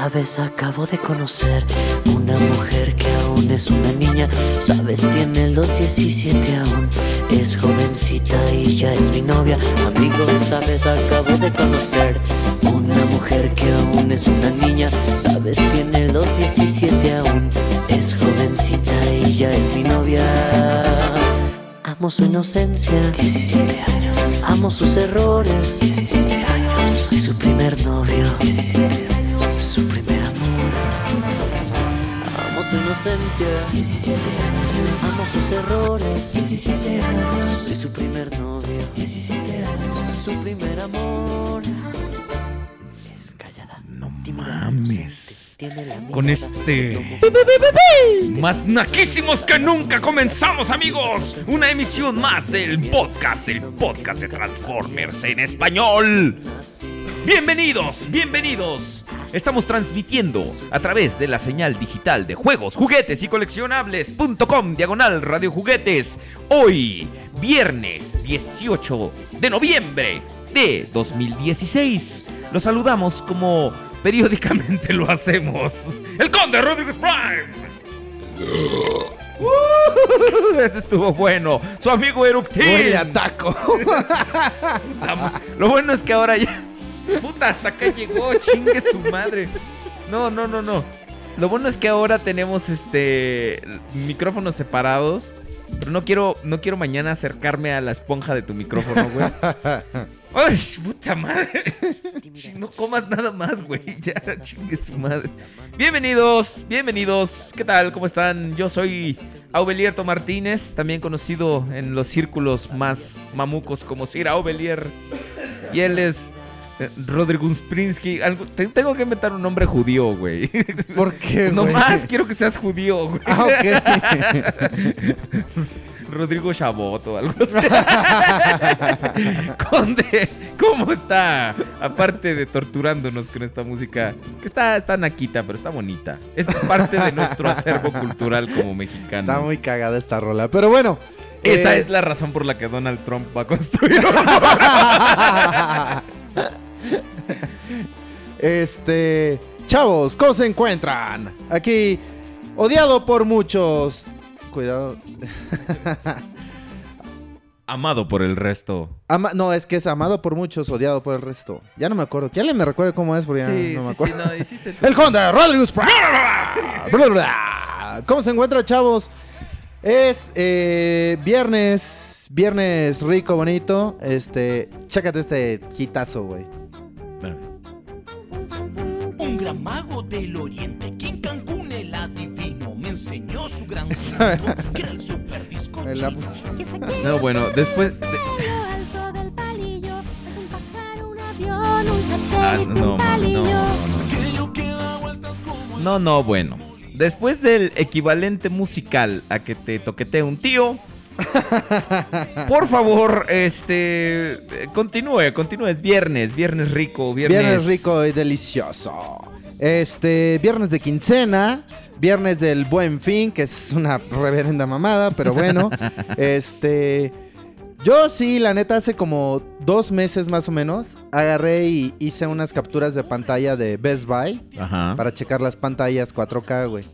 Sabes, acabo de conocer una mujer que aún es una niña. Sabes, tiene los 17 aún. Es jovencita y ya es mi novia. Amigo, sabes, acabo de conocer una mujer que aún es una niña. Sabes, tiene los 17 aún. Es jovencita y ya es mi novia. Amo su inocencia. 17 años. Amo sus errores. 17 años. Soy su primer novio. 17 años. Su primer amor. Amo su inocencia. 17 años. Amo sus errores. 17 años. Soy su primer novio. 17 años. Su primer amor. Es callada. No mames. Con este- Más naquísimos que nunca comenzamos amigos. Una emisión más del podcast, el podcast de Transformers en español. Bienvenidos, bienvenidos. Estamos transmitiendo a través de la señal digital de juegos, juguetes y coleccionables.com diagonal radio juguetes. Hoy, viernes 18 de noviembre de 2016. Los saludamos como periódicamente lo hacemos. El Conde Rodríguez Prime. Uh, ese estuvo bueno. Su amigo Eructín. Huele a taco. Lo bueno es que ahora ya. Puta, hasta acá llegó, chingue su madre. No, no, no, no. Lo bueno es que ahora tenemos este micrófonos separados. Pero no quiero, no quiero mañana acercarme a la esponja de tu micrófono, güey. Ay, puta madre. No comas nada más, güey. Ya, chingue su madre. Bienvenidos, bienvenidos. ¿Qué tal? ¿Cómo están? Yo soy Aubelierto Martínez, también conocido en los círculos más mamucos como Sir Aubelier. Y él es Rodrigo Sprinsky. Algo- te- tengo que inventar un nombre judío, güey. ¿Por qué, No güey? más quiero que seas judío, güey. Ah, ok. Rodrigo Chabot o algo así. Conde, ¿cómo está? Aparte de torturándonos con esta música, que está, está naquita, pero está bonita. Es parte de nuestro acervo cultural como mexicanos. Está muy cagada esta rola. Pero bueno. Esa eh, es la razón por la que Donald Trump va a construir. este. Chavos, ¿cómo se encuentran? Aquí, odiado por muchos. Cuidado. Amado por el resto. Ama- no, es que es amado por muchos, odiado por el resto. Ya no me acuerdo. ¿Que alguien me recuerde cómo es? Porque ya no me acuerdo. no, hiciste El Conde Rodríguez. ¿Cómo se encuentra, chavos? Es eh, viernes, viernes rico, bonito. Este, chécate este quitazo, güey. Gran mago del oriente que en Cancún el adivino me enseñó su gran secreto, que era el super disco El la- chino. No, bueno, después de- alto del palillo, es un pájaro, un avión, un Ah, satélite, no, no, palillo. no, No, no, bueno. Después del equivalente musical a que te toquetee un tío. Por favor, este. Continúe, continúe. Es viernes, viernes rico, viernes. Viernes rico y delicioso. Este, viernes de quincena, viernes del buen fin, que es una reverenda mamada, pero bueno. este, yo sí, la neta, hace como dos meses más o menos, agarré y hice unas capturas de pantalla de Best Buy Ajá. para checar las pantallas 4K, güey.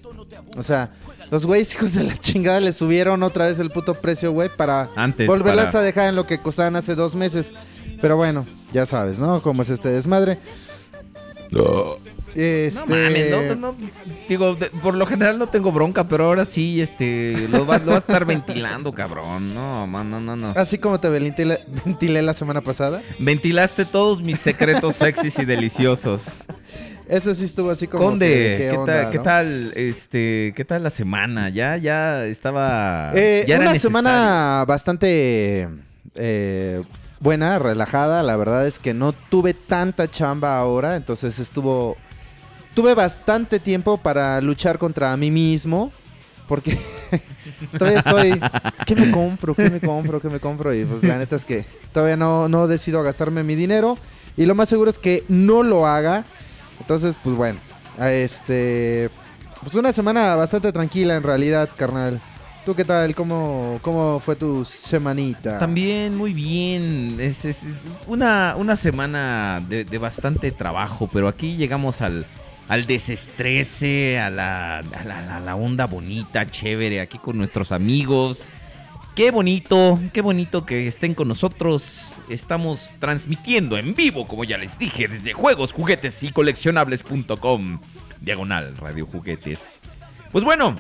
O sea, los güeyes hijos de la chingada le subieron otra vez el puto precio, güey, para Antes. volverlas para- a dejar en lo que costaban hace dos meses. Pero bueno, ya sabes, ¿no? Cómo es este desmadre. Este... No mames, no, no, no, digo, de- por lo general no tengo bronca, pero ahora sí, este, lo va- lo vas a estar ventilando, cabrón. No, man, no, no, no. Así como te ventilé, ventilé la semana pasada. Ventilaste todos mis secretos sexys y deliciosos. Ese sí estuvo así como. Conde, que, ¿qué, onda, qué no? tal, este, qué tal la semana? Ya, ya estaba. Eh, ya era una necesario. semana bastante eh, buena, relajada. La verdad es que no tuve tanta chamba ahora, entonces estuvo. Tuve bastante tiempo para luchar contra mí mismo, porque todavía estoy. ¿Qué me compro? ¿Qué me compro? ¿Qué me compro? Y pues la neta es que todavía no, no decido gastarme mi dinero. Y lo más seguro es que no lo haga. Entonces, pues bueno. Este. Pues una semana bastante tranquila en realidad, carnal. ¿Tú qué tal? ¿Cómo, cómo fue tu semanita? También muy bien. Es una, una semana de, de bastante trabajo, pero aquí llegamos al, al desestrese, a la, a la, a la onda bonita, chévere, aquí con nuestros amigos. Qué bonito, qué bonito que estén con nosotros. Estamos transmitiendo en vivo, como ya les dije, desde juegos, juguetes y coleccionables.com. Diagonal Radio Juguetes. Pues bueno,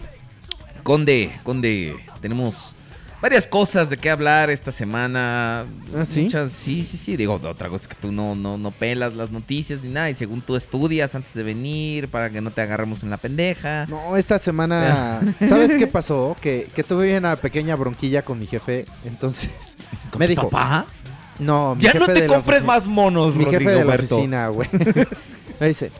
Conde, Conde, tenemos varias cosas de qué hablar esta semana. ¿Ah, sí? Muchas, sí, sí, sí. Digo, otra cosa es que tú no, no, no pelas las noticias ni nada. Y según tú estudias antes de venir para que no te agarremos en la pendeja. No, esta semana. ¿Sabes qué pasó? Que, que tuve una pequeña bronquilla con mi jefe. Entonces. ¿Con me tu dijo. papá? No, mi Ya jefe no te de compres más monos, Mi Rodrigo jefe de la Berto. oficina, güey. me dice.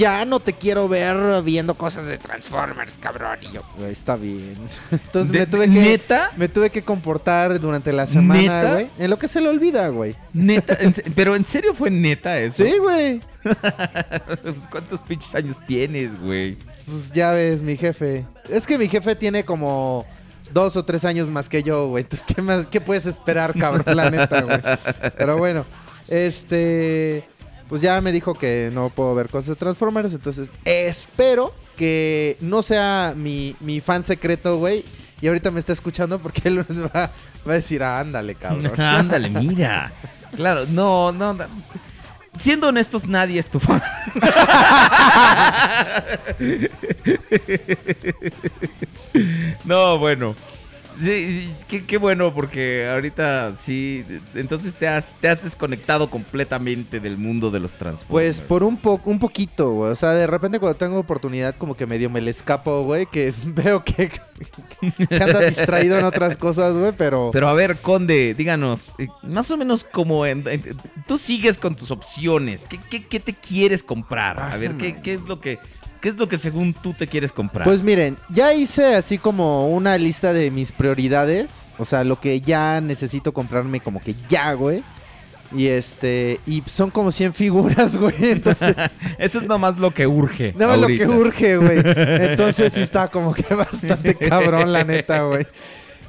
Ya no te quiero ver viendo cosas de Transformers, cabrón. Y yo, güey, está bien. Entonces ¿De- me tuve que. ¿Neta? Me tuve que comportar durante la semana, ¿Neta? güey. En lo que se le olvida, güey. Neta, en pero en serio fue neta eso. Sí, güey. Pues, ¿Cuántos pinches años tienes, güey? Pues ya ves, mi jefe. Es que mi jefe tiene como dos o tres años más que yo, güey. Entonces, ¿qué más? ¿Qué puedes esperar, cabrón? La neta, güey. Pero bueno, este. Pues ya me dijo que no puedo ver cosas de Transformers. Entonces, espero que no sea mi, mi fan secreto, güey. Y ahorita me está escuchando porque él va, a decir, ah, ándale, cabrón. Ándale, mira. Claro, no, no. no. Siendo honestos, nadie es tu fan. no, bueno. Sí, qué, qué bueno, porque ahorita sí. Entonces te has, te has desconectado completamente del mundo de los Transformers. Pues por un poco, un poquito, güey. O sea, de repente cuando tengo oportunidad, como que medio me le escapo, güey. Que veo que, que anda distraído en otras cosas, güey. Pero, Pero a ver, Conde, díganos, eh, más o menos como en, en- tú sigues con tus opciones. ¿Qué, qué- qué te quieres comprar? A ver, ¿qué, qué es lo que qué es lo que según tú te quieres comprar? pues miren, ya hice así como una lista de mis prioridades. O sea, lo que ya necesito comprarme como que ya, güey. Y este, y son como 100 figuras, güey. Entonces, Eso es nomás lo que urge. no es lo que urge, güey. Entonces sí está como que bastante cabrón, la neta, güey.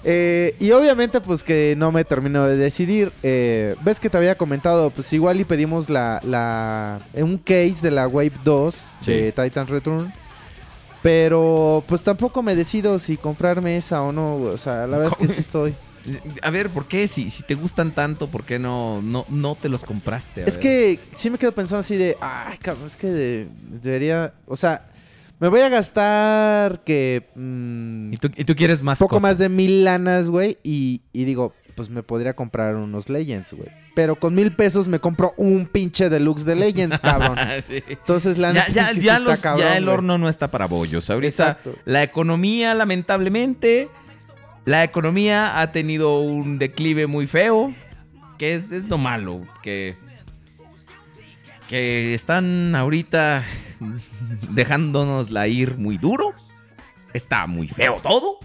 Eh, y obviamente, pues que no me termino de decidir. Eh, Ves que te había comentado, pues igual y pedimos la, la un case de la Wave 2 de Titan Return. Pero pues tampoco me decido si comprarme esa o no. O sea, la verdad es que sí estoy. A ver, ¿por qué? Si, si te gustan tanto, ¿por qué no, no, no te los compraste? A Es ver. que sí me quedo pensando así de, ay, cabrón, es que de- debería, o sea, me voy a gastar que mm, ¿Y tú, y tú quieres más poco cosas? más de mil lanas, güey, y, y digo, pues me podría comprar unos Legends, güey. Pero con mil pesos me compro un pinche deluxe de Legends, cabrón. Sí. Entonces la Ya, ya, es que sí ya está cabrón, ya el horno no está para bollos. Ahorita Exacto. la economía, lamentablemente, la economía ha tenido un declive muy feo. Que es, es lo malo. Que, que están ahorita dejándonos la ir muy duro. Está muy feo todo.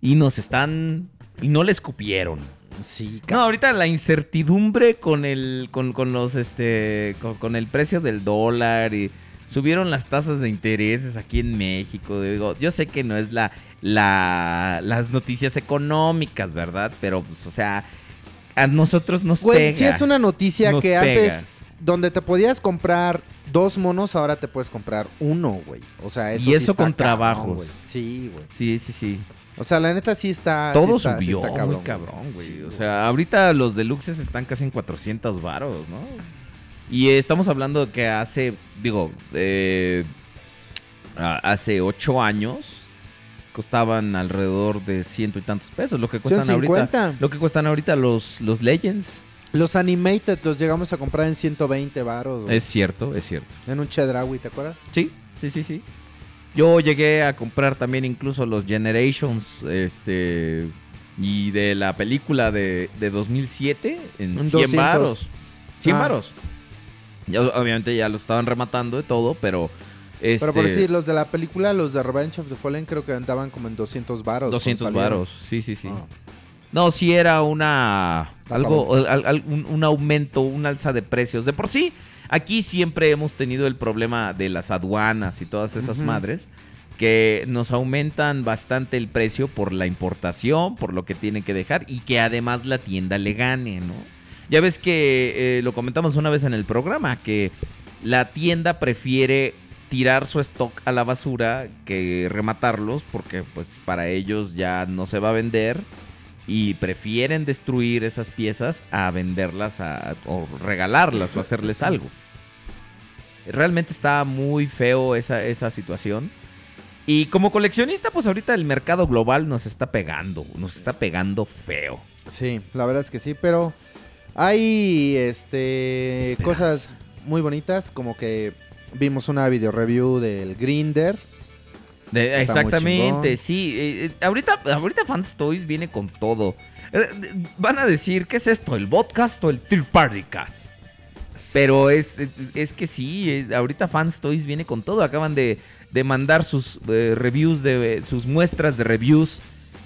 Y nos están... Y no les cupieron. Sí, No, ahorita la incertidumbre con el, con, con los, este, con, con el precio del dólar y subieron las tasas de intereses aquí en México. Digo, yo sé que no es la, la, las noticias económicas, ¿verdad? Pero, pues, o sea, a nosotros nos Güey, pega. sí es una noticia Nos que pega. antes, donde te podías comprar dos monos, ahora te puedes comprar uno, güey. O sea, eso Y eso con cabrón, trabajos. güey. Sí, güey. Sí, sí, sí. O sea, la neta sí está. sí Todo sí subió está muy güey. cabrón, güey. Sí, o sea, ahorita los deluxes están casi en 400 varos, ¿no? Y estamos hablando de que hace, digo, eh, hace ocho años costaban alrededor de ciento y tantos pesos, lo que cuestan ahorita. 150. Lo que cuestan ahorita los, los Legends. Los Animated los llegamos a comprar en 120 varos. güey. Es cierto, es cierto. En un Chedraui, ¿te acuerdas? Sí, sí, sí, sí. Yo llegué a comprar también incluso los Generations, este, y de la película de, de 2007 en Un 100 200. varos. 100 Ah. varos. Ya, obviamente ya lo estaban rematando de todo, pero... Este, Pero por decir, los de la película, los de Revenge of the Fallen, creo que andaban como en 200 varos. 200 cuando salieron. varos, sí, sí, sí. Ah. No, sí era una algo al- al- un, un aumento, un alza de precios. De por sí, aquí siempre hemos tenido el problema de las aduanas y todas esas madres que nos aumentan bastante el precio por la importación, por lo que tienen que dejar y que además la tienda le gane, ¿no? Ya ves que eh, lo comentamos una vez en el programa que la tienda prefiere tirar su stock a la basura que rematarlos porque pues para ellos ya no se va a vender y prefieren destruir esas piezas a venderlas a- o regalarlas o hacerles algo. Realmente está muy feo esa, esa situación. Y como coleccionista, pues ahorita el mercado global nos está pegando, nos está pegando feo. Sí, la verdad es que sí, pero hay este Esperanza. cosas muy bonitas, como que vimos una video review del Grinder. De- exactamente, sí. eh, eh, ahorita, ahorita Fans Toys viene con todo. Eh, van a decir, ¿qué es esto? ¿El podcast o el Third Party Cast? Pero es, es, es que sí, eh, ahorita Fans Toys viene con todo. Acaban de, de mandar sus reviews, de sus muestras de reviews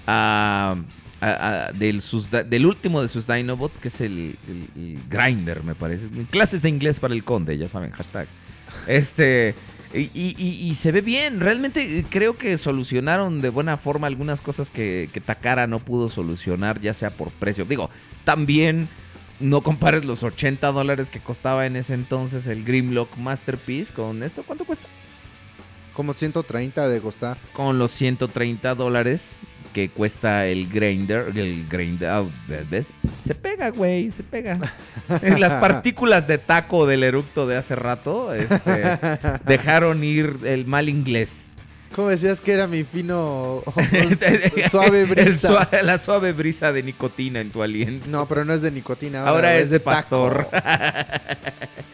a, a- a- del, sus, del último de sus Dinobots, que es el, el- el Grinder, me parece. Clases de inglés para el conde, ya saben, hashtag. Este. Y, y- y- y se ve bien, realmente eh, creo que solucionaron de buena forma algunas cosas que, que Takara no pudo solucionar, ya sea por precio. Digo, también no compares los 80 dólares que costaba en ese entonces el Grimlock Masterpiece con esto. ¿Cuánto cuesta? Como 130 de costar. Con los 130 dólares que cuesta el Grinder. El Grinder, ah, ¿ves? Se pega, güey, se pega. Las partículas de taco del eructo de hace rato este, dejaron ir el mal inglés. ¿Cómo decías que era mi fino suave brisa? la suave brisa de nicotina en tu aliento. No, pero no es de nicotina. Ahora, Ahora es de taco. pastor.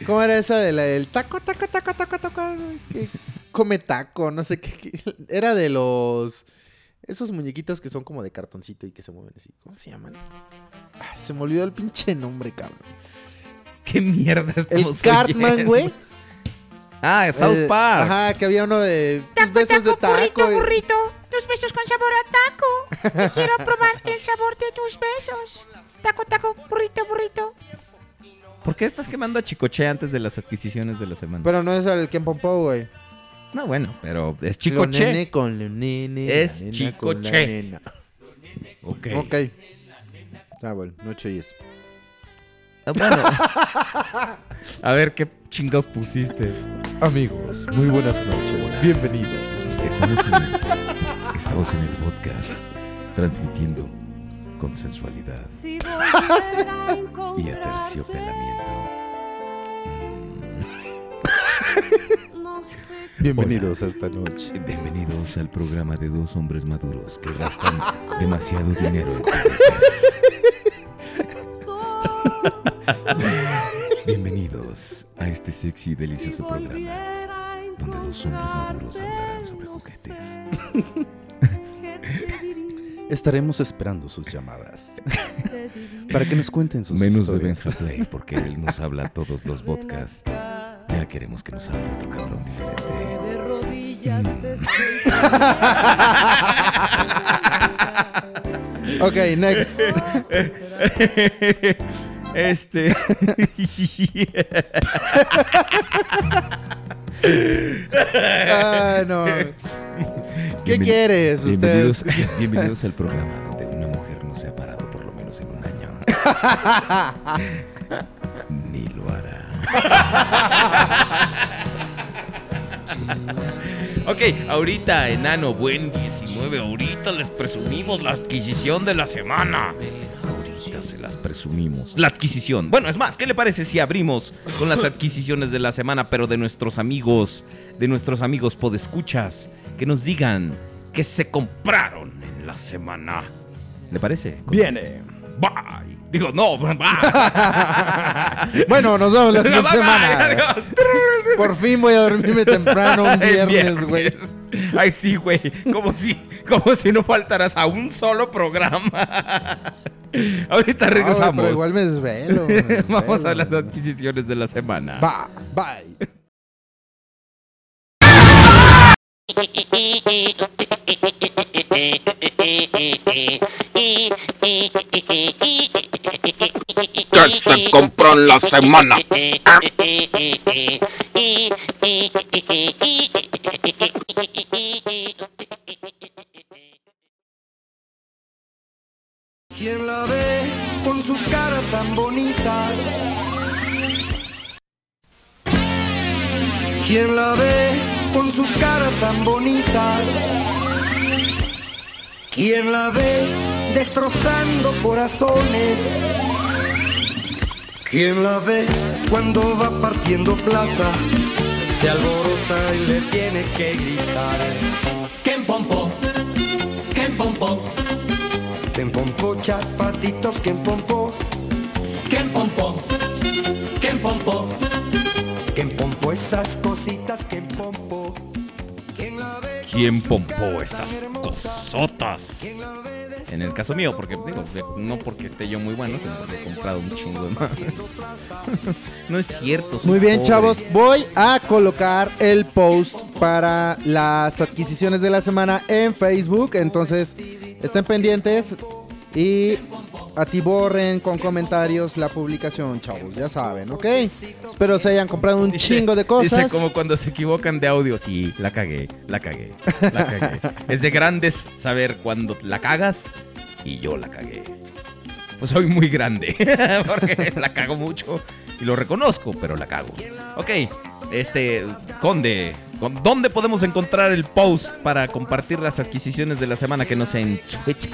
¿Cómo era esa de la del taco, taco, taco, taco, taco? que come taco, no sé qué- Era de los... Esos muñequitos que son como de cartoncito y que se mueven así. ¿Cómo se llaman? Ah, se me olvidó el pinche nombre, cabrón. ¿Qué mierda El estamos Cartman, oyendo? güey. Ah, South Eh, Park. Ajá, que había uno de tus besos de taco. burrito, y- burrito. Tus besos con sabor a taco. Y quiero probar el sabor de tus besos. Taco, taco, burrito, burrito. ¿Por qué estás quemando a Chicoche antes de las adquisiciones de la semana? Pero no es el Ken Pompó, güey. No, bueno, pero es Lo Chicoche. nene con lo nene. Es la nena Chico con la Che. nena. Ok. Ok. Ah, bueno, no chilles. Ah, bueno. a ver qué chingados pusiste. Amigos, muy buenas noches. Bienvenidos. Estamos en, estamos en el podcast transmitiendo con sensualidad Si volviera a y encontrarte, aterciopelamiento. no Bienvenidos a esta noche. Bienvenidos al programa de dos hombres maduros que gastan demasiado dinero. En Bienvenidos a este sexy y delicioso programa donde dos hombres maduros hablarán sobre juguetes. Estaremos esperando sus llamadas para que nos cuenten sus Menos de Ben Play porque él nos habla todos los podcasts ya queremos que nos hable otro cabrón diferente. Ok, next. Este. Ah, no. ¿Qué Bienven- quieres Bienvenidos, ustedes? bienvenidos al programa donde una mujer no se ha parado por lo menos en un año. Ni lo hará. Ok, ahorita, enano, buen 19. Ahorita les presumimos la adquisición de la semana. Ahorita se las presumimos. La adquisición. Bueno, es más, ¿qué le parece si abrimos con las adquisiciones de la semana, pero de nuestros amigos, de nuestros amigos podescuchas, que nos digan que se compraron en la semana? ¿Le parece? Viene. Bye. Digo, no, bye. Bueno, nos vemos la siguiente Bye, bye, semana. Por fin voy a dormirme temprano un viernes, güey. Ay, sí, güey. Como si, como si no faltaras a un solo programa. Ahorita Ah, regresamos. pero igual me desvelo. me Vamos a desvelo. las adquisiciones de la semana. Va, bye. Que se compró en la semana. ¿Quién la ve con su cara tan bonita? ¿Quién la ve con su cara tan bonita? ¿Quién la ve destrozando corazones? ¿Quién la ve cuando va partiendo plaza? Se alborota y le tiene que gritar. ¿Quién pompo? ¿Quién pompo? ¿Quién pompo chapatitos? ¿Quién pompo? ¿Quién pompo? ¿Quién pompo? ¿Quién pompo esas cositas? ¿Quién pompó esas cosotas? En el caso mío, porque digo, no porque esté yo muy bueno, sino porque he comprado un chingo de más. no es cierto. Muy bien, pobre. chavos. Voy a colocar el post para las adquisiciones de la semana en Facebook. Entonces, estén pendientes y atiborren con comentarios la publicación, chavos. Ya saben, ¿ok? Espero se hayan comprado un Dice- chingo de cosas. Dice como cuando se equivocan de audio. Sí, la cagué, la cagué, la cagué. es de grandes saber cuando la cagas y yo la cagué. Pues soy muy grande, porque la cago mucho y lo reconozco, pero la cago. Ok, este, Conde, ¿con- ¿dónde podemos encontrar el post para compartir las adquisiciones de la semana que no sea en Twitch?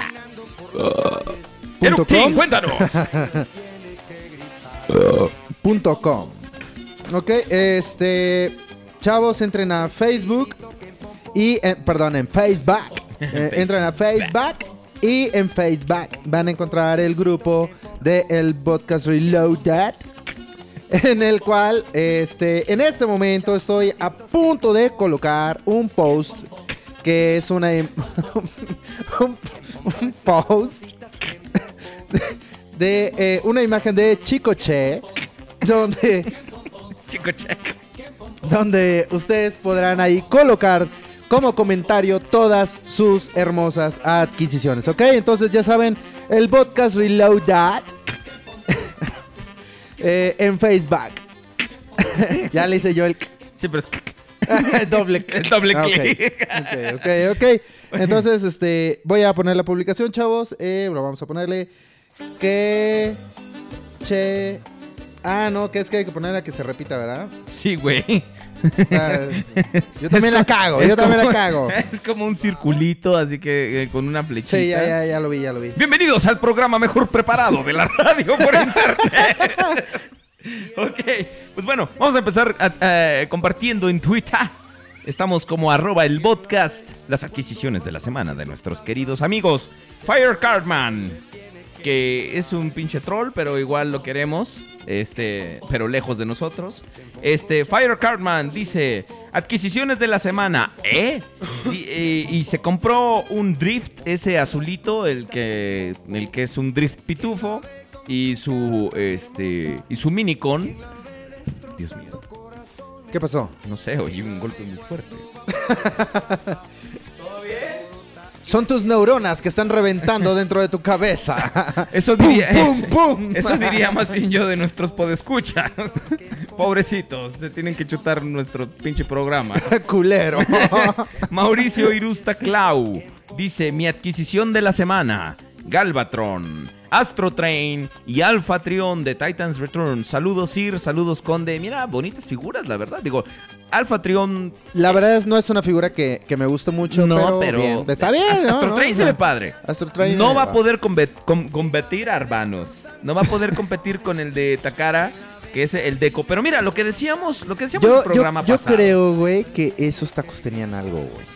Com. cuéntanos. punto com. Ok, este. Chavos, entren a Facebook y. en- perdón, en Facebook. Eh, entren a Facebook y en Facebook van a encontrar el grupo de el podcast Reloaded. En el cual, este, en este momento estoy a punto de colocar un post que es una im- un, un post de eh, una imagen de Chicoche donde Chico check. donde ustedes podrán ahí colocar como comentario todas sus hermosas adquisiciones, ¿ok? Entonces ya saben, el podcast Reloaded eh, en Facebook. ya le hice yo el Sí, pero es doble El doble Ah, ok. clic. Ok, ok, ok. Entonces, este, voy a poner la publicación, chavos. Eh, bueno, vamos a ponerle que che. Ah, no, que es que hay que ponerla que se repita, ¿verdad? Sí, güey. Ah, yo también la cago, yo también la cago. Es como un circulito, así que eh, con una flechita. Sí, ya, ya, ya lo vi, ya lo vi. Bienvenidos al programa mejor preparado de la radio por internet. ok, pues bueno, vamos a empezar compartiendo en Twitter. Estamos como arroba el podcast, las adquisiciones de la semana de nuestros queridos amigos. Fire Cardman, que es un pinche troll, pero igual lo queremos. Este, pero lejos de nosotros. Este, Fire Cartman dice: Adquisiciones de la semana, ¿eh? Y, y se compró un Drift, ese azulito, el que, el que es un Drift pitufo. Y su, este, y su minicon. Dios mío, ¿Qué pasó? no sé, oí un golpe muy fuerte. Son tus neuronas que están reventando dentro de tu cabeza. Eso ¡Pum, diría, pum, pum! Eso diría más bien yo de nuestros podescuchas. Pobrecitos, se tienen que chutar nuestro pinche programa. Culero. Mauricio Irusta Clau dice: Mi adquisición de la semana: Galvatron, Astro Train y Alpha Trion de Titans Return. Saludos, Sir, saludos, Conde. Mira, bonitas figuras, la verdad. Digo, Alpha Trion. La verdad es no es una figura que, que me gusta mucho, No, pero, pero. bien. Está bien, ¿no? Astro ¿no? Train O se ve padre. Astro Train No va a poder competir a Arbanos. No va a poder competir con el de Takara, que es el Deco. Pero mira, lo que decíamos, lo que decíamos en Yo, el programa yo, yo pasado. creo, güey, que esos tacos tenían algo, güey.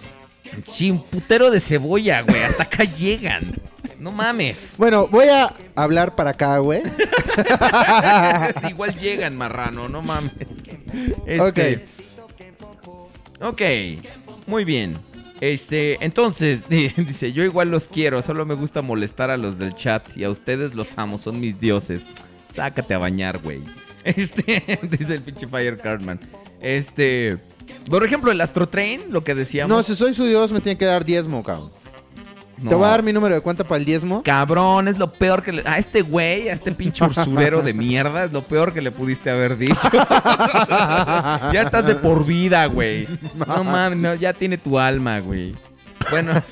Sí, un putero de cebolla, güey. Hasta acá llegan. No mames. Bueno, voy a hablar para acá, güey. Igual llegan, marrano, no mames. Este, ok. muy bien. Este, entonces, dice, yo igual los quiero, solo me gusta molestar a los del chat y a ustedes los amo, son mis dioses. Sácate a bañar, güey. Este, dice el pinche Fire Cardman. Este, por ejemplo, el Astro Train, lo que decíamos. No, si soy su dios, me tiene que dar diezmo, cabrón. No. Te voy a dar mi número de cuenta para el diezmo. Cabrón, es lo peor que le... A este güey, a este pinche ursurero de mierda, es lo peor que le pudiste haber dicho. ya estás de por vida, güey. No mames, no, ya tiene tu alma, güey. Bueno,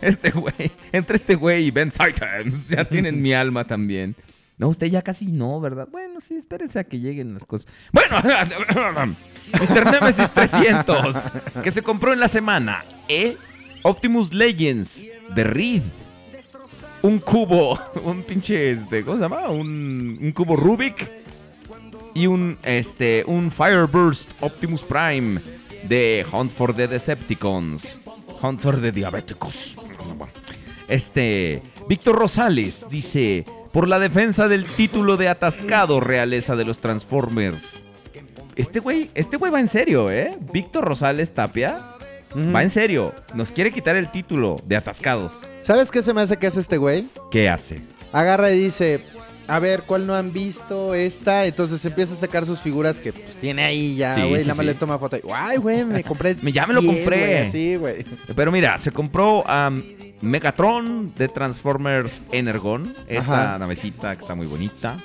este güey, entre este güey y Ben Titans, ya tienen mi alma también. No, usted ya casi no, ¿verdad? Bueno, sí, espérese a que lleguen las cosas. Bueno, Mr. Nemesis 300, que se compró en la semana. ¿Eh? Optimus Legends de Reed. Un cubo, un pinche, este, ¿cómo se llama? Un, un cubo Rubik. Y un, este, un Fireburst Optimus Prime de Hunt for the Decepticons. Hunt for the Diabéticos. Este, Víctor Rosales dice, por la defensa del título de atascado realeza de los Transformers. Este güey, este güey va en serio, ¿eh? Víctor Rosales Tapia Va en serio. Nos quiere quitar el título de atascados. ¿Sabes qué se me hace que hace este güey? ¿Qué hace? Agarra y dice, a ver, ¿cuál no han visto? Esta. Entonces empieza a sacar sus figuras que pues, tiene ahí ya, Sí, güey. sí, nada más sí. les toma foto. Ay, güey, me compré. Me- ya me lo 10, compré. Sí, güey. Pero mira, se compró a Megatron de Transformers Energon. Esta Ajá. navecita que está muy bonita.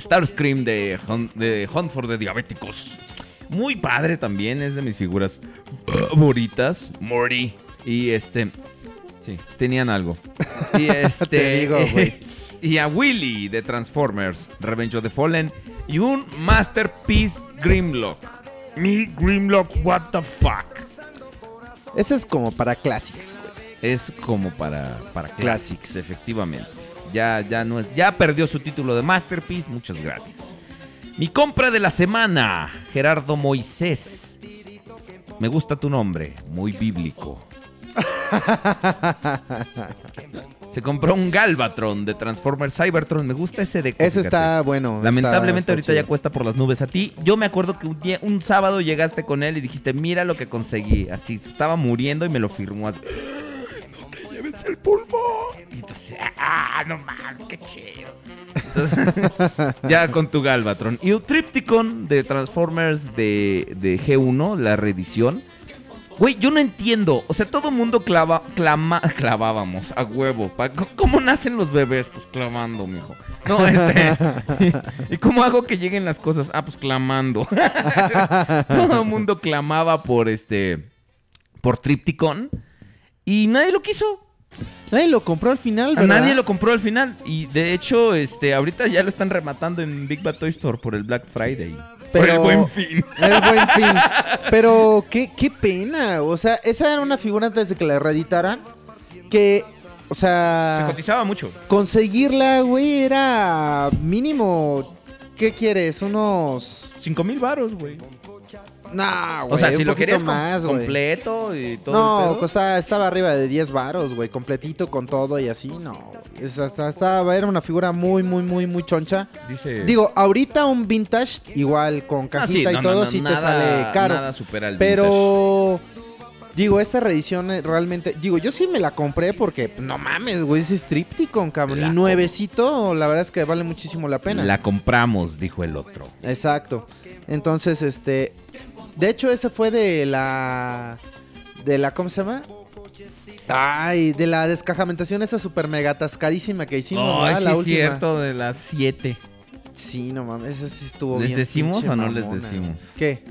Starscream de, Hunt- de Hunt for the Diabéticos. Muy padre también, es de mis figuras favoritas. Morty. Y este. Sí, tenían algo. Y este. Te digo, güey. Y a Willy de Transformers, Revenge of the Fallen. Y un Masterpiece Grimlock. Mi Grimlock, what the fuck. Ese es como para classics, güey. Es como para, para Classics. Classics, efectivamente. Ya, ya no es. Ya perdió su título de Masterpiece. Muchas gracias. Mi compra de la semana, Gerardo Moisés. Me gusta tu nombre, muy bíblico. Se compró un Galvatron de Transformers Cybertron. Me gusta ese de Ese está bueno. Lamentablemente está- está ahorita ya cuesta por las nubes. A ti, yo me acuerdo que un, día- un sábado llegaste con él y dijiste, mira lo que conseguí. Así, estaba muriendo y me lo firmó así. El pulmón. Y entonces, ah, no mames, qué chido. Ya con tu Galvatron. Y un Tripticon de Transformers de, de G1, la reedición. Güey, yo no entiendo. O sea, todo mundo clava, clama, clavábamos a huevo. ¿Cómo nacen los bebés? Pues clavando, mijo. No, este. ¿Y cómo hago que lleguen las cosas? Ah, pues clamando. todo mundo clamaba por este. Por Tripticon. Y nadie lo quiso. Nadie lo compró al final, A ¿verdad? nadie lo compró al final. Y de hecho, este, ahorita ya lo están rematando en Big Bad Toy Store por el Black Friday. Por el Pero- buen fin. El buen fin. Pero qué, qué pena. O sea, esa era una figura antes de que la reeditaran. Que, o Se sea, cotizaba mucho. conseguirla, güey, era mínimo. ¿Qué quieres? Unos. 5 mil varos, güey. No, güey. o sea, si lo querías más, completo y todo el No, pedo. costaba, estaba arriba de 10 varos, güey, completito con todo y así, no. Es hasta, estaba, era una figura muy, muy, muy, muy choncha. Dice... Digo, ahorita un vintage, igual con Ah, sí, cajita no, y no, todo, no, sí nada- te sale caro. Nada supera el vintage. pero, digo, esta reedición eh, realmente, digo, yo sí me la compré porque, no mames, güey, es Stripticon, cabrón. La Y nuevecito, la verdad es que vale muchísimo la pena. La compramos, dijo el otro. Exacto. Entonces, este. De hecho, ese fue de la. De la. ¿Cómo se llama? Ay, de la descajamentación esa super mega atascadísima que hicimos, ¿verdad? sí La es última. cierto, de las 7. Sí, no mames, esa sí estuvo ¿Les bien decimos pinche o no les mamona. decimos? ¿Qué?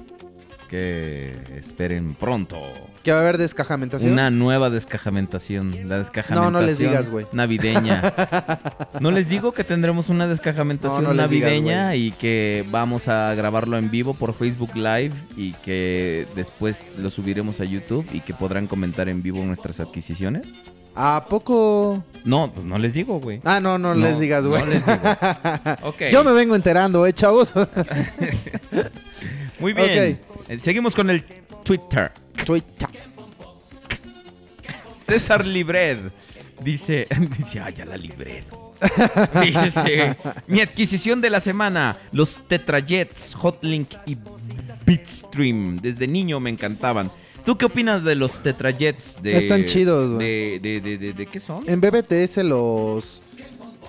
Que esperen pronto. ¿Que va a haber descajamentación? Una nueva descajamentación. La descajamentación No, no les digas, güey. navideña. no les digo que tendremos una descajamentación No, no les digas, navideña y que vamos a grabarlo en vivo por Facebook Live y que después lo subiremos a YouTube y que podrán comentar en vivo nuestras adquisiciones. ¿A poco? No, pues no les digo, güey. Ah, no, no, No, les digas, güey. no les digo. Ok. Yo me vengo enterando, eh, chavos. Muy bien. Eh, Seguimos con el Twitter. Twitter. César Libred dice, dice, ay, ya la Libred. Dice, mi adquisición de la semana, los Tetrajets, Hotlink y Bitstream. Desde niño me encantaban. ¿Tú qué opinas de los Tetrajets? De, Están chidos, de, de, de- de qué son? En BBTS los...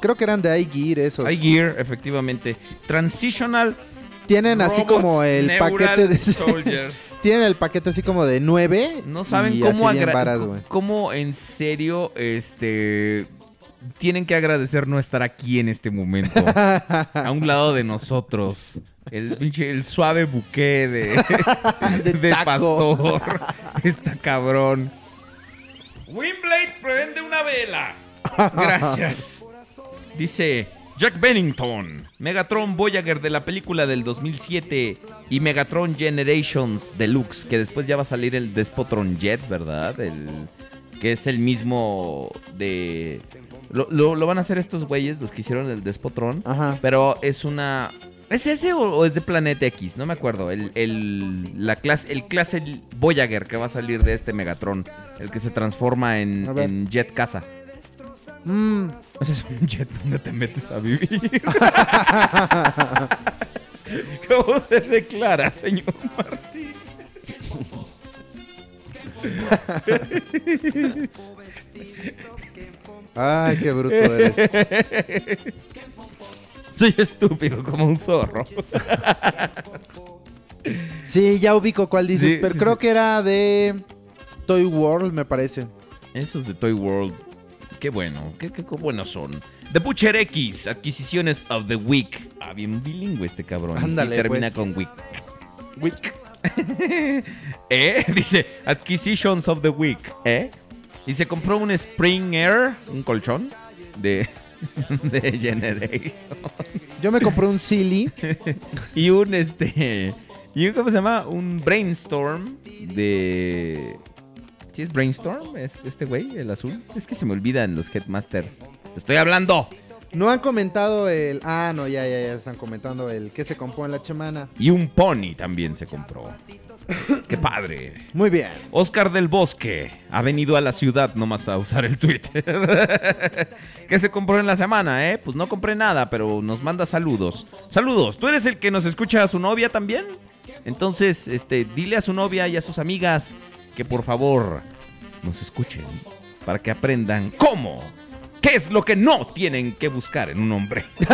Creo que eran de iGear esos. iGear, efectivamente. Transitional Tienen así como el paquete de... Soldiers. Tienen el paquete así como de 9. No saben cómo, varas, cómo en serio este tienen que agradecer no estar aquí en este momento. a un lado de nosotros. El suave buque de, De pastor. Está cabrón. Wimblade prende una vela. Gracias. Dice Jack Bennington, Megatron Voyager de la película del 2007 y Megatron Generations Deluxe, que después ya va a salir el Despotron Jet, ¿verdad? El, que es el mismo de... Lo, lo- lo van a hacer estos güeyes, los que hicieron el Despotron, Ajá. pero es una... ¿Es ese o, o es de Planet X? No me acuerdo. El, el- la clase, el clase Voyager que va a salir de este Megatron. El que se transforma en, en Jet Casa. Mm, Ese es un jet donde te metes a vivir. ¿Cómo se declara, señor Martín? Ay, qué bruto eres. Soy estúpido como un zorro. Sí, ya ubico cuál dices, Sí, pero sí, creo sí. que era de Toy World, me parece. Esos de Toy World. Qué bueno, qué, qué, qué buenos son. The Butcher X, adquisiciones of the week. Ah, bien bilingüe este cabrón. Y sí Ándale, termina pues. con week. Wick. ¿Eh? Dice, Acquisitions of the Week. ¿Eh? Y se compró un Spring Air, un colchón de, de Generation. Yo me compré un Silly. Y un este. Y un, ¿cómo se llama? Un Brainstorm de. ¿Sí es Brainstorm? ¿Es este güey, el azul? Es que se me olvidan los Headmasters. ¡Te estoy hablando! No han comentado el. Ah, no, ya, ya, ya están comentando el que se compró en la semana. Y un Pony también se compró. ¡Qué padre! Muy bien. Oscar del Bosque ha venido a la ciudad nomás a usar el Twitter. ¿Qué se compró en la semana, eh? Pues no compré nada, pero nos manda saludos. Saludos, ¿tú eres el que nos escucha a su novia también? Entonces, este, dile a su novia y a sus amigas que por favor nos escuchen para que aprendan cómo. ¿Qué es lo que no tienen que buscar en un hombre?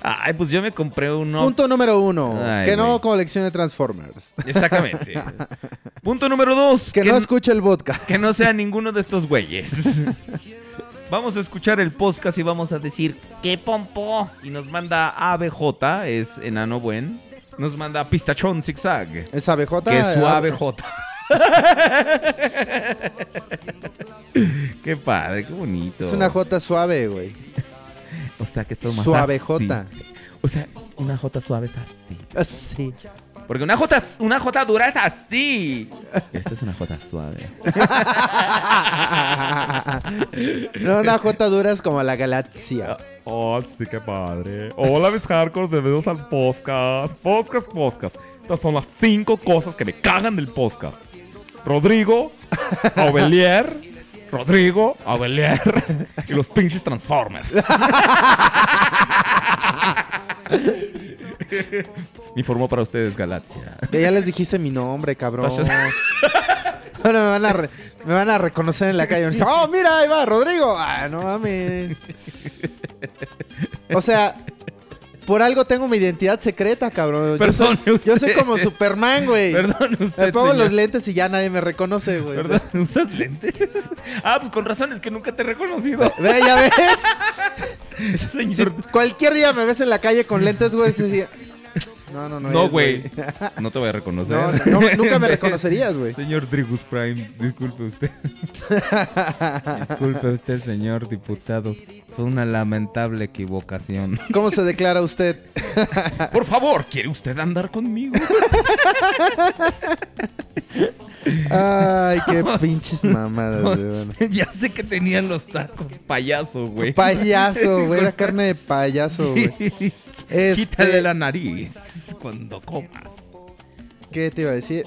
Ay, pues yo me compré un... Punto número uno. Ay, que no güey. coleccione Transformers. Exactamente. Punto número dos. Que, no escuche el vodka. que no sea ninguno de estos güeyes. Vamos a escuchar el podcast y vamos a decir ¡Qué pompo! Y nos manda ABJ, es enano buen. Nos manda Pistachón Zigzag, Es ABJ. que es su ah, ABJ. qué padre, qué bonito. Es una J suave, güey. O sea, que es más Suave. J. O sea, una J suave es así. Así. Porque una J, una J dura es así. Esta es una J suave. no, una J dura es como la galaxia. Oh, sí, qué padre. Hola, mis hardcore, bienvenidos al podcast. Podcast, podcast. Estas son las cinco cosas que me cagan del podcast. Rodrigo, Aubelier, Rodrigo, Aubelier y los pinches Transformers. Informó para ustedes Galaxia. Que ya les dijiste mi nombre, cabrón. Ahora me van a, re- me van a reconocer en la calle. Oh, mira, ahí va, Rodrigo. Ah, no mames. O sea, por algo tengo mi identidad secreta, cabrón. Yo soy, Perdone yo soy como Superman, güey. Perdón usted, Me pongo señor. los lentes y ya nadie me reconoce, güey. ¿Verdad? ¿Usas lentes? Ah, pues con razón, es que nunca te he reconocido. Ve, ya ves. Si Señor. cualquier día me ves en la calle con lentes, güey, se decía, No, no, no. No, güey. No te voy a reconocer. No, nunca me reconocerías, güey. Señor Drigus Prime, disculpe usted. disculpe usted, señor diputado. Fue una lamentable equivocación. ¿Cómo se declara usted? Por favor, ¿quiere usted andar conmigo? Ay, qué pinches mamadas, güey. bueno. ya sé que tenían los tacos payaso, güey. Payaso, güey. Era carne de payaso, güey. Este, Quítale la nariz cuando comas. ¿Qué te iba a decir?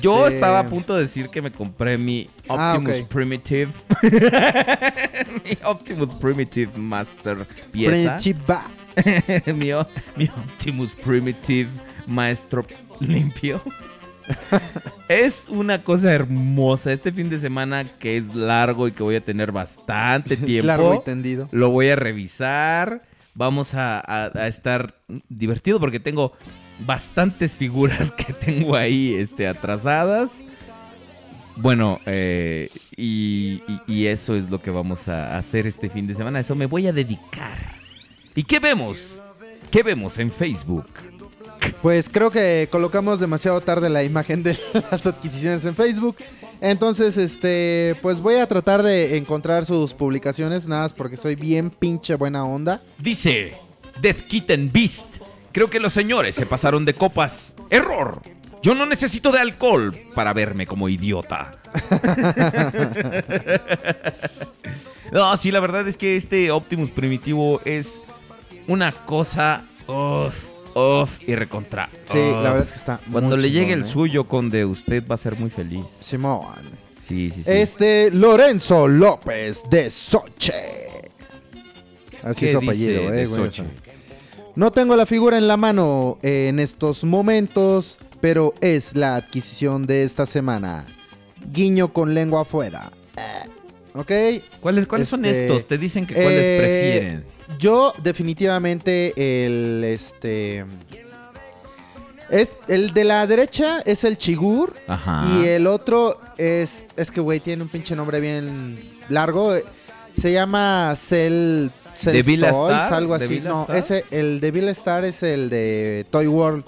Yo Este, estaba a punto de decir que me compré mi Ah, Optimus. Primitive. mi Optimus Primitive Master pieza. Primitiva. mi, mi Optimus Primitive Maestro limpio. es una cosa hermosa. Este fin de semana que es largo y que voy a tener bastante tiempo. Largo y tendido. Lo voy a revisar. Vamos a, estar divertido porque tengo bastantes figuras que tengo ahí este, atrasadas. Bueno, eh, y, y- y eso es lo que vamos a hacer este fin de semana. Eso me voy a dedicar. ¿Y qué vemos? ¿Qué vemos en Facebook? Pues creo que colocamos demasiado tarde la imagen de las adquisiciones en Facebook. Entonces, este, pues voy a tratar de encontrar sus publicaciones, nada más porque soy bien pinche buena onda. Dice Death Kitten Beast. Creo que los señores se pasaron de copas. Error. Yo no necesito de alcohol para verme como idiota. no, sí, la verdad es que este Optimus primitivo es una cosa. Uf, uf y recontra. Sí, uf. la verdad es que está muy Cuando le llegue el ¿eh? suyo, conde, usted va a ser muy feliz. Simón. Sí, sí, sí. Este, Lorenzo López de Soche. Así ¿Qué es su apellido, eh, güey. No tengo la figura en la mano en estos momentos, pero es la adquisición de esta semana. Guiño con lengua afuera. Eh, ¿Ok? ¿Cuáles, cuáles son Este, estos? Te dicen que cuáles eh, prefieren. Yo definitivamente el este es el de la derecha es el Chigur Ajá. y el otro es es que güey tiene un pinche nombre bien largo, se llama Cell Cell ¿De Villa Toys, Star? algo ¿De así. No, Star? ese el de Villa Star es el de Toy World.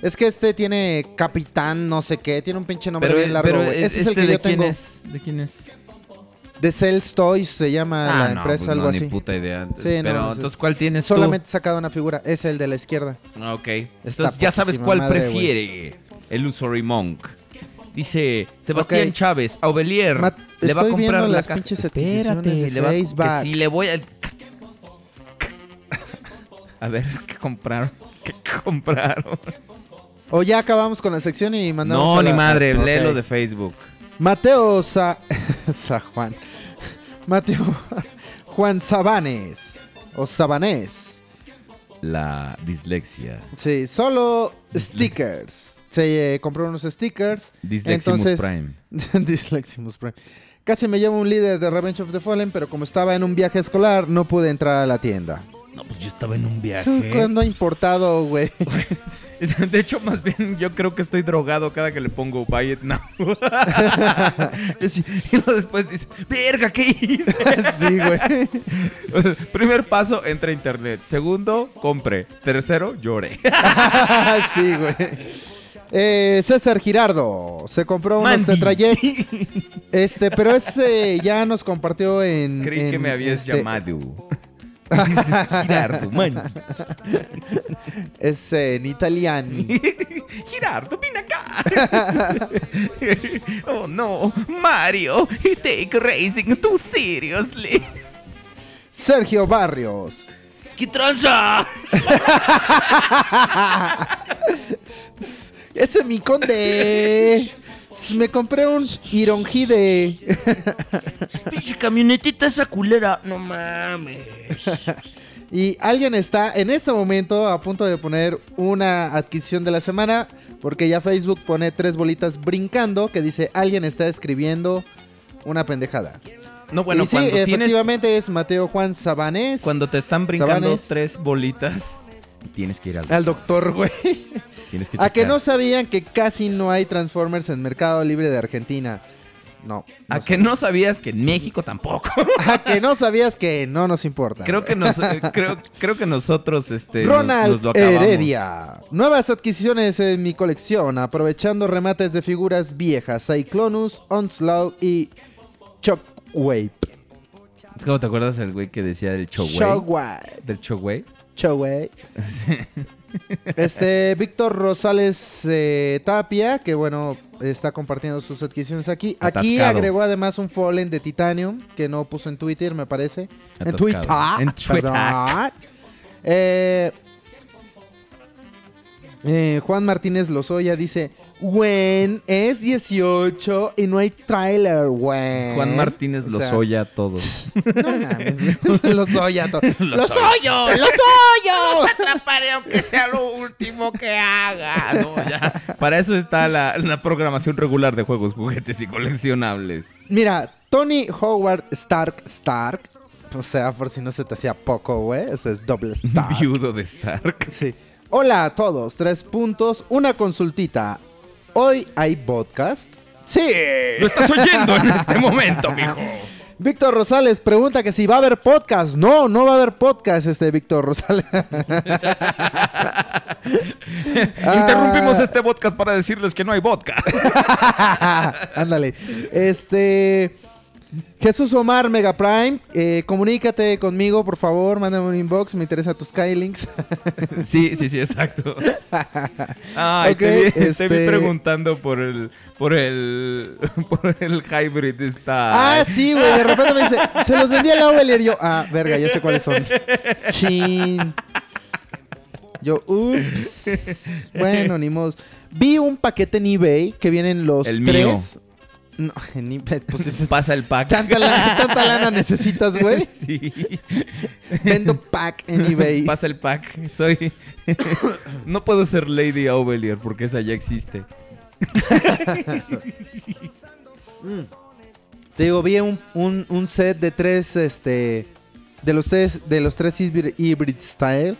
Es que este tiene Capitán no sé qué, tiene un pinche nombre bien largo, güey. Ese es el este que de yo quién tengo. es? ¿De quién es? De Cells Toys se llama la Ah, no, empresa, pues algo no, así. ni puta idea. Sí, no, Pero, es- entonces, ¿cuál tienes Solamente he sacado una figura. Es el de la izquierda. tú? Ok. Entonces, ya sabes cuál madre, prefiere el Usory Monk. Dice Sebastián Ok. Chávez, Aubelier, Mat- le va a comprar la las caja. pinches Espérate, de le va a... Que si le voy a... A ver, ¿qué compraron? ¿Qué compraron? O ya acabamos con la sección y mandamos No, a la- ni madre, Ok. léelo de Facebook. Mateo Sa... Sa Juan. Mateo Juan Sabanes. O Sabanés. La dislexia. Sí, solo stickers. Se eh, compró unos stickers. Disleximus Entonces- Prime. Disleximus Prime. Casi me llevo un líder de Revenge of the Fallen, pero como estaba en un viaje escolar, no pude entrar a la tienda. No, pues yo estaba en un viaje. ¿Cuándo ha importado, güey? De hecho, más bien, yo creo que estoy drogado cada que le pongo Buy It Now. y luego después dice, verga, ¿qué hice? sí, güey. Primer paso, entra a internet. Segundo, compre. Tercero, llore. sí, güey. Eh, César Girardo se compró unos Mandy. Tetrayets. Este, pero ese ya nos compartió en. Creí en, que me habías este, llamado. Girardo, man. Es en italiano. Girardo, ven acá. oh no, Mario, you take racing too seriously. Sergio Barrios. ¿Qué tranza? ¡Ese es mi conde! Me compré un Ironhide. Pinche camionetita esa culera. No mames. Y alguien está en este momento a punto de poner una adquisición de la semana. Porque ya Facebook pone tres bolitas brincando que dice alguien está escribiendo una pendejada. No, bueno, y sí, cuando tienes efectivamente es Mateo Juan Sabanés. Cuando te están brincando Sabanes. tres bolitas, tienes que ir al Al doctor, güey. Tienes que A que no sabían que casi no hay Transformers en Mercado Libre de Argentina. No. A que no sabías que en México tampoco. A que no sabías que no nos importa. creo que nos, eh, creo, creo que nosotros este Ronald nos lo acabamos. Heredia. Nuevas adquisiciones en mi colección, aprovechando remates de figuras viejas, Cyclonus, Onslaught y Shockwave. ¿Cómo te acuerdas el güey que decía del? Shockwave. Del Choway. Shockwave. Este, Víctor Rosales eh, Tapia, que bueno, está compartiendo sus adquisiciones aquí. Aquí Atascado. agregó además un Fallen de Titanium, que no puso en Twitter, me parece. En. Twitter. En Twitter. perdón. Eh, eh, Juan Martínez Lozoya dice, When es 18 y no hay trailer, güey. Juan Martínez O sea, Lozoya a todos. No mames, güey. Lozoya. to- Lozoyo, ¡Lozoyo! atraparé aunque sea lo último que haga. No, ya. Para eso está la, la programación regular de juegos, juguetes y coleccionables. Mira, Tony Howard Stark Stark. O sea, por si no se te hacía poco, güey. O sea, es doble Stark. Viudo de Stark. Sí. Hola a todos. Tres puntos. Una consultita. ¿Hoy hay podcast? Sí. Lo estás oyendo en este momento, mijo. Víctor Rosales pregunta que si va a haber podcast. No, no va a haber podcast, este Víctor Rosales. Interrumpimos este podcast para decirles que no hay vodka. Ándale. Este. Jesús Omar Mega Prime, eh, comunícate conmigo, por favor, mándame un inbox, me interesa tus Skylinks. Sí, sí, sí, exacto. Ay, Ok, te, vi, te este- vi preguntando por el por el por el hybrid está. Ah, sí, güey, de repente me dice, se los vendí a la Ovelier y yo, ah, verga, ya sé cuáles son. Chin. Yo, ups. Bueno, ni modo. Vi un paquete en eBay que vienen los El tres. No, en eBay, pues es- Pasa el pack. ¿Tanta lana, tanta lana necesitas, güey? Sí. Vendo pack en eBay. Pasa el pack. Soy. no puedo ser Lady Ovelier porque esa ya existe. Te digo, vi un, un- un set de tres, este, de los tres, de los tres hybrid, hybrid style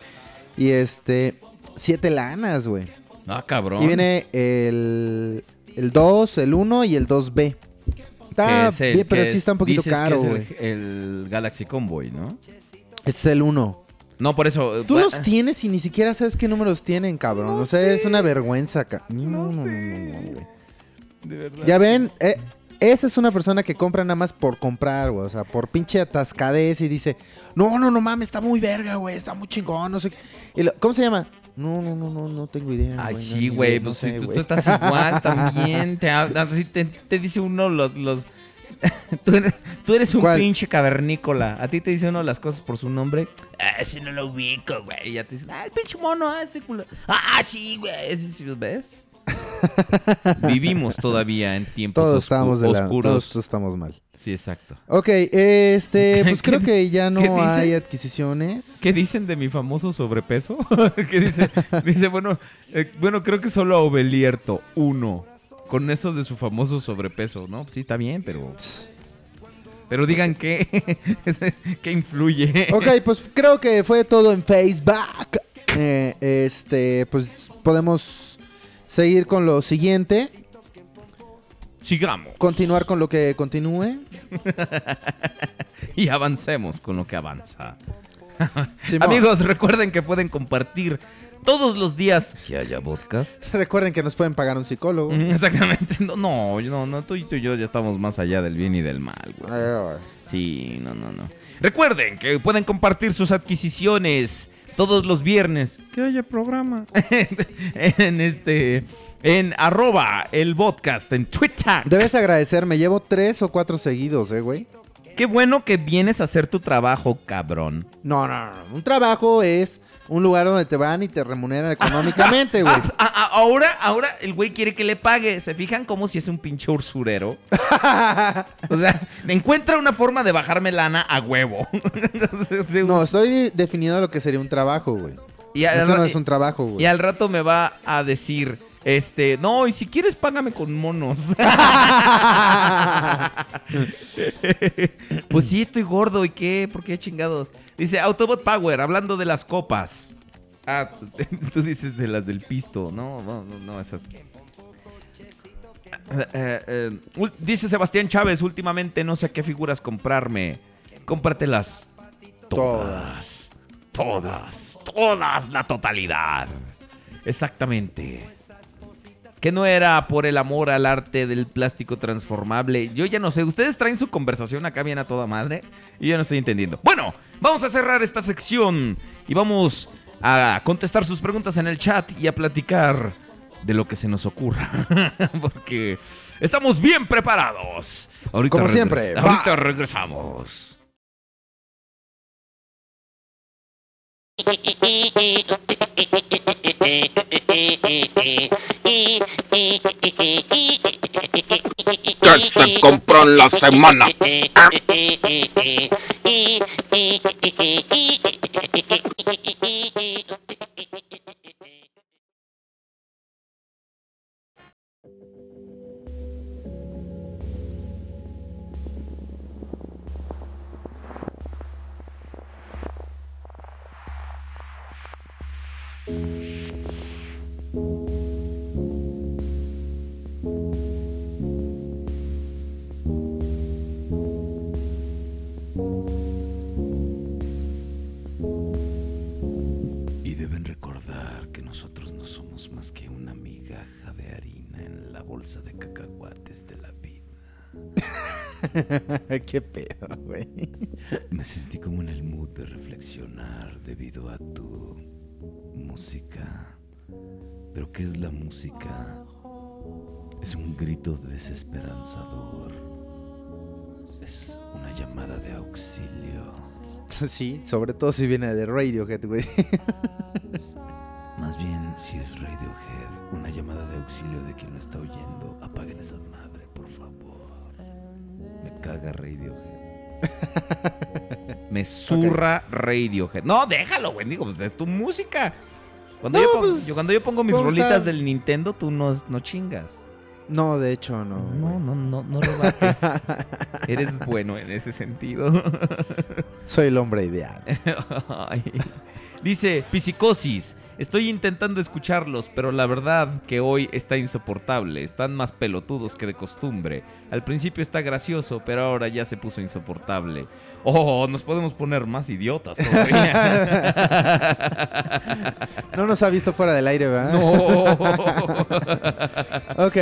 y este, siete lanas, güey. Ah, cabrón. Y viene el, el 2, el 1 y el 2B. Que Está es el bien, pero sí es- está un poquito dices que caro, es el-. El, Galaxy Convoy, ¿no? Ese es el 1. No, por eso. Tú eh, los tienes y ni siquiera sabes qué números tienen, cabrón. o sea, es una vergüenza, ca- No, no, no, no, no, güey. De verdad. Ya ven, eh, esa es una persona que compra nada más por comprar, güey. O sea, por pinche atascadez y dice, no, no, no mames, está muy verga, güey, está muy chingón, no sé qué. Y lo- ¿Cómo se llama? No, no, no, no, no tengo idea. Ay, no, sí, güey. no pues sé, si tú, güey. tú estás igual también. Te, así te, te dice uno los. los tú, eres, tú eres un ¿Cuál? pinche cavernícola. A ti te dice uno las cosas por su nombre. Ah, ese no lo ubico, güey. Y ya te dicen, ah, el pinche mono, ah, ese culo. Ah, sí, güey. Ese sí, ¿Ves? Vivimos todavía en tiempos Todos oscu- estamos de la, oscuros. todos estamos mal. Sí, exacto. Ok, este, pues ¿Qué- creo que ya no hay adquisiciones. ¿Qué dicen de mi famoso sobrepeso? ¿Qué dice? Dice, bueno, eh, bueno, creo que solo a Obelierto, uno. Con eso de su famoso sobrepeso, ¿no? Sí, está bien, pero. Pero digan qué. ¿Qué influye? Ok, pues creo que fue todo en Facebook. Eh, este, pues podemos seguir con lo siguiente. Sigamos. Continuar con lo que continúe. Y avancemos con lo que avanza. Simón. Amigos, recuerden que pueden compartir todos los días que haya podcast. Recuerden que nos pueden pagar un psicólogo. Mm, Exactamente. No, no, no, no, tú y tú y yo ya estamos más allá del bien y del mal, güey. Ay, Sí, no, no, no. Recuerden que pueden compartir sus adquisiciones todos los viernes. Que haya programa. en este. En arroba el podcast en Twitter. Debes agradecerme, llevo tres o cuatro seguidos, eh, güey. qué bueno que vienes a hacer tu trabajo, cabrón. No, no, no. Un trabajo es un lugar donde te van y te remuneran económicamente, güey. Ah, ah, ah, ahora, ahora el güey quiere que le pague. ¿Se fijan como si es un pinche ursurero? o sea, encuentra una forma de bajarme lana a huevo. No, estoy definiendo lo que sería un trabajo, güey. y, Esto no es un trabajo, y güey. al rato me va a decir, este, no, y si quieres págame con monos. pues sí, estoy gordo, ¿y qué? ¿Por qué chingados? Dice Autobot Power, hablando de las copas. Ah, tú dices de las del pisto. No, no, no, no esas. Eh, eh, eh, dice Sebastián Chávez, últimamente no sé qué figuras comprarme. Cómpratelas todas. Todas. Todas. La totalidad. Exactamente. Que no era por el amor al arte del plástico transformable. Yo ya no sé. Ustedes traen su conversación acá bien a toda madre. Y yo no estoy entendiendo. Bueno, vamos a cerrar esta sección. Y vamos a contestar sus preguntas en el chat y a platicar de lo que se nos ocurra. Porque estamos bien preparados. Ahorita Como siempre. Ahorita regresamos. Que se compró en la semana. Y deben recordar que nosotros no somos más que una migaja de harina en la bolsa de cacahuates de la vida. qué pedo, güey. Me sentí como en el mood de reflexionar debido a tu música. Pero ¿qué es la música? Es un grito desesperanzador. Es una llamada de auxilio. Sí, sobre todo si viene de Radiohead, güey. Más bien, si es Radiohead, una llamada de auxilio de quien lo está oyendo. Apaguen esa madre, por favor. Me caga Radiohead. Me zurra Radiohead. No, déjalo, güey. Digo, pues es tu música. Cuando, No, yo, pongo, pues, yo- cuando yo pongo mis rolitas estar- del Nintendo, tú no, no chingas. No, de hecho, no. No, no, no, no lo bates. Eres bueno en ese sentido. Soy el hombre ideal. Dice, Psicosis. Estoy intentando escucharlos, pero la verdad que hoy está insoportable. Están más pelotudos que de costumbre. Al principio está gracioso, pero ahora ya se puso insoportable. Oh, nos podemos poner más idiotas todavía. No nos ha visto fuera del aire, ¿verdad? no. Ok.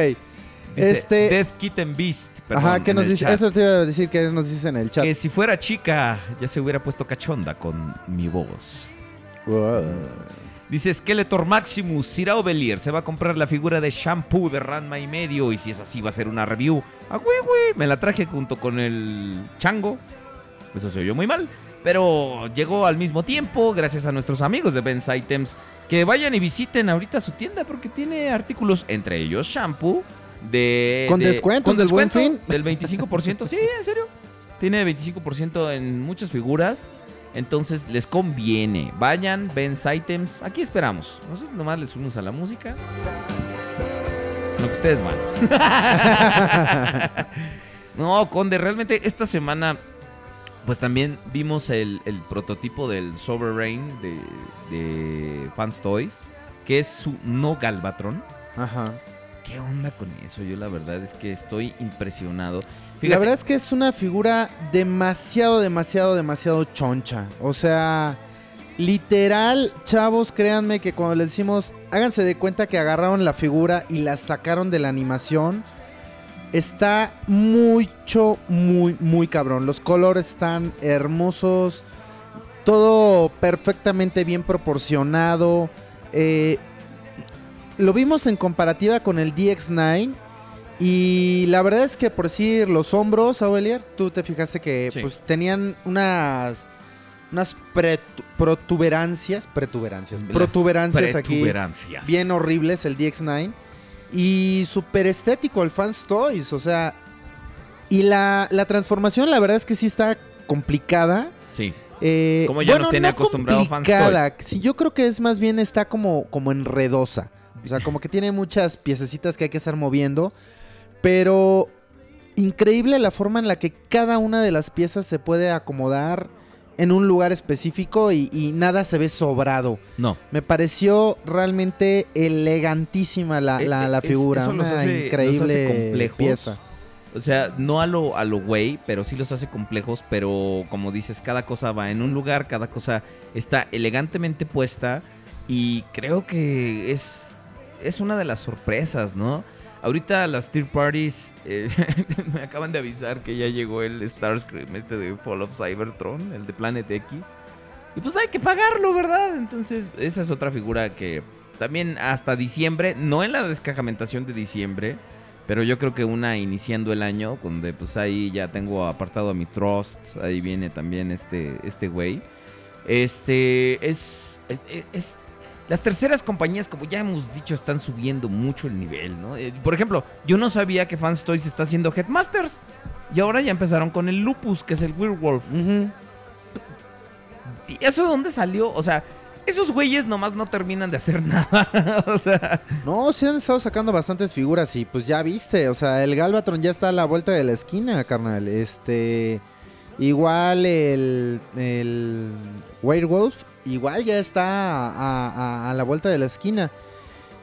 Dice, este. Death Kitten Beast. perdón, Ajá, ¿qué en nos dice? chat. Eso te iba a decir que nos dice en el chat. Que si fuera chica, ya se hubiera puesto cachonda con mi voz. Wow. Dice Skeletor Maximus, Sirao Belier se va a comprar la figura de shampoo de Ranma y medio y si es así va a ser una review. Ah, güey, güey, me la traje junto con el chango. Eso se oyó muy mal. Pero llegó al mismo tiempo, gracias a nuestros amigos de Ben's Items. Que vayan y visiten ahorita su tienda porque tiene artículos, entre ellos shampoo. De, ¿Con de- descuentos del Buen descuento Fin? Del 25%, sí, en serio. Tiene 25% en muchas figuras. Entonces les conviene. Vayan, Ben's Items. Aquí esperamos. Nosotros nomás les unimos a la música. Lo que ustedes van. no, Conde, realmente esta semana. Pues también vimos el, el prototipo del Sovereign de, de Fans Toys. Que es su no Galvatron. Ajá. ¿Qué onda con eso? Yo la verdad es que estoy impresionado. La verdad es que es una figura demasiado, demasiado, demasiado choncha. O sea, literal, chavos, créanme que cuando les decimos, háganse de cuenta que agarraron la figura y la sacaron de la animación. Está mucho, muy, muy cabrón. Los colores están hermosos. Todo perfectamente bien proporcionado. Eh, lo vimos en comparativa con el DX9. Y la verdad es que por decir los hombros, Aurelier, tú te fijaste que Sí. pues tenían unas unas protuberancias, protuberancias, protuberancias aquí bien horribles el DX9 y súper estético el Fans Toys, o sea, y la, la transformación la verdad es que sí está complicada. Sí. Eh, Como ya nos tiene no acostumbrado Fans complicada, Sí, yo creo que es más bien está como, como enredosa. O sea, como que tiene muchas piececitas que hay que estar moviendo. Pero increíble la forma en la que cada una de las piezas se puede acomodar en un lugar específico y, y nada se ve sobrado. No. Me pareció realmente elegantísima la, Eh, la- eh, la es- figura. eso los una hace- los hace increíble complejos. pieza. O sea, no a lo, a lo güey, pero sí los hace complejos, pero como dices, cada cosa va en un lugar, cada cosa está elegantemente puesta y creo que es, es una de las sorpresas, ¿no? Ahorita las tier parties eh, me acaban de avisar que ya llegó el Starscream este de Fall of Cybertron, el de Planet X. Y pues hay que pagarlo, ¿verdad? Entonces esa es otra figura que también hasta diciembre, no en la descajamentación de diciembre, pero yo creo que una iniciando el año, donde pues ahí ya tengo apartado a mi Trust, ahí viene también este este güey. Este es, es, es- las terceras compañías, como ya hemos dicho, están subiendo mucho el nivel, ¿no? Eh, por ejemplo, yo no sabía que Fans Toys está haciendo Headmasters. Y ahora ya empezaron con el Lupus, que es el Werewolf. ¿Y eso de dónde salió? O sea, esos güeyes nomás no terminan de hacer nada. o sea, No, sí han estado sacando bastantes figuras y pues ya viste, o sea, el Galvatron ya está a la vuelta de la esquina, carnal. Este, igual el, el Werewolf, igual ya está a, a- a la vuelta de la esquina.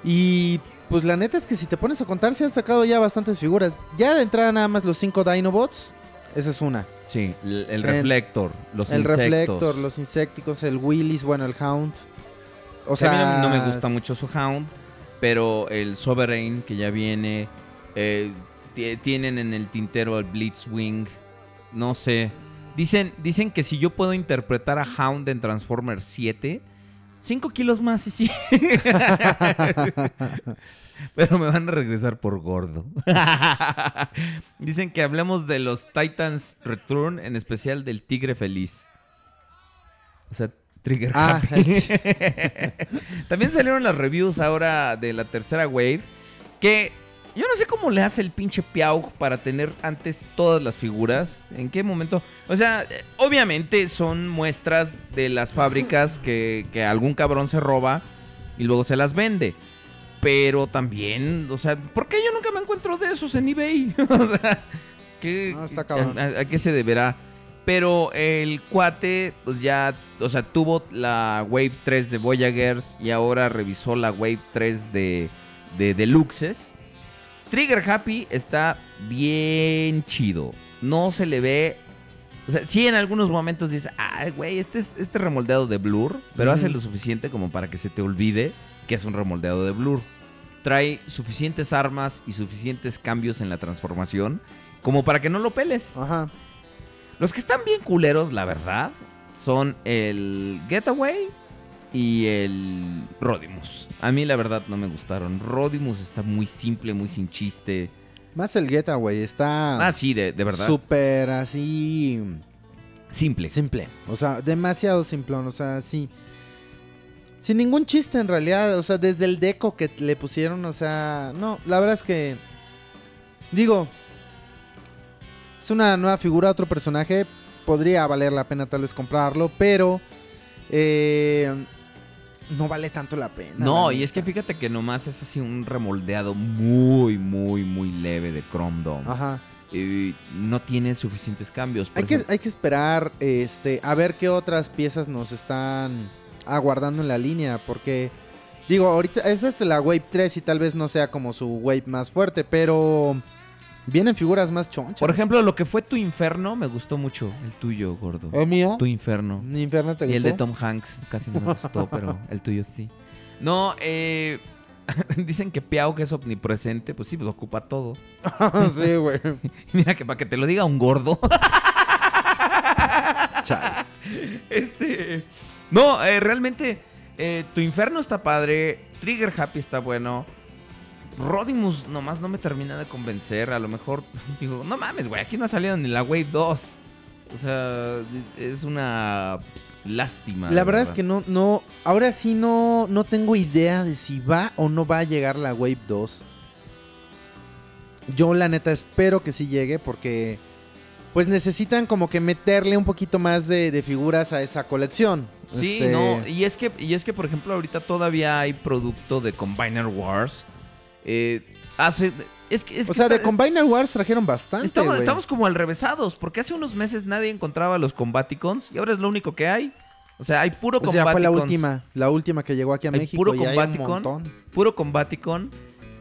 Y pues la neta es que si te pones a contar, se han sacado ya bastantes figuras. Ya de entrada nada más los 5 Dinobots, esa es una. sí, el, el El- reflector, los el insectos. Reflector, los insecticos, el Willis, bueno, el Hound. O sea, sea, a mí no, no me gusta mucho su Hound, pero el Sovereign que ya viene, eh, ti- tienen en el tintero el Blitzwing, no sé. Dicen, dicen que si yo puedo interpretar a Hound en Transformers 7, 5 kilos más y sí. Pero me van a regresar por gordo. Dicen que hablemos de los Titans Return, en especial del Tigre Feliz. O sea, Trigger Ah, Happy. También salieron las reviews ahora de la tercera wave. Que yo no sé cómo le hace el pinche Piaug para tener antes todas las figuras. ¿En qué momento? O sea, eh, obviamente son muestras de las fábricas que, que algún cabrón se roba y luego se las vende. Pero también, o sea, ¿por qué yo nunca me encuentro de esos en eBay? o sea, ¿qué, No, está cabrón. a- a qué se deberá? Pero el cuate, pues ya, o sea, tuvo la Wave 3 de Voyagers y ahora revisó la Wave 3 de, de Deluxes. Trigger Happy está bien chido. No se le ve. O sea, sí en algunos momentos dices, ay, güey, este es este remoldeado de Blur, pero hace lo suficiente como para que se te olvide que es un remoldeado de Blur. Trae suficientes armas y suficientes cambios en la transformación como para que no lo peles. Ajá. Los que están bien culeros, la verdad, son el Getaway y el Rodimus. A mí la verdad no me gustaron. Rodimus está muy simple, muy sin chiste. Más el Getaway, está Ah, sí, de, de verdad. súper así simple. simple. O sea, demasiado simplón. O sea, sí. Sin ningún chiste en realidad. O sea, desde el deco que le pusieron, o sea, no, la verdad es que. Digo. Es una nueva figura, otro personaje. Podría valer la pena tal vez comprarlo, pero. eh, no vale tanto la pena. No, la y es que fíjate que nomás es así un remoldeado muy, muy, muy leve de Chrome Dome. Ajá. Y no tiene suficientes cambios. Hay que, hay que esperar este, a ver qué otras piezas nos están aguardando en la línea. Porque, digo, ahorita esta es la Wave 3 y tal vez no sea como su Wave más fuerte, pero vienen figuras más chonchas. Por ejemplo, lo que fue tu inferno me gustó mucho. El tuyo, gordo. ¿el mío? Tu inferno. ¿Mi infierno te Y el de gustó? Tom Hanks casi no me gustó, pero el tuyo sí. No, eh, dicen que Piau es omnipresente, pues sí, pues ocupa todo. sí, güey. Mira que para que te lo diga un gordo. Chale. este, no, eh, realmente eh, tu inferno está padre, Trigger Happy está bueno. Rodimus nomás no me termina de convencer. A lo mejor digo, no mames, güey, aquí no ha salido ni la Wave 2. O sea, es una lástima. La de verdad es que no, no, ahora sí no, no tengo idea de si va o no va a llegar la Wave 2. Yo la neta espero que sí llegue porque pues necesitan como que meterle un poquito más de, de figuras a esa colección. Sí, Este, no, y es que y es que por ejemplo ahorita todavía hay producto de Combiner Wars. Eh, hace es que es o que sea, de Combiner Wars trajeron bastante, estamos, estamos como al revesados, porque hace unos meses nadie encontraba los Combaticons y ahora es lo único que hay. O sea, hay puro O sea, fue la última, la última que llegó aquí a Hay México puro y hay un Combaticon. montón. Puro Combaticon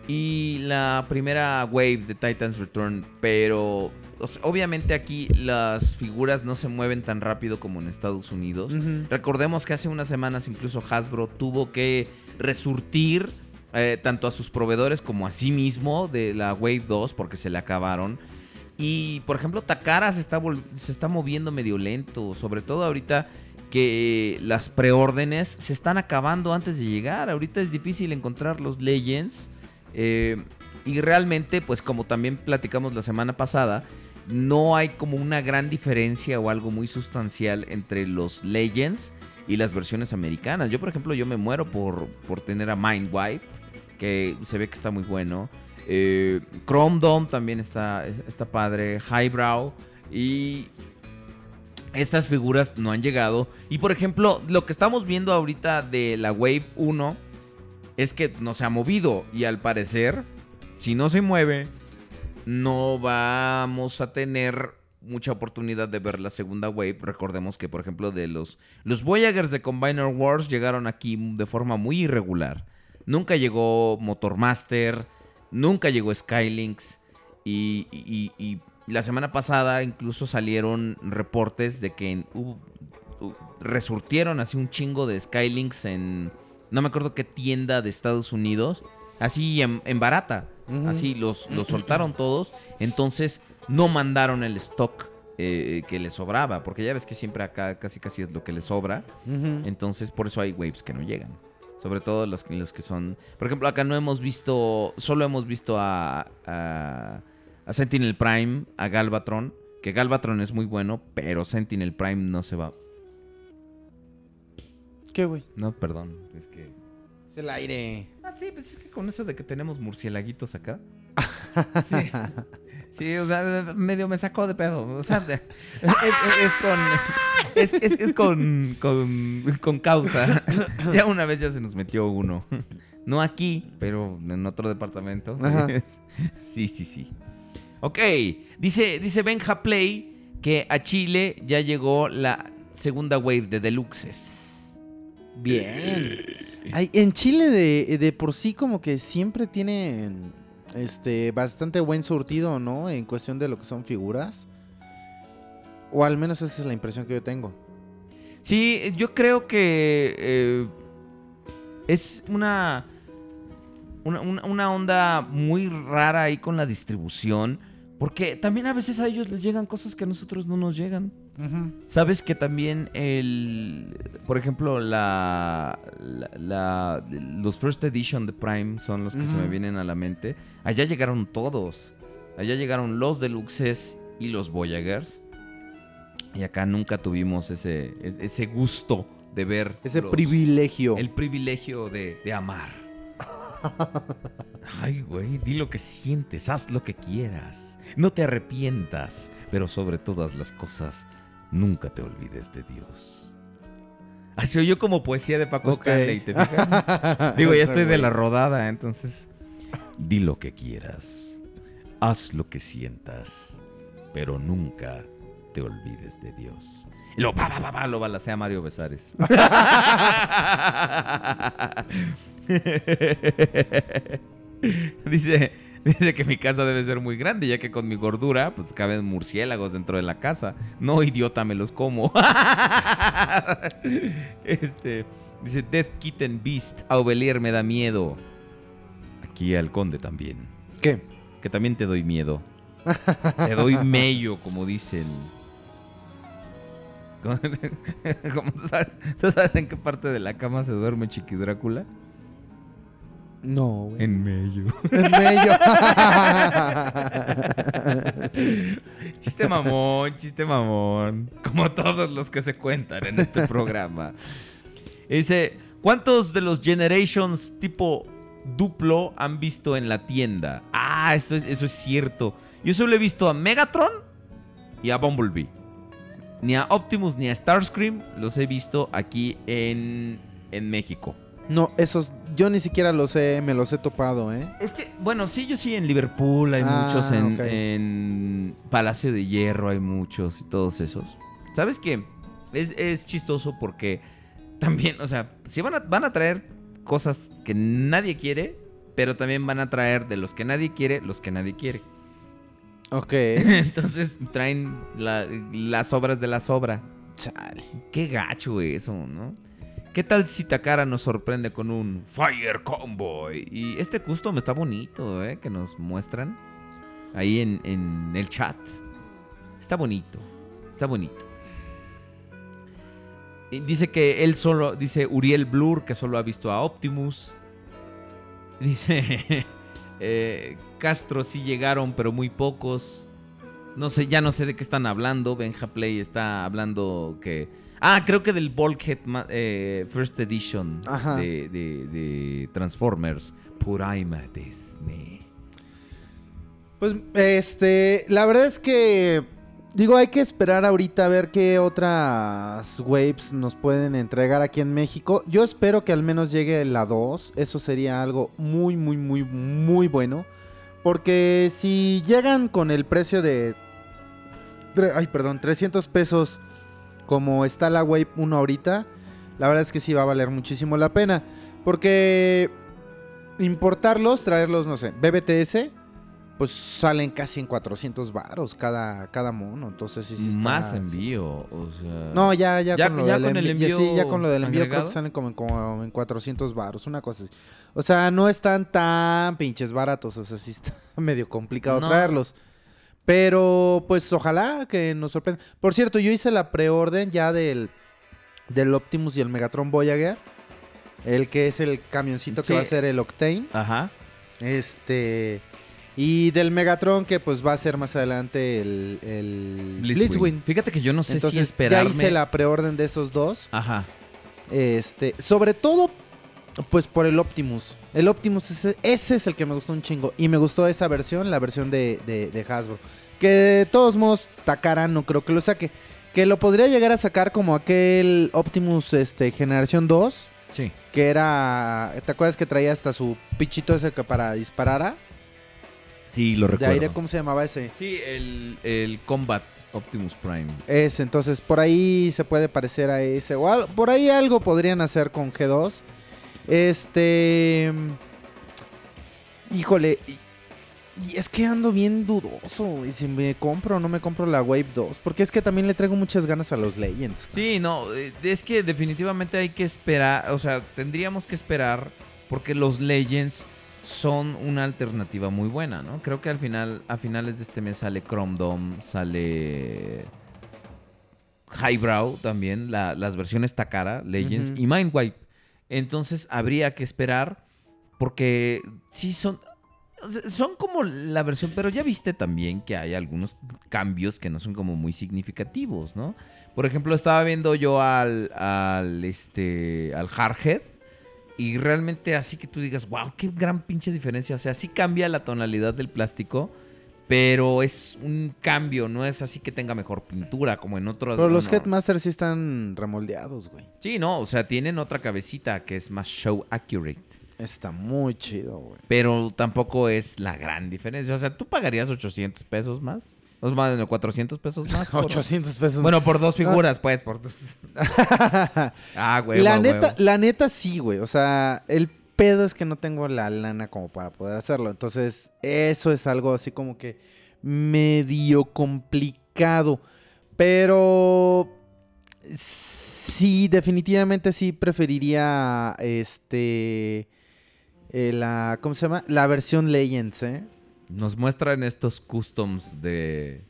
y la primera wave de Titans Return, pero o sea, obviamente aquí las figuras no se mueven tan rápido como en Estados Unidos. Recordemos que hace unas semanas incluso Hasbro tuvo que resurtir eh, tanto a sus proveedores como a sí mismo de la Wave 2 porque se le acabaron. Y por ejemplo, Takara se está, se está moviendo medio lento, sobre todo ahorita que las preórdenes se están acabando antes de llegar. Ahorita es difícil encontrar los Legends. eh, y realmente, pues como también platicamos la semana pasada, no hay como una gran diferencia o algo muy sustancial entre los Legends y las versiones americanas. Yo, por ejemplo, yo me muero por, por tener a Mindwipe, que se ve que está muy bueno. Eh, Dome también está, está padre. Highbrow. Y estas figuras no han llegado. Y por ejemplo, lo que estamos viendo ahorita de la Wave 1 es que no se ha movido. Y al parecer, si no se mueve, no vamos a tener mucha oportunidad de ver la segunda wave. Recordemos que, por ejemplo, de los, los Voyagers de Combiner Wars llegaron aquí de forma muy irregular. Nunca llegó Motormaster, nunca llegó Skylinks. Y, y- y la semana pasada incluso salieron reportes de que hubo- hu- resurtieron así un chingo de Skylinks en no me acuerdo qué tienda de Estados Unidos, así en, en barata. Así los, los soltaron todos. Entonces no mandaron el stock eh, que les sobraba. Porque ya ves que siempre acá casi casi es lo que les sobra. Entonces por eso hay waves que no llegan. Sobre todo los, que- los que son... Por ejemplo, acá no hemos visto... Solo hemos visto a, a, a Sentinel Prime, a Galvatron. Que Galvatron es muy bueno, pero Sentinel Prime no se va... ¿Qué, güey? No, perdón. Es que... Es el aire. Ah, sí, pues es que con eso de que tenemos murcielaguitos acá. Sí. Sí, o sea, medio me sacó de pedo. O sea, es, es- es con. Es, es- es con, con, con causa. Ya una vez ya se nos metió uno. No aquí, pero en otro departamento. Ajá. Sí, sí, sí. Ok. Dice, dice Benja Play que a Chile ya llegó la segunda wave de deluxes. Bien. Ay, en Chile de, de por sí como que siempre tienen este bastante buen surtido, ¿no? En cuestión de lo que son figuras. O al menos esa es la impresión que yo tengo. Sí, yo creo que eh, es una, una, una- onda muy rara ahí con la distribución. Porque también a veces a ellos les llegan cosas que a nosotros no nos llegan. Sabes que también el, por ejemplo, la, la- la- los first edition de Prime son los que se me vienen a la mente. Allá llegaron todos. Allá llegaron los deluxes y los Voyagers. Y acá nunca tuvimos ese, e- ese gusto de ver Ese los- privilegio. el privilegio de, de amar. Ay, güey, di lo que sientes, haz lo que quieras. No te arrepientas, pero sobre todas las cosas, nunca te olvides de Dios. Así se oyó como poesía de Paco Ok. Stanley, ¿te fijas? Digo, ya estoy de la rodada, entonces. Di lo que quieras, haz lo que sientas, pero nunca te olvides de Dios. Y lo pa, pa, pa, pa, lo balacea Mario Besares. dice, dice que mi casa debe ser muy grande, ya que con mi gordura, pues caben murciélagos dentro de la casa. No, idiota, me los como. este, dice Death Kitten Beast, a Ovelier me da miedo. Aquí al conde también. ¿Qué? Que también te doy miedo. te doy mello, como dicen. Tú sabes, ¿Tú sabes en qué parte de la cama se duerme Chiqui Drácula? No, güey. En medio. En medio. chiste mamón, chiste mamón. Como todos los que se cuentan en este programa. Dice, ¿cuántos de los Generations tipo duplo han visto en la tienda? Ah, eso es, eso es cierto. Yo solo he visto a Megatron y a Bumblebee. Ni a Optimus ni a Starscream los he visto aquí en, en México. No, esos yo ni siquiera los he, me los he topado, ¿eh? Es que, bueno, sí, yo sí, en Liverpool hay Ah, muchos, en, en Palacio de Hierro hay muchos y todos esos. ¿Sabes qué? Es, es chistoso porque también, o sea, sí van a, van a traer cosas que nadie quiere, pero también van a traer de los que nadie quiere, los que nadie quiere. Ok. Entonces traen la- las obras de la sobra. Chale. Qué gacho eso, ¿no? ¿Qué tal si Takara nos sorprende con un Fire Convoy? Y este custom está bonito, ¿eh? Que nos muestran ahí en, en el chat. Está bonito, está bonito. Dice que él solo, dice Uriel Blur, que solo ha visto a Optimus. Dice, eh, Castro sí llegaron, pero muy pocos. No sé, ya no sé de qué están hablando. Benja Play está hablando que. Ah, creo que del Bulkhead eh, First Edition de, de- de Transformers. Puraima Disney. Pues, este, la verdad es que, digo, hay que esperar ahorita a ver qué otras waves nos pueden entregar aquí en México. Yo espero que al menos llegue la 2. Eso sería algo muy, muy, muy, muy bueno. Porque si llegan con el precio de, ay, perdón, 300 pesos como está la Wave 1 ahorita, la verdad es que sí va a valer muchísimo la pena. Porque importarlos, traerlos, no sé, BBTS, pues salen casi en 400 varos cada, cada mono. Entonces sí, sí está- Más envío. O sea. No, ya, ya, Ya- con lo ya del con el envi- ya sí, envío ya con lo del envío creo que salen como, en- como en 400 varos, una cosa así. O sea, no están tan pinches baratos, o sea, sí está medio complicado No. traerlos. Pero pues ojalá que nos sorprenda. Por cierto, yo hice la preorden ya del, del Optimus y el Megatron Voyager. El que es el camioncito que va a ser el Octane. Ajá. Este. Y del Megatron que pues va a ser más adelante el, el Blitzwing. Blitzwing. Fíjate que yo no sé Entonces si esperarme. ya hice la preorden de esos dos. Ajá. Este, sobre todo, pues por el Optimus. El Optimus, ese, ese es el que me gustó un chingo. Y me gustó esa versión, la versión de, de- de Hasbro. Que de todos modos, Takara no creo que lo saque. Que lo podría llegar a sacar como aquel Optimus este, Generación 2. Sí. Que era. ¿Te acuerdas que traía hasta su pichito ese que para disparara? Sí, lo De recuerdo. aire, ¿cómo se llamaba ese? Sí, el, el Combat Optimus Prime. Ese, entonces por ahí se puede parecer a ese. O al- por ahí algo podrían hacer con G2. Este. Híjole. Y, y es que ando bien dudoso. güey, si me compro o no me compro la Wave 2. Porque es que también le traigo muchas ganas a los Legends. Sí, no, eh, es que definitivamente hay que esperar, o sea, tendríamos que esperar porque los Legends son una alternativa muy buena, ¿no? Creo que al final, a finales de este mes sale Chrome Dome, sale Highbrow también, la- las versiones Takara, Legends Ujú. y Mindwipe. Entonces habría que esperar porque sí son... Son como la versión, pero ya viste también que hay algunos cambios que no son como muy significativos, ¿no? Por ejemplo, estaba viendo yo al, al, este, al Hardhead y realmente así que tú digas, wow, qué gran pinche diferencia. O sea, sí cambia la tonalidad del plástico, pero es un cambio, no es así que tenga mejor pintura como en otros. Pero los no. Headmasters sí están remoldeados, güey. Sí, no, o sea, tienen otra cabecita que es más show accurate. Está muy chido, güey. Pero tampoco es la gran diferencia. O sea, ¿tú pagarías 800 pesos más? ¿O más de 400 pesos más? por- 800 pesos. Bueno, por dos figuras, pues, por dos. Ah, güey. la neta, la neta sí, güey. O sea, el pedo es que no tengo la lana como para poder hacerlo. Entonces, eso es algo así como que medio complicado. Pero sí, definitivamente sí preferiría este eh, la ¿cómo se llama? La versión Legends, ¿eh? Nos muestran estos customs de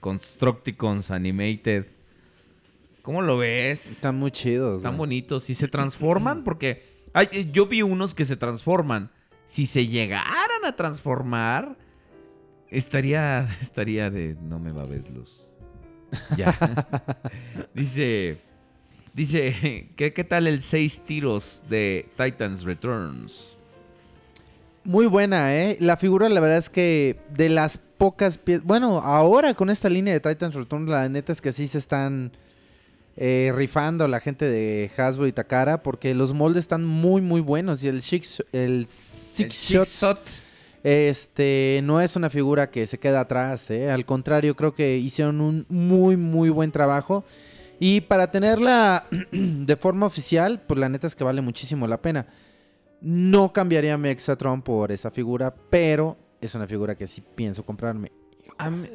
Constructicons Animated. ¿Cómo lo ves? Están muy chidos. Están güey. bonitos. Y se transforman porque ay, eh, yo vi unos que se transforman. si se llegaran a transformar, estaría, estaría de no me babes luz. Ya. dice, dice, ¿qué, ¿qué tal el seis tiros de Titans Returns? Muy buena, ¿eh? La figura, la verdad es que de las pocas piezas. Bueno, ahora con esta línea de Titans Return, la neta es que sí se están eh, rifando la gente de Hasbro y Takara, porque los moldes están muy, muy buenos. Y el Six, el Six El Shot, Shot. este, no es una figura que se queda atrás, ¿eh? Al contrario, creo que hicieron un muy, muy buen trabajo. Y para tenerla de forma oficial, pues la neta es que vale muchísimo la pena. No cambiaría mi Exatron por esa figura, pero es una figura que sí pienso comprarme. A mí,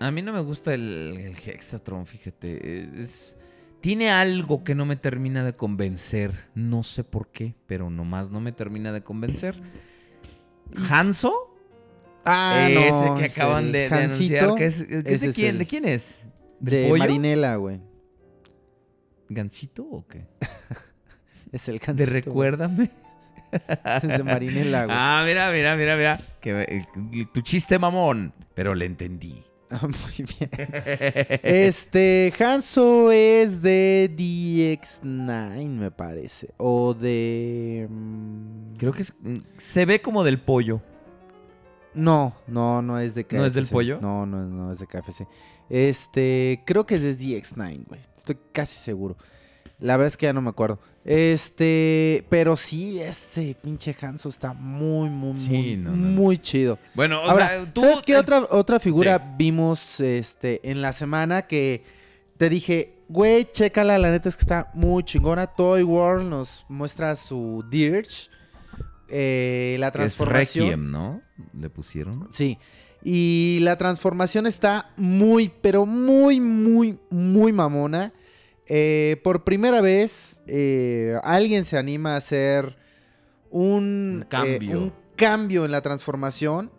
a mí no me gusta el, el Hexatron, fíjate. Es, tiene algo que no me termina de convencer. No sé por qué, pero nomás no me termina de convencer. ¿Hanso? Ah, ese no, que es acaban el de, de anunciar. que es, ¿es ese de, quién, el- ¿De quién es? ¿Del De? Marinela, güey. ¿Gansito o qué? Es el De Hansito, güey. recuérdame. Es de Marinela, güey. Ah, mira, mira, mira, mira. Que, eh, tu chiste mamón, pero le entendí. Ah, muy bien. Este, Hanso es de DX9, me parece. O de... mm, Creo que es- se ve como del pollo. No, no, no es de KFC. ¿No es del pollo? No, no, no es de KFC. Este, creo que es de DX9, güey. Estoy casi seguro. La verdad es que ya no me acuerdo. Este, pero sí, ese pinche Hanso está muy, muy, Sí, muy, no, no, no. muy chido. Bueno, o Ahora, sea, tú... ¿sabes qué eh, otra, otra figura sí. vimos este, en la semana que te dije, güey, chécala, la neta es que está muy chingona. Toy World nos muestra su Dirge. eh, la que es transformación. Requiem, ¿no? Le pusieron. Sí. Y la transformación está muy, pero muy, muy, muy mamona. Eh, por primera vez, eh, alguien se anima a hacer un, Un cambio. eh, un cambio en la transformación.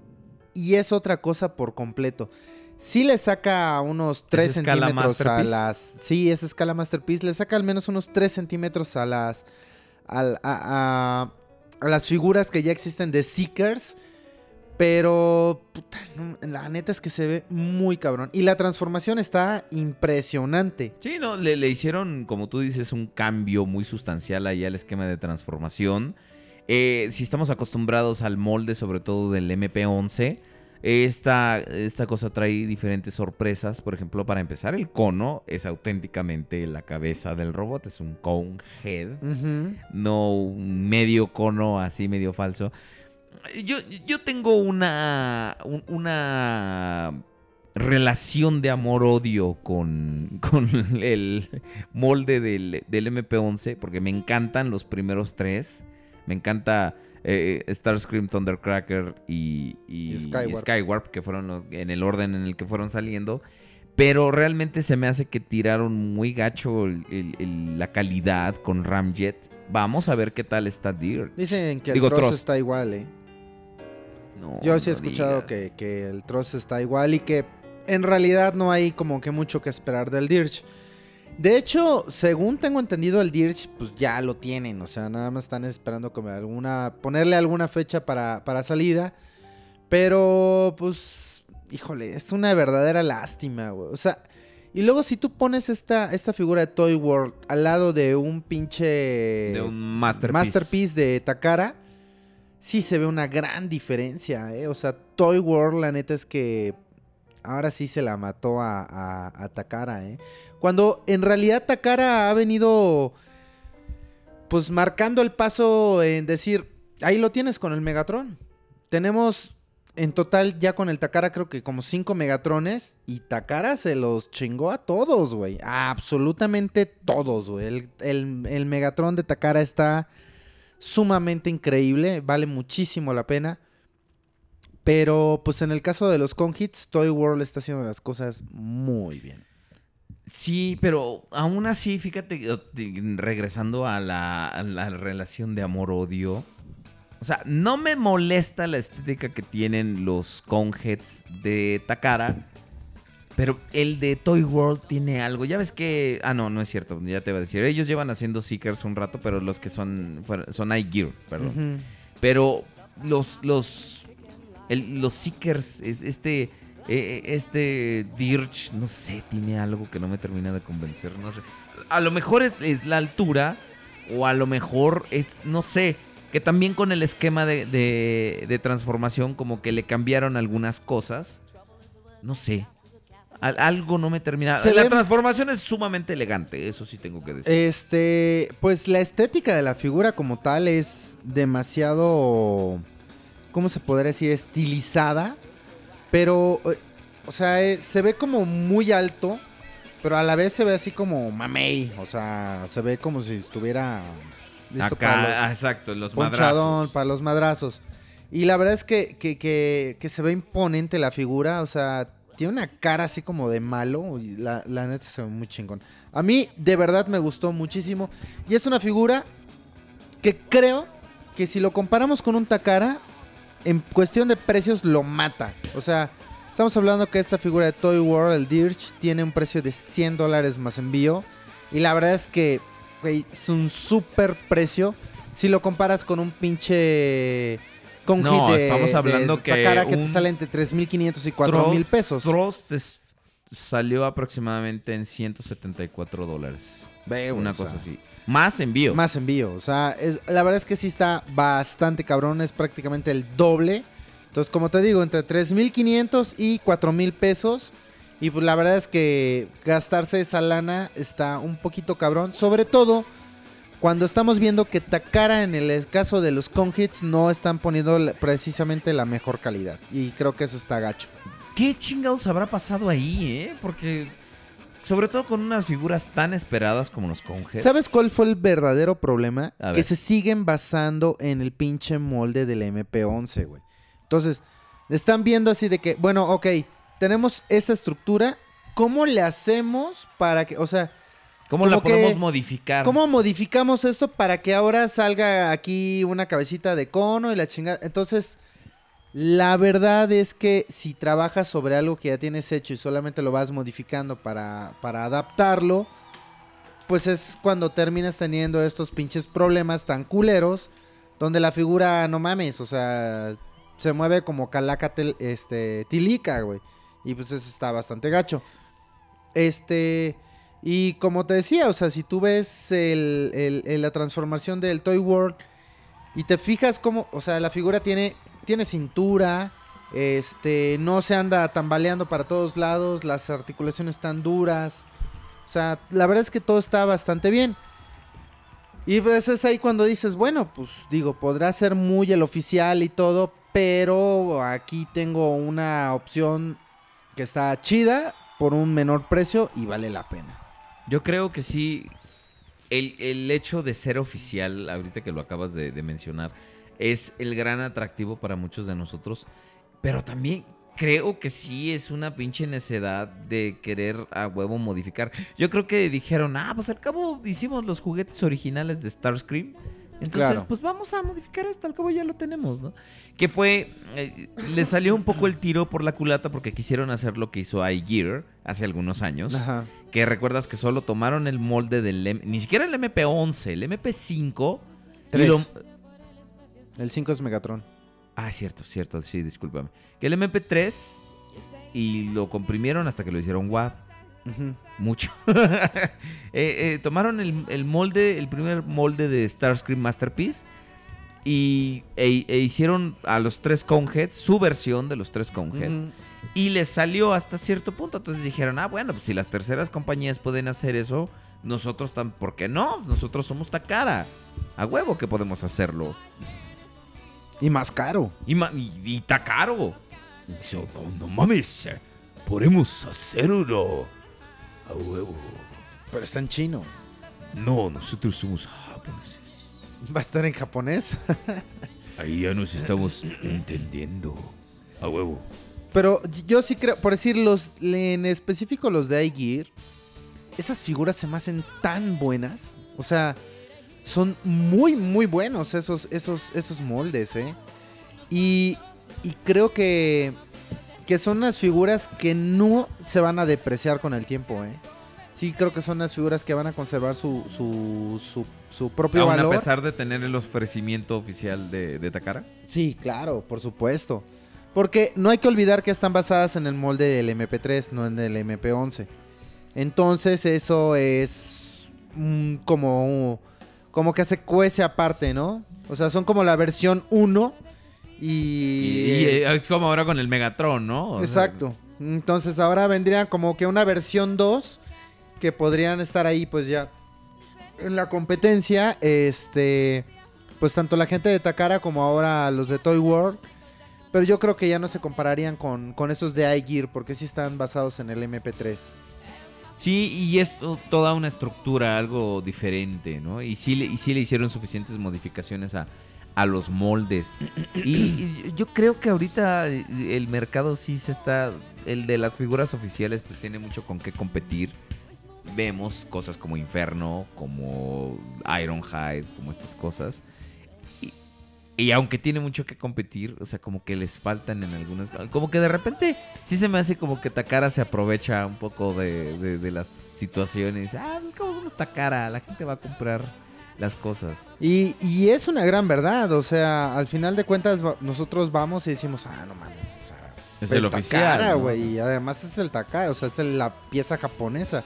Y es otra cosa por completo. Sí le saca unos 3 escala centímetros a las... Sí, es escala Masterpiece. Le saca al menos unos 3 centímetros a las... a- a las figuras que ya existen de Seekers. Pero, puta, no, la neta es que se ve muy cabrón. Y la transformación está impresionante. Sí, no, le, le hicieron, como tú dices, un cambio muy sustancial ahí al esquema de transformación. Eh, si estamos acostumbrados al molde, sobre todo del MP11, esta, esta cosa trae diferentes sorpresas. Por ejemplo, para empezar, el cono es auténticamente la cabeza del robot, es un cone head. No un medio cono así medio falso. Yo, yo tengo una, un- una relación de amor-odio con, con el molde del, del MP11 porque me encantan los primeros tres. Me encanta eh, Starscream, Thundercracker y, y- Y Skywarp. y Skywarp, que fueron los- en el orden en el que fueron saliendo. Pero realmente se me hace que tiraron muy gacho el- el- el- la calidad con Ramjet. Vamos a ver qué tal está Deer. Dicen que el Digo, Trost. está igual, ¿eh? No, Yo sí he no escuchado que, que el trozo está igual y que en realidad no hay como que mucho que esperar del Dirge. De hecho, según tengo entendido, el Dirge pues ya lo tienen. O sea, nada más están esperando como alguna. ponerle alguna fecha para, para salida. Pero, pues. Híjole, es una verdadera lástima, güey. O sea. Y luego si tú pones esta, esta figura de Toy World al lado de un pinche... De un Masterpiece. Masterpiece de Takara, sí se ve una gran diferencia, ¿eh? O sea, Toy World, la neta es que ahora sí se la mató a, a- Takara, ¿eh? Cuando en realidad Takara ha venido, pues, marcando el paso en decir, ahí lo tienes con el Megatron. Tenemos en total ya con el Takara creo que como cinco Megatrones y Takara se los chingó a todos, güey. Absolutamente todos, güey. El- el Megatron de Takara está sumamente increíble, vale muchísimo la pena. Pero pues en el caso de los Conhits, Toy World está haciendo las cosas muy bien. Sí, pero aún así, fíjate, regresando a la, a la relación de amor-odio. O sea, no me molesta la estética que tienen los Coneheads de Takara. Pero el de Toy World tiene algo. Ya ves que. Ah, no, no es cierto. Ya te iba a decir. Ellos llevan haciendo Seekers un rato, pero los que son. Son iGear, perdón. Pero los, los, el- los Seekers, es- este, eh, este Dirge, no sé, tiene algo que no me termina de convencer, no sé. A lo mejor es, es la altura, o a lo mejor es, no sé, que también con el esquema de, de- de transformación como que le cambiaron algunas cosas. No sé. Al- algo no me termina. Se la ve- transformación es sumamente elegante, eso sí tengo que decir. Este, pues la estética de la figura como tal es demasiado, ¿cómo se podría decir? Estilizada, pero, eh, o sea, eh, se ve como muy alto, pero a la vez se ve así como mamey, o sea, se ve como si estuviera listo Acá, para los- ah, exacto, los ponchadón, madrazos. para los madrazos. Y la verdad es que, que, que- que se ve imponente la figura, o sea, tiene una cara así como de malo, y la, la neta se ve muy chingón. A mí de verdad me gustó muchísimo. Y es una figura que creo que si lo comparamos con un Takara, en cuestión de precios lo mata. O sea, estamos hablando que esta figura de Toy World, el Dirge, tiene un precio de 100 dólares más envío. Y la verdad es que es un súper precio. Si lo comparas con un pinche... Con No, estamos hablando que Takara que te sale entre 3.500 y 4.000 pesos. Trost es- salió aproximadamente en 174 dólares. Una sea, cosa así. Más envío. Más envío. O sea, es, la verdad es que sí está bastante cabrón. Es prácticamente el doble. Entonces, como te digo, entre 3.500 y 4.000 pesos. Y pues la verdad es que gastarse esa lana está un poquito cabrón. Sobre todo cuando estamos viendo que Takara en el caso de los Conhits no están poniendo precisamente la mejor calidad. Y creo que eso está gacho. ¿Qué chingados habrá pasado ahí, eh? Porque. Sobre todo con unas figuras tan esperadas como los Conhead. ¿Sabes cuál fue el verdadero problema? A Que se siguen basando en el pinche molde del MP11, güey. Entonces, están viendo así de que, bueno, ok, tenemos esta estructura. ¿Cómo le hacemos para que, o sea, ¿Cómo la como que- podemos modificar? cómo modificamos esto para que ahora salga aquí una cabecita de cono y la chingada? Entonces, la verdad es que si trabajas sobre algo que ya tienes hecho y solamente lo vas modificando para, para adaptarlo, pues es cuando terminas teniendo estos pinches problemas tan culeros, donde la figura, no mames, o sea, se mueve como calaca tel- este, tilica, güey. Y pues eso está bastante gacho. Este, y como te decía, o sea, si tú ves el- la transformación del Toy World y te fijas cómo, o sea, la figura tiene, tiene cintura, este, no se anda tambaleando para todos lados, las articulaciones están duras. O sea, la verdad es que todo está bastante bien. Y pues es ahí cuando dices, bueno, pues digo, podrá ser muy el oficial y todo, pero aquí tengo una opción que está chida por un menor precio y vale la pena. Yo creo que sí. El, el hecho de ser oficial, ahorita que lo acabas de, de mencionar, es el gran atractivo para muchos de nosotros. Pero también creo que sí es una pinche necedad de querer a huevo modificar. Yo creo que dijeron, ah, pues al cabo hicimos los juguetes originales de Starscream. Entonces, Claro. pues vamos a modificar esto, al cabo ya lo tenemos, ¿no? Que fue, eh, le salió un poco el tiro por la culata porque quisieron hacer lo que hizo iGear hace algunos años. Ajá. Que recuerdas que solo tomaron el molde del... M- ni siquiera el MP11, el MP5. y Tres. lo- El 5 es Megatron. Ah, cierto, cierto, sí, discúlpame. Que el MP3 y lo comprimieron hasta que lo hicieron WAV. Mucho. Eh, eh, tomaron el, el molde, el primer molde de Starscream Masterpiece y e- e hicieron a los tres Coneheads su versión de los tres Coneheads. Y les salió hasta cierto punto. Entonces dijeron, ah, bueno, pues si las terceras compañías pueden hacer eso, nosotros también, ¿por qué no? Nosotros somos Takara. A huevo que podemos hacerlo. Y más caro. Y, ma- y, y Takaro. Eso, no, no mames, eh, podemos hacerlo. A huevo. Pero está en chino. No, nosotros somos japoneses. Va a estar en japonés. Ahí ya nos estamos entendiendo. A huevo. Pero yo sí creo, por decir, los, en específico los de iGear, esas figuras se me hacen tan buenas. O sea, son muy, muy buenos esos, esos, esos moldes, ¿eh? Y, y creo que, que son unas figuras que no se van a depreciar con el tiempo, ¿eh? Sí creo que son las figuras que van a conservar su, su, su, su propio Aún a valor. pesar de tener el ofrecimiento oficial de, de Takara. Sí, claro, por supuesto. Porque no hay que olvidar que están basadas en el molde del MP3, no en el MP11. Entonces eso es mm, como, como que se cuece aparte, ¿no? O sea, son como la versión 1 y... Y, y, eh, es como ahora con el Megatron, ¿no? O sea, Exacto. Entonces ahora vendría como que una versión 2 que podrían estar ahí pues ya en la competencia. Este, pues tanto la gente de Takara como ahora los de Toy World. Pero yo creo que ya no se compararían con, con esos de iGear porque sí están basados en el MP3. Sí, y es to- toda una estructura, algo diferente, ¿no? Y sí, y sí le hicieron suficientes modificaciones a, a los moldes. Y, yo creo que ahorita el mercado sí se está... El de las figuras oficiales pues tiene mucho con qué competir. Vemos cosas como Inferno, como Ironhide, como estas cosas. Y, y aunque tiene mucho que competir, o sea, como que les faltan en algunas... Como que de repente sí se me hace como que Takara se aprovecha un poco de, de- de las situaciones. Ah, ¿cómo somos Takara? La gente va a comprar las cosas. Y, y es una gran verdad. O sea, al final de cuentas nosotros vamos y decimos, ah, no mames. O sea, Es el oficial, Takara, ¿no? güey. Y además es el Takara, o sea, es el- la pieza japonesa.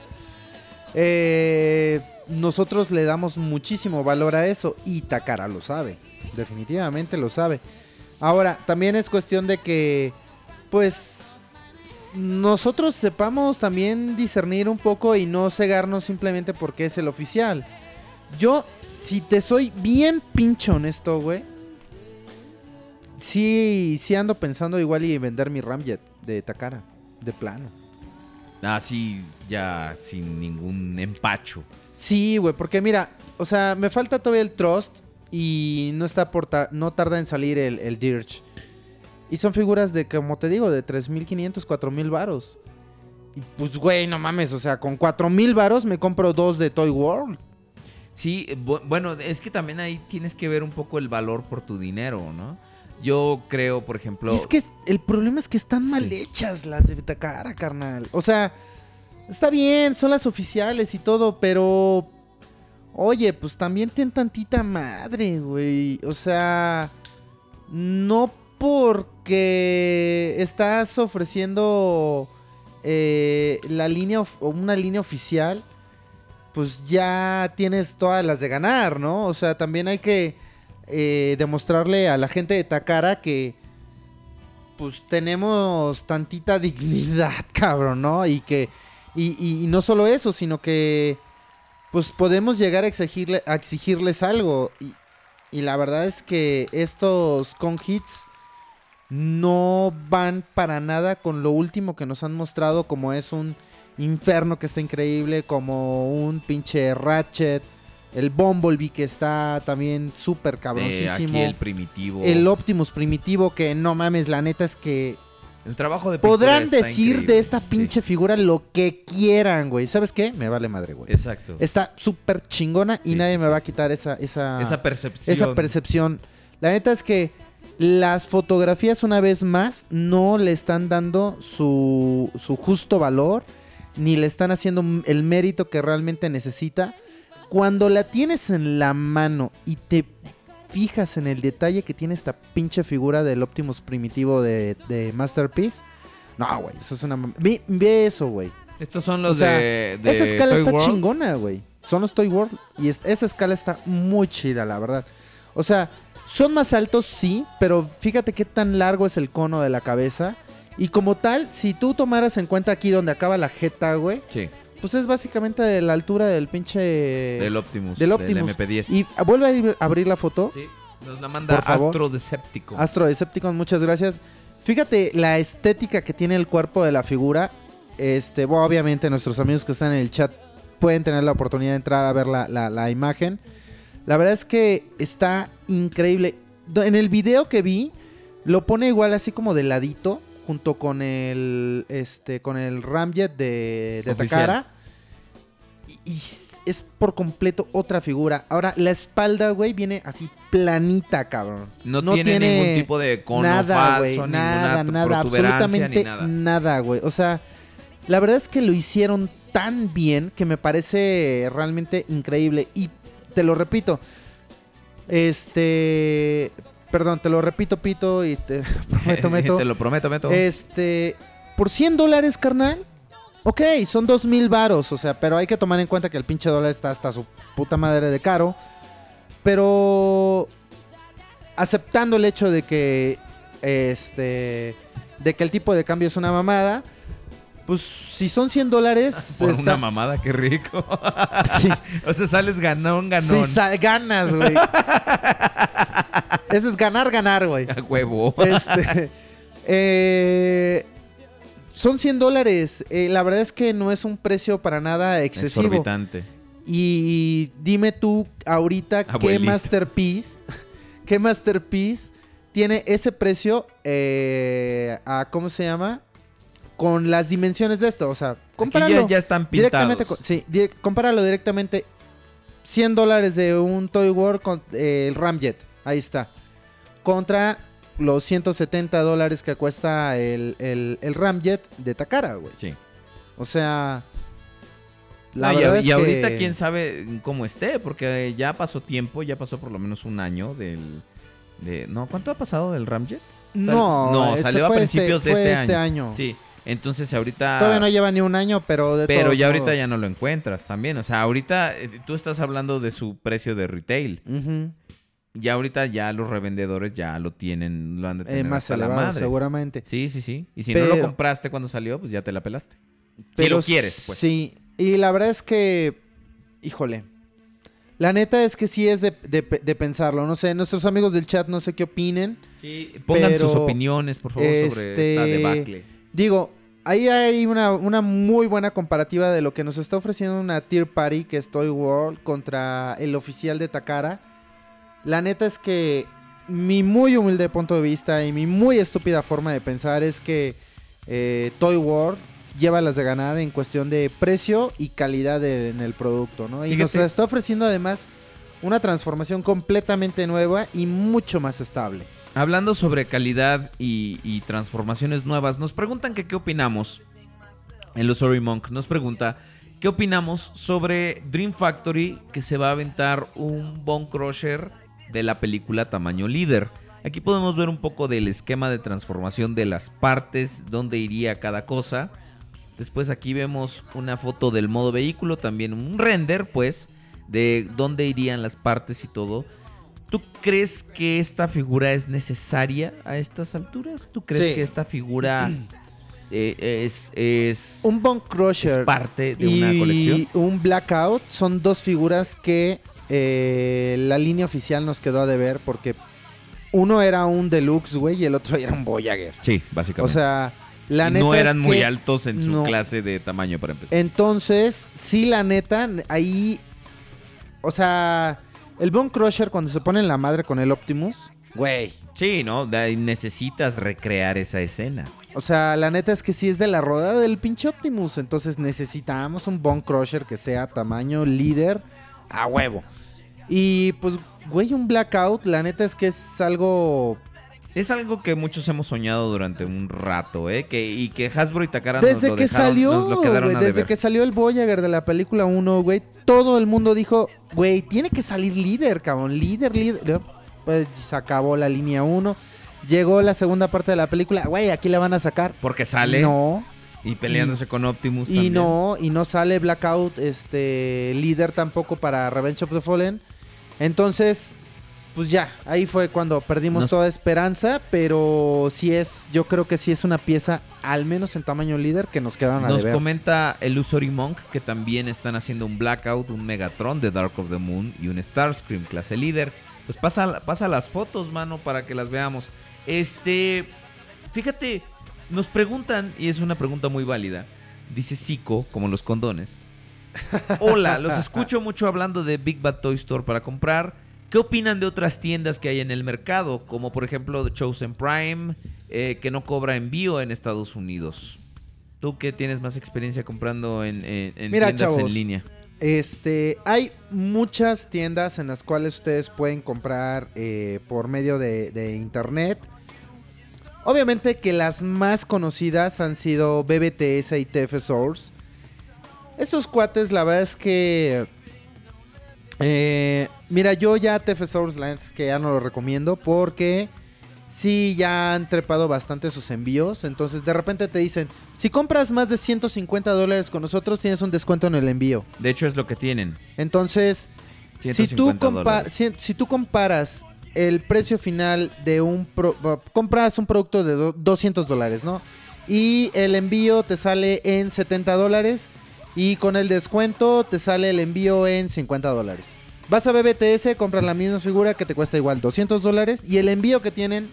Eh, nosotros le damos muchísimo valor a eso y Takara lo sabe. Definitivamente lo sabe. Ahora, también es cuestión de que, pues, nosotros sepamos también discernir un poco y no cegarnos simplemente porque es el oficial. Yo, si te soy bien pinche honesto, güey. Sí, sí ando pensando igual y vender mi Ramjet de Takara, de plano. Así ya sin ningún empacho. Sí, güey, porque mira, o sea, me falta todavía el Trust y no está por ta- no tarda en salir el, el Dirge. Y son figuras de, como te digo, de 3.500, 4.000 varos. Y pues, güey, no mames, o sea, con 4.000 varos me compro dos de Toy World. Sí, bu- bueno, es que también ahí tienes que ver un poco el valor por tu dinero, ¿no? Yo creo, por ejemplo... Y es que el problema es que están mal Sí. hechas las de Takara, carnal. O sea, está bien, son las oficiales y todo, pero. Oye, pues también ten tantita madre, güey. O sea, no porque estás ofreciendo eh, la línea una línea oficial, pues ya tienes todas las de ganar, ¿no? O sea, también hay que eh, demostrarle a la gente de Takara que pues tenemos tantita dignidad, cabrón, ¿no? Y que y, no solo eso, sino que pues podemos llegar a exigirle exigirles algo y, y la verdad es que estos con hits no van para nada con lo último que nos han mostrado como es un Inferno que está increíble, como un pinche Ratchet, el Bumblebee que está también súper eh, cabroncísimo. aquí el primitivo. El Optimus primitivo que no mames, la neta es que El trabajo de podrán decir increíble, de esta sí. pinche figura lo que quieran, güey. ¿Sabes qué? Me vale madre, güey. Exacto. Está súper chingona y Sí, nadie sí, me va a quitar esa esa Esa percepción. esa percepción. La neta es que las fotografías una vez más no le están dando su, su justo valor ni le están haciendo el mérito que realmente necesita. Cuando la tienes en la mano y te fijas en el detalle que tiene esta pinche figura del Optimus primitivo de, de Masterpiece. No, güey, eso es una... Ve, ve eso, güey. Estos son los O sea, de, de Esa escala Toy está World. chingona, güey. Son los Toy World. Y es- esa escala está muy chida, la verdad. O sea, son más altos, sí, pero fíjate qué tan largo es el cono de la cabeza. Y como tal, si tú tomaras en cuenta aquí donde acaba la jeta, güey, Sí, pues es básicamente de la altura del pinche... del Optimus. del Optimus. MP10. Y ah, vuelve a ir- a abrir la foto. Sí, nos la manda. Astro Decepticon. Astro Decepticon, muchas gracias. Fíjate la estética que tiene el cuerpo de la figura. Este, bueno, obviamente nuestros amigos que están en el chat pueden tener la oportunidad de entrar a ver la, la- la imagen. La verdad es que está increíble. En el video que vi, lo pone igual así como de ladito, junto con el este con el Ramjet de, de. Takara. Y, y es por completo otra figura. Ahora, la espalda, güey, viene así planita, cabrón. no, tiene, ningún tipo de cono nada, falso, güey, nada, nada, absolutamente ni nada. nada, güey. O sea, la verdad es que lo hicieron tan bien que me parece realmente increíble. Y te lo repito, este, perdón, te lo repito, Pito, y te prometo, Meto. Te lo prometo, Meto. Este, por 100 dólares, carnal. Ok, son dos mil varos, o sea, pero hay que tomar en cuenta que el pinche dólar está hasta su puta madre de caro. Pero aceptando el hecho de que este de que el tipo de cambio es una mamada, pues si son 100 dólares Por está- una mamada, qué rico. Sí. o sea, sales ganón, ganón. Sí, ganas, güey. Ese es ganar, ganar, güey. A huevo. Este, eh, son 100 dólares. Eh, la verdad es que no es un precio para nada excesivo. Exorbitante. Y dime tú ahorita qué. Masterpiece, qué Masterpiece tiene ese precio eh, a, ¿cómo se llama? Con las dimensiones de esto. O sea, compáralo. ya, ya están pintados. Directamente, con- sí, compáralo directamente. 100 dólares de un Toy World con eh, el Ramjet. Ahí está. Contra los 170 dólares que cuesta el, el, el Ramjet de Takara, güey. Sí. O sea. La No, y, verdad es y ahorita quién sabe cómo esté, porque ya pasó tiempo, ya pasó por lo menos un año del... De, no, ¿cuánto ha pasado del Ramjet? No, no salió a fue principios este- de este, este año. año. Sí, entonces ahorita... Todavía no lleva ni un año, pero de Pero ya ahorita ya no lo encuentras también. O sea, ahorita eh, tú estás hablando de su precio de retail. Ujú. Ya ahorita ya los revendedores ya lo tienen, lo han de Eh, tener más hasta la madre. seguramente. Sí, sí, sí. Y si no lo compraste cuando salió, pues ya te la pelaste. si lo quieres, pues. Sí, y la verdad es que, híjole, la neta es que sí es de, de- de pensarlo. No sé, nuestros amigos del chat no sé qué opinen. Sí, pongan Pero, sus opiniones, por favor, sobre este, esta debacle. Digo, ahí hay una, una muy buena comparativa de lo que nos está ofreciendo una tier party que es Toy World contra el oficial de Takara. La neta es que mi muy humilde punto de vista y mi muy estúpida forma de pensar es que eh, Toy World lleva las de ganar en cuestión de precio y calidad de- en el producto, ¿no? Y nos está ofreciendo además una transformación completamente nueva y mucho más estable. Hablando sobre calidad y, transformaciones nuevas, nos preguntan que qué opinamos. El Usory Monk nos pregunta qué opinamos sobre Dream Factory que se va a aventar un Bone Crusher de la película Tamaño Líder. Aquí podemos ver un poco del esquema de transformación de las partes, dónde iría cada cosa. Después aquí vemos una foto del modo vehículo, también un render, pues, de dónde irían las partes y todo. ¿Tú crees que esta figura es necesaria a estas alturas? ¿Tú crees Sí. que esta figura eh, es, es, Un Bone Crusher es parte de y una colección? un Blackout son dos figuras que eh, la línea oficial nos quedó a deber porque uno era un Deluxe, güey, y el otro era un Voyager. Sí, básicamente. O sea, la Y neta no es eran muy altos en su no. clase de tamaño para empezar. Entonces, sí, la neta, ahí. O sea, el Bone Crusher cuando se pone en la madre con el Optimus, güey. Sí, ¿no? De necesitas recrear esa escena. O sea, la neta es que sí es de la rodada del pinche Optimus. Entonces necesitamos un Bone Crusher que sea tamaño líder a huevo. Y pues, güey, un Blackout, la neta es que es algo. Es algo que muchos hemos soñado durante un rato, ¿eh? Que, y que Hasbro y Takara nos Desde lo que dejaron, salió, nos lo quedaron a desde deber. que salió el Voyager de la película 1, güey, todo el mundo dijo, güey, tiene que salir líder, cabrón, líder, líder. Pues se acabó la línea 1. Llegó la segunda parte de la película, güey, aquí la van a sacar. Porque sale No, y peleándose con Optimus y también. no, y no sale Blackout, este, líder tampoco para Revenge of the Fallen. Entonces, pues ya, ahí fue cuando perdimos Nos- toda esperanza, pero sí es, yo creo que sí es una pieza, al menos en tamaño líder, que nos quedaron a Nos deber. comenta el Usory Monk que también están haciendo un Blackout, un Megatron de Dark of the Moon y un Starscream clase líder. Pues pasa, pasa las fotos, mano, para que las veamos. Este, fíjate, nos preguntan, y es una pregunta muy válida, dice Zico, como los condones. Hola, los escucho mucho hablando de Big Bad Toy Store para comprar. ¿Qué opinan de otras tiendas que hay en el mercado? Como por ejemplo The Chosen Prime, eh, que no cobra envío en Estados Unidos. Tú que tienes más experiencia comprando en, en- en Mira, tiendas chavos. en línea. Este, hay muchas tiendas en las cuales ustedes pueden comprar eh, por medio de, de internet. Obviamente que las más conocidas han sido BBTS y TF Source. Estos cuates, la verdad es que. eh, mira, yo ya TF Source, la neta es que ya no lo recomiendo porque sí ya han trepado bastante sus envíos. Entonces, de repente te dicen: si compras más de 150 dólares con nosotros, tienes un descuento en el envío. De hecho, es lo que tienen. Entonces, si tú, 150 compa- dólares. si, si tú comparas el precio final de un... pro- compras un producto de do- 200 dólares, ¿no? Y el envío te sale en 70 dólares y con el descuento te sale el envío en 50 dólares. Vas a BBTS, compras la misma figura que te cuesta igual 200 dólares y el envío que tienen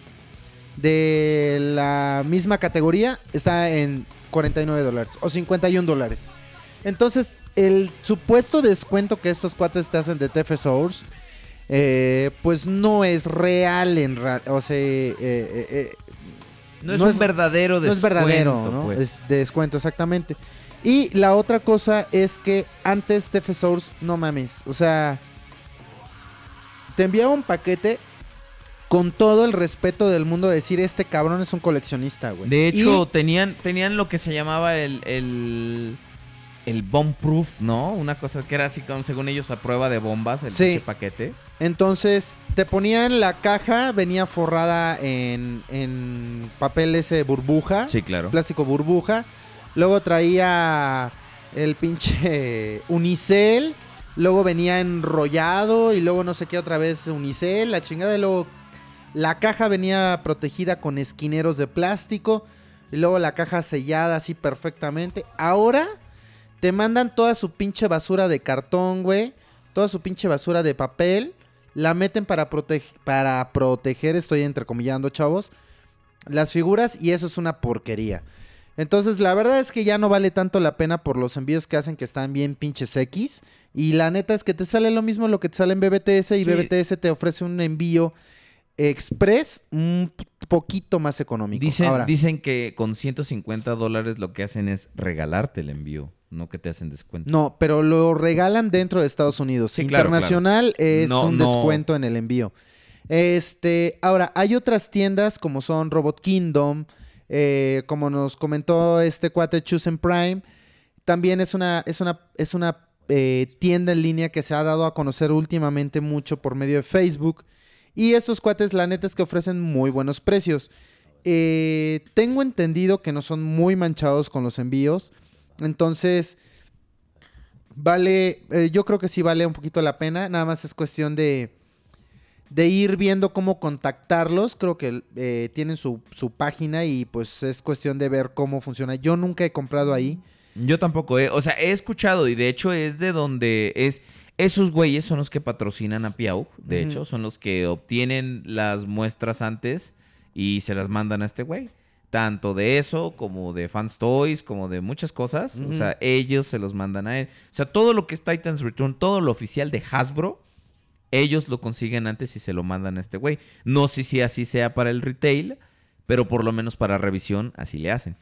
de la misma categoría está en 49 dólares o 51 dólares. Entonces, el supuesto descuento que estos cuates te hacen de TF Source, eh, pues no es real en o sea, eh, eh, eh, No es un verdadero no es descuento. verdadero, ¿no? pues. Es de descuento, exactamente. Y la otra cosa es que antes TF Source, no mames, o sea, te enviaba un paquete con todo el respeto del mundo de decir, este cabrón es un coleccionista, güey. De hecho, Y- tenían, tenían lo que se llamaba el, el, el bomb proof, ¿no? Una cosa que era así como, según ellos, a prueba de bombas, el Sí. paquete. Entonces, te ponían la caja, venía forrada en, en papel ese burbuja, Sí, claro. plástico burbuja. Luego traía el pinche unicel. Luego venía enrollado y luego no sé qué otra vez unicel, la chingada. Y luego la caja venía protegida con esquineros de plástico. Y luego la caja sellada así perfectamente. Ahora te mandan toda su pinche basura de cartón, güey. Toda su pinche basura de papel. La meten para, protege- para proteger, estoy entrecomillando, chavos, las figuras. Y eso es una porquería. Entonces, la verdad es que ya no vale tanto la pena por los envíos que hacen que están bien pinches X. Y la neta es que te sale lo mismo lo que te sale en BBTS y Sí. BBTS te ofrece un envío express un poquito más económico. Dicen, Ahora, dicen que con 150 dólares lo que hacen es regalarte el envío, no que te hacen descuento. no, pero lo regalan dentro de Estados Unidos. Sí, claro, Internacional es No, un no. descuento en el envío. Este, ahora, hay otras tiendas como son Robot Kingdom, eh, como nos comentó este cuate Chosen Prime. También es una, es una, es una eh, tienda en línea que se ha dado a conocer últimamente mucho por medio de Facebook. Y estos cuates, la neta es que ofrecen muy buenos precios. Eh, tengo entendido que no son muy manchados con los envíos. Entonces, vale, yo creo que sí vale un poquito la pena. Nada más es cuestión de, de ir viendo cómo contactarlos. Creo que eh, tienen su, su página y pues es cuestión de ver cómo funciona. Yo nunca he comprado ahí. Yo tampoco, eh. o sea, he escuchado y de hecho es de donde es... Esos güeyes son los que patrocinan a Piau, de hecho, son los que obtienen las muestras antes y se las mandan a este güey. Tanto de eso, como de Fans Toys, como de muchas cosas. O sea, ellos se los mandan a él. O sea, todo lo que es Titans Return, todo lo oficial de Hasbro, ellos lo consiguen antes y se lo mandan a este güey. No sé si así sea para el retail, pero por lo menos para revisión así le hacen.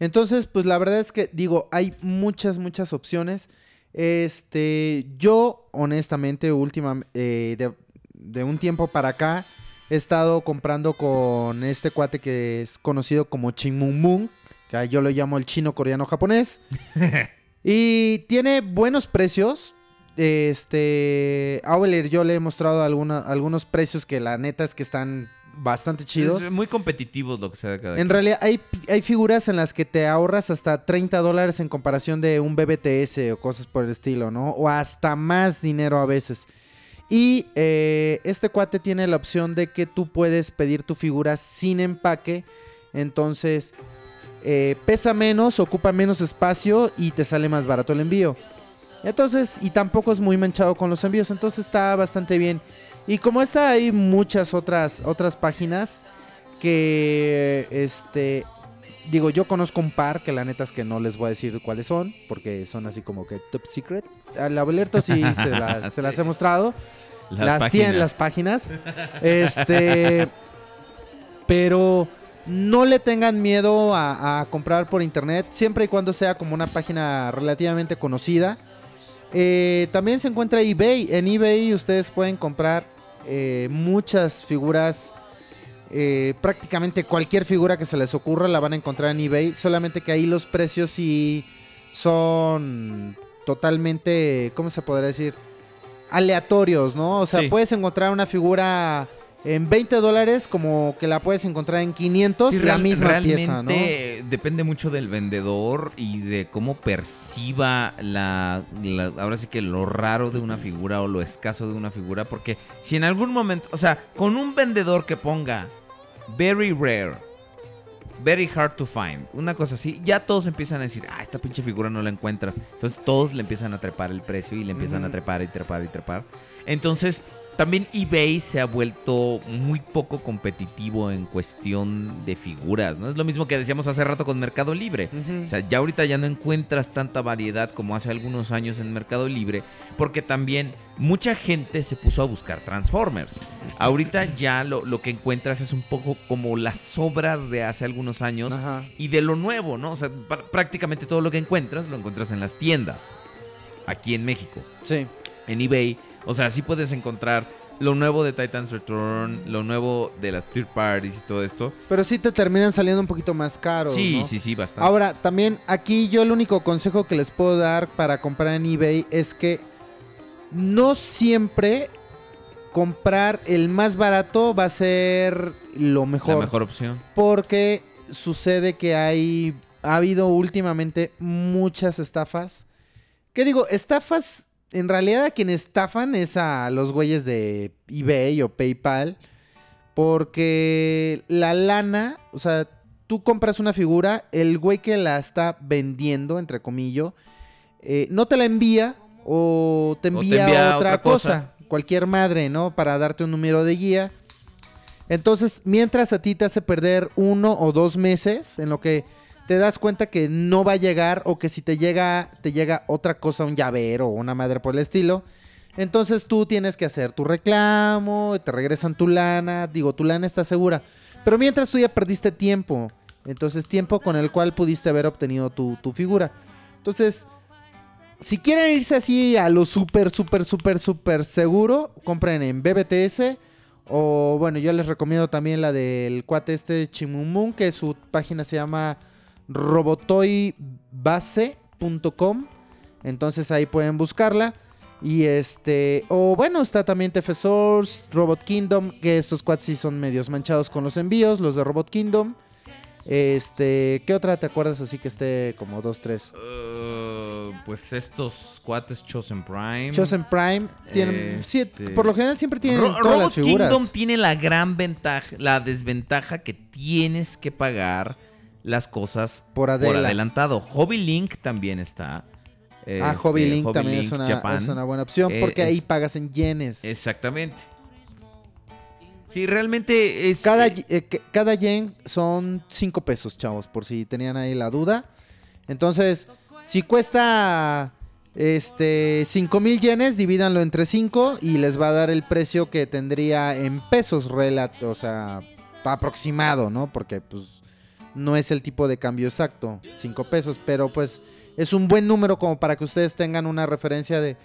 Entonces, pues la verdad es que digo, hay muchas, muchas opciones. Este, yo honestamente, última, eh, de, de un tiempo para acá, he estado comprando con este cuate que es conocido como Chin Moon Moon, que yo lo llamo el chino coreano japonés. y tiene buenos precios. Este, Auler, yo le he mostrado alguna- algunos precios que la neta es que están bastante chidos. Es muy competitivos lo que sea cada En realidad hay, hay figuras en las que te ahorras hasta 30 dólares en comparación de un BBTS o cosas por el estilo, ¿no? O hasta más dinero a veces. Y eh, este cuate tiene la opción de que tú puedes pedir tu figura sin empaque. Entonces eh, pesa menos, ocupa menos espacio y te sale más barato el envío. Entonces, y tampoco es muy manchado con los envíos, entonces está bastante bien. Y como está, hay muchas otras, otras páginas que, este, digo, yo conozco un par que la neta es que no les voy a decir cuáles son, porque son así como que top secret. Al Abelerto sí se, las- se las he mostrado. Las, tienen las páginas. Este, pero no le tengan miedo a, a comprar por internet, siempre y cuando sea como una página relativamente conocida. Eh, también se encuentra eBay. En eBay ustedes pueden comprar eh, muchas figuras. eh, prácticamente cualquier figura que se les ocurra la van a encontrar en eBay. Solamente que ahí los precios sí son totalmente, ¿cómo se podría decir? Aleatorios, ¿no? O sea, Sí. puedes encontrar una figura en 20 dólares como que la puedes encontrar en 500, Sí, la real- misma realmente pieza, ¿no? depende mucho del vendedor y de cómo perciba la, la- ahora sí que lo raro de una figura o lo escaso de una figura, porque si en algún momento, o sea, con un vendedor que ponga very rare, very hard to find, una cosa así, ya todos empiezan a decir, ah, esta pinche figura no la encuentras. Entonces todos le empiezan a trepar el precio y le empiezan a trepar y trepar y trepar. Entonces, también eBay se ha vuelto muy poco competitivo en cuestión de figuras, ¿no? Es lo mismo que decíamos hace rato con Mercado Libre. O sea, ya ahorita ya no encuentras tanta variedad como hace algunos años en Mercado Libre, porque también mucha gente se puso a buscar Transformers. Ahorita ya lo, lo que encuentras es un poco como las sobras de hace algunos años y de lo nuevo, ¿no? O sea, pr- prácticamente todo lo que encuentras lo encuentras en las tiendas, aquí en México Sí. En eBay. O sea, sí puedes encontrar lo nuevo de Titan's Return, lo nuevo de las third parties y todo esto. Pero sí te terminan saliendo un poquito más caros, sí, ¿no? sí, sí, bastante. Ahora, también aquí yo el único consejo que les puedo dar para comprar en eBay es que no siempre comprar el más barato va a ser lo la mejor. mejor opción. Porque sucede que hay. Ha habido últimamente muchas estafas. ¿Qué digo? Estafas. En realidad, a quien estafan es a los güeyes de eBay o PayPal. Porque la lana. O sea, tú compras una figura. El güey que la está vendiendo, entre comillas. eh, no te la envía. O te O te envía, envía otra, otra cosa. cosa. Cualquier madre, ¿no? Para darte un número de guía. Entonces, mientras a ti te hace perder uno o dos meses en lo que te das cuenta que no va a llegar o que si te llega, te llega otra cosa, un llavero o una madre por el estilo, entonces tú tienes que hacer tu reclamo, te regresan tu lana, digo, tu lana está segura. Pero mientras tú ya perdiste tiempo, entonces tiempo con el cual pudiste haber obtenido tu, tu figura. Entonces, si quieren irse así a lo súper, súper, súper, súper seguro, compren en BBTS. O bueno, yo les recomiendo también la del cuate este Chimumun, que su página se llama robotoybase.com. Entonces ahí pueden buscarla. Y este, o bueno, está también TF Source, Robot Kingdom, que estos cuates sí son medios manchados con los envíos, los de Robot Kingdom. Este, ¿qué otra te acuerdas así que esté como 2, 3? Uh, pues estos cuates Chosen Prime. Chosen Prime tienen, sí, Este- por lo general siempre tienen Ro- todas Robot las figuras. Kingdom tiene la gran ventaja, la desventaja que tienes que pagar las cosas Por por Adela. adelantado. Hobby Link también está. Ah, Este, Hobby Link también es una, es una buena opción Eh, porque ahí pagas en yenes. Exactamente. Sí, realmente es. Cada, eh, eh, cada yen son 5 pesos, chavos, por si tenían ahí la duda. Entonces, si cuesta este 5 mil yenes, divídanlo entre 5 y les va a dar el precio que tendría en pesos, o sea, aproximado, ¿no? Porque pues no es el tipo de cambio exacto, 5 pesos, pero pues es un buen número como para que ustedes tengan una referencia de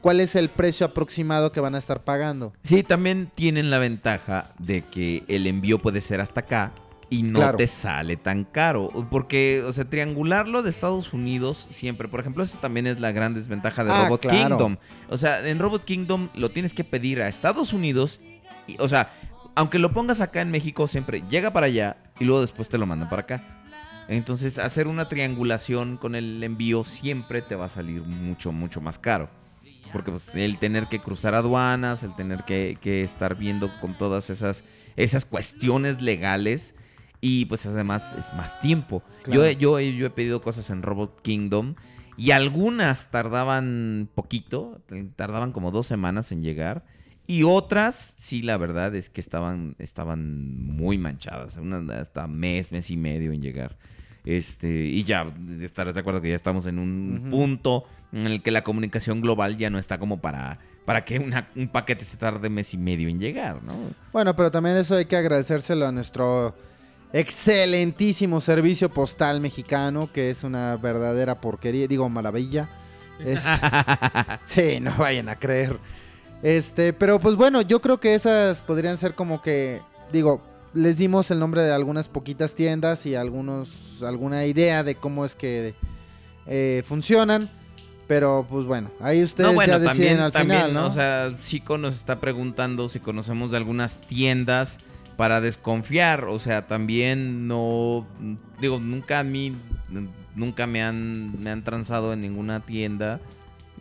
cuál es el precio aproximado que van a estar pagando. Sí, también tienen la ventaja de que el envío puede ser hasta acá y no Claro. te sale tan caro. Porque, o sea, triangularlo de Estados Unidos siempre, por ejemplo, esa también es la gran desventaja de Ah, Robot claro. Kingdom. O sea, en Robot Kingdom lo tienes que pedir a Estados Unidos. y- o sea, aunque lo pongas acá en México, siempre llega para allá y luego después te lo mandan para acá. Entonces, hacer una triangulación con el envío siempre te va a salir mucho, mucho más caro. Porque pues, el tener que cruzar aduanas, el tener que, que estar viendo con todas esas, esas cuestiones legales. Y pues además es más tiempo. Claro. Yo, yo, yo he pedido cosas en Robot Kingdom y algunas tardaban poquito, tardaban como dos semanas en llegar. Y otras, sí, la verdad es que estaban, estaban muy manchadas. Unas hasta mes, mes y medio en llegar. Este, y ya estarás de acuerdo que ya estamos en un punto en el que la comunicación global ya no está como para, para que una- un paquete se tarde mes y medio en llegar, ¿no? Bueno, pero también eso hay que agradecérselo a nuestro excelentísimo servicio postal mexicano, que es una verdadera porquería, digo maravilla. Este, sí, no vayan a creer. Este, pero pues bueno, yo creo que esas podrían ser como que, digo, les dimos el nombre de algunas poquitas tiendas y algunos, alguna idea de cómo es que eh, funcionan. Pero pues bueno, ahí ustedes No, bueno, ya deciden también, al también, final, ¿no? o sea, Chico nos está preguntando si conocemos de algunas tiendas para desconfiar, o sea, también no, digo, nunca a mí, nunca me han, me han transado en ninguna tienda,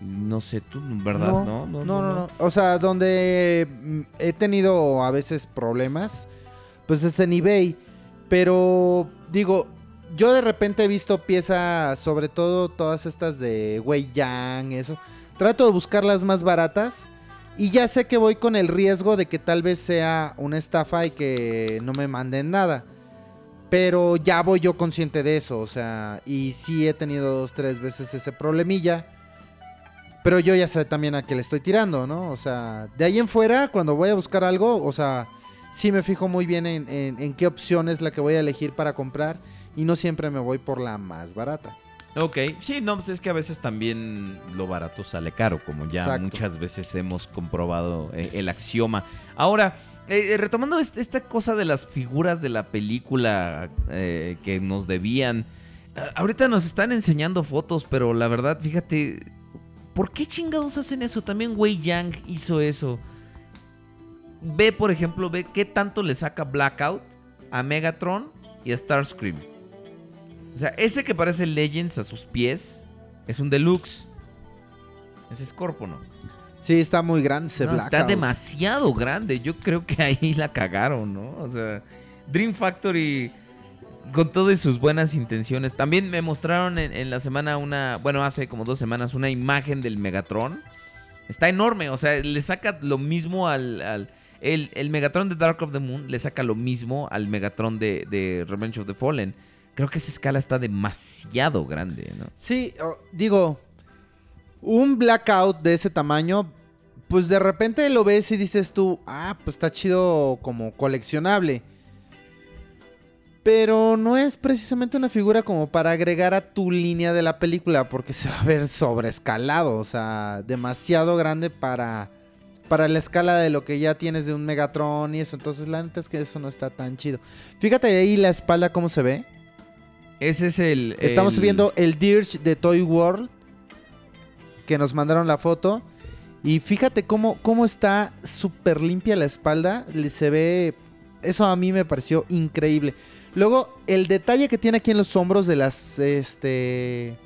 no sé tú, ¿verdad? No, no, no, no. O sea, donde mm, he tenido a veces problemas, pues es en eBay. Pero digo, yo de repente he visto piezas, sobre todo todas estas de Wei Yang, eso. Trato de buscar las más baratas. Y ya sé que voy con el riesgo de que tal vez sea una estafa y que no me manden nada. Pero ya voy yo consciente de eso, o sea, y sí he tenido dos, tres veces ese problemilla. Pero yo ya sé también a qué le estoy tirando, ¿no? O sea, de ahí en fuera, cuando voy a buscar algo, o sea, sí me fijo muy bien en, en- en qué opción es la que voy a elegir para comprar. Y no siempre me voy por la más barata. Ok, sí, no, pues es que a veces también lo barato sale caro, como ya Exacto. muchas veces hemos comprobado eh, el axioma. Ahora, eh, eh, retomando est- esta cosa de las figuras de la película eh, que nos debían, ahorita nos están enseñando fotos, pero la verdad, fíjate, ¿por qué chingados hacen eso? También Wei Yang hizo eso. Ve, por ejemplo, ve qué tanto le saca Blackout a Megatron y a Starscream. O sea, ese que parece Legends a sus pies es un deluxe. Ese es Corpono. Sí, está muy grande ese No, está Blackout. demasiado grande. Yo creo que ahí la cagaron, ¿no? O sea, Dream Factory con todas sus buenas intenciones. También me mostraron en, la semana una, bueno, hace como dos semanas, una imagen del Megatron. Está enorme, o sea, le saca lo mismo al... el, Megatron de Dark of the Moon le saca lo mismo al Megatron de, de Revenge of the Fallen. Creo que esa escala está demasiado grande, ¿no? Sí, digo, un blackout de ese tamaño, pues de repente lo ves y dices tú, ah, pues está chido como coleccionable. Pero no es precisamente una figura como para agregar a tu línea de la película, porque se va a ver sobreescalado, o sea, demasiado grande para, para la escala de lo que ya tienes de un Megatron y eso. Entonces, la neta es que eso no está tan chido. Fíjate ahí la espalda cómo se ve. Ese es el... Estamos el- viendo el Dirge de Toy World. Que nos mandaron la foto. Y fíjate cómo, cómo está súper limpia la espalda. Se ve. Eso a mí me pareció increíble. Luego, el detalle que tiene aquí en los hombros de las. Este.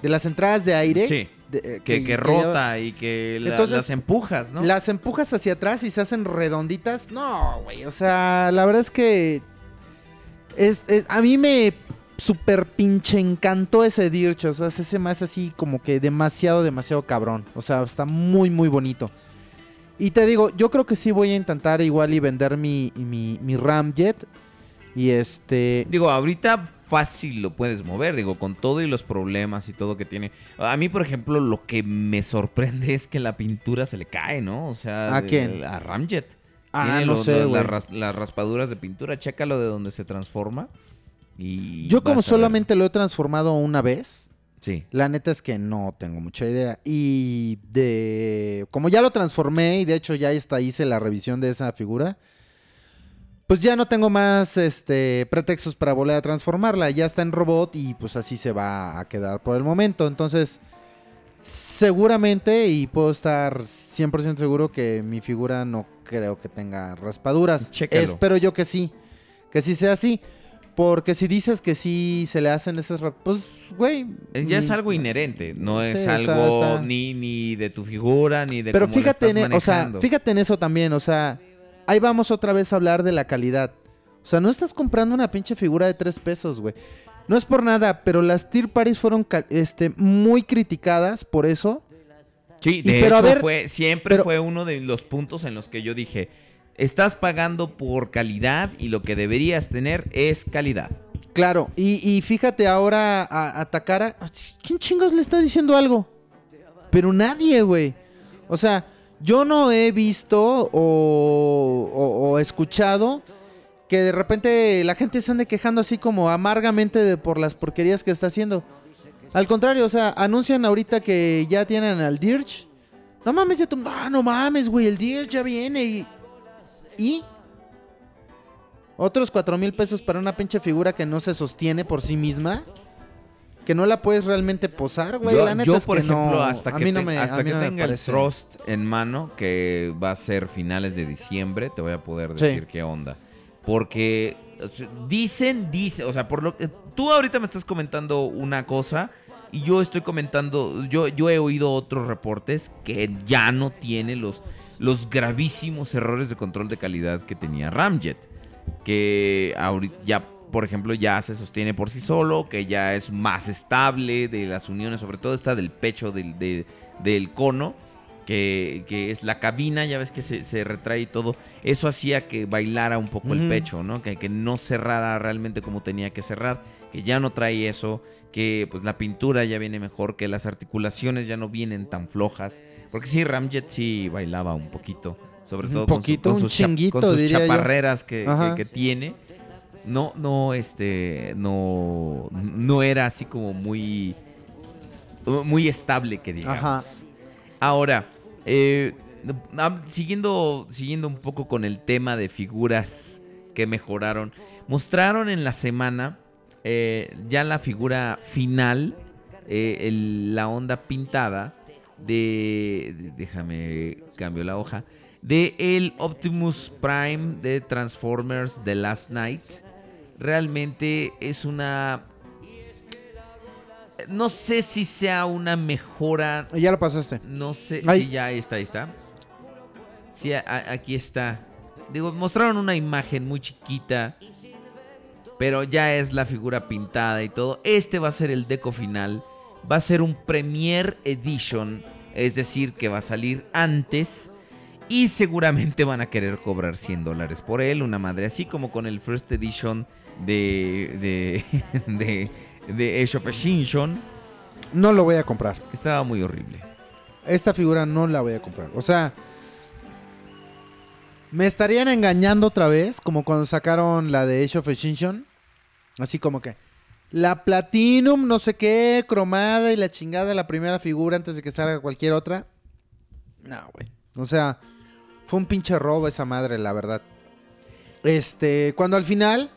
De las entradas de aire. Sí. de- eh, Que, que rota y que la- Entonces, las empujas, ¿no? Las empujas hacia atrás y se hacen redonditas. No, güey. O sea, la verdad es que. Es, es- a mí me super pinche encantó ese Dirch. O sea, se hace más así como que demasiado, demasiado cabrón. O sea, está muy, muy bonito. Y te digo, yo creo que sí voy a intentar igual y vender mi, mi, mi Ramjet. Y este. Digo, ahorita fácil lo puedes mover, digo, con todo y los problemas y todo que tiene. A mí, por ejemplo, lo que me sorprende es que la pintura se le cae, ¿no? O sea, ¿A quién? A Ramjet. Ah, Tiene no sé, las, ras- las raspaduras de pintura, chécalo de donde se transforma. Y Yo como solamente lo he transformado una vez. Sí. La neta es que no tengo mucha idea. Y de. Como ya lo transformé y de hecho ya hasta hice la revisión de esa figura. Pues ya no tengo más este, pretextos para volver a transformarla. Ya está en robot y pues así se va a quedar por el momento. Entonces, seguramente y puedo estar 100% seguro que mi figura no creo que tenga raspaduras. Chécalo. Espero yo que sí. Que sí sea así. Porque si dices que sí se le hacen esas... Pues, güey... Ya es algo inherente, no Sí, es o sea, algo o sea- ni, ni de tu figura, ni de Pero cómo la fíjate, estás en, e- o sea, manejando. fíjate en eso también, o sea, ahí vamos otra vez a hablar de la calidad. O sea, no estás comprando una pinche figura de tres pesos, güey. No es por nada, pero las Tier Parties fueron este, muy criticadas por eso. Sí, Y de pero a hecho ver, fue, siempre pero- fue uno de los puntos en los que yo dije, estás pagando por calidad y lo que deberías tener es calidad. Claro, y, y fíjate ahora a, a Takara. ¿Quién chingos le está diciendo algo? Pero nadie, güey. O sea, yo no he visto o, o- escuchado que de repente la gente se ande quejando así como amargamente de, por las porquerías que está haciendo. Al contrario, o sea, anuncian ahorita que ya tienen al Dirge. No mames, ya ah, no mames, güey, el Dirge ya viene y... ¿Y? Otros cuatro mil pesos para una pinche figura que no se sostiene por sí misma. Que no la puedes realmente posar, güey. yo, la neta yo, es por que ejemplo, no, hasta que, no me, hasta que no me tenga el. Trust en mano, que va a ser finales de diciembre, te voy a poder Sí. decir qué onda. Porque dicen, dicen, o sea, por lo que tú ahorita me estás comentando una cosa y yo estoy comentando, yo, yo he oído otros reportes que ya no tiene los, los gravísimos errores de control de calidad que tenía Ramjet. Que ahorita ya, por ejemplo, ya se sostiene por sí solo, que ya es más estable de las uniones, sobre todo esta del pecho del, de- del cono, que, que es la cabina, ya ves que se, se retrae y todo. Eso hacía que bailara un poco el pecho, ¿no? Que, que no cerrara realmente como tenía que cerrar, que ya no trae eso, que pues la pintura ya viene mejor, que las articulaciones ya no vienen tan flojas. Porque sí, Ramjet sí bailaba un poquito, sobre Un todo con su- poquito, con un sus, chinguito, con sus diría chaparreras que, que tiene. No, no, este, no, no era así como muy, muy estable que digamos. Ajá. Ahora, eh, siguiendo, siguiendo un poco con el tema de figuras que mejoraron, mostraron en la semana eh, ya la figura final, eh, el- la onda pintada de, de- déjame cambio la hoja, de el Optimus Prime de Transformers The Last Night. Realmente es una no sé si sea una mejora Ya lo pasaste. no sé. Ahí. Sí, ya está, ahí está. Sí, a- aquí está. Digo, mostraron una imagen muy chiquita. Pero ya es la figura pintada y todo. Este va a ser el deco final. Va a ser un Premier Edition. Es decir, que va a salir antes. Y seguramente van a querer cobrar 100 dólares por él. Una madre así como con el First Edition de. de. de. de Age of Extinction. No lo voy a comprar. Estaba muy horrible. Esta figura no la voy a comprar. O sea, me estarían engañando otra vez, como cuando sacaron la de Age of Extinction. Así como que la Platinum, no sé qué, cromada y la chingada de la primera figura antes de que salga cualquier otra. No, güey. O sea, fue un pinche robo esa madre, la verdad. Este, cuando al final,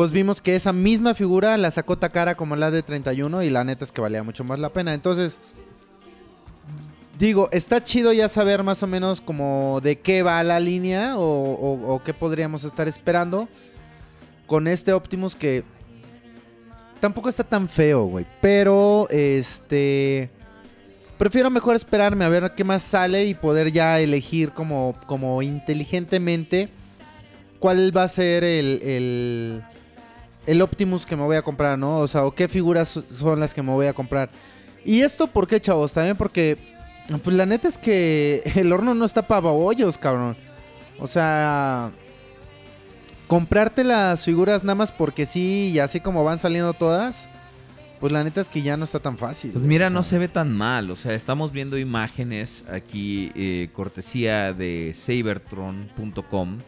pues vimos que esa misma figura la sacó Takara como la de 31 y la neta es que valía mucho más la pena. Entonces, digo, está chido ya saber más o menos como de qué va la línea o, qué podríamos estar esperando con este Optimus que tampoco está tan feo, güey. Pero, este... Prefiero mejor esperarme a ver qué más sale y poder ya elegir como, como inteligentemente cuál va a ser el, el Optimus que me voy a comprar, ¿no? O sea, o qué figuras son las que me voy a comprar. Y esto, ¿por qué, chavos? También porque, pues la neta es que el horno no está para hoyos, cabrón. O sea, comprarte las figuras nada más porque sí y así como van saliendo todas, pues la neta es que ya no está tan fácil. Pues mira, o no se ve tan mal. O sea, estamos viendo imágenes aquí, eh, cortesía de sabertron.com.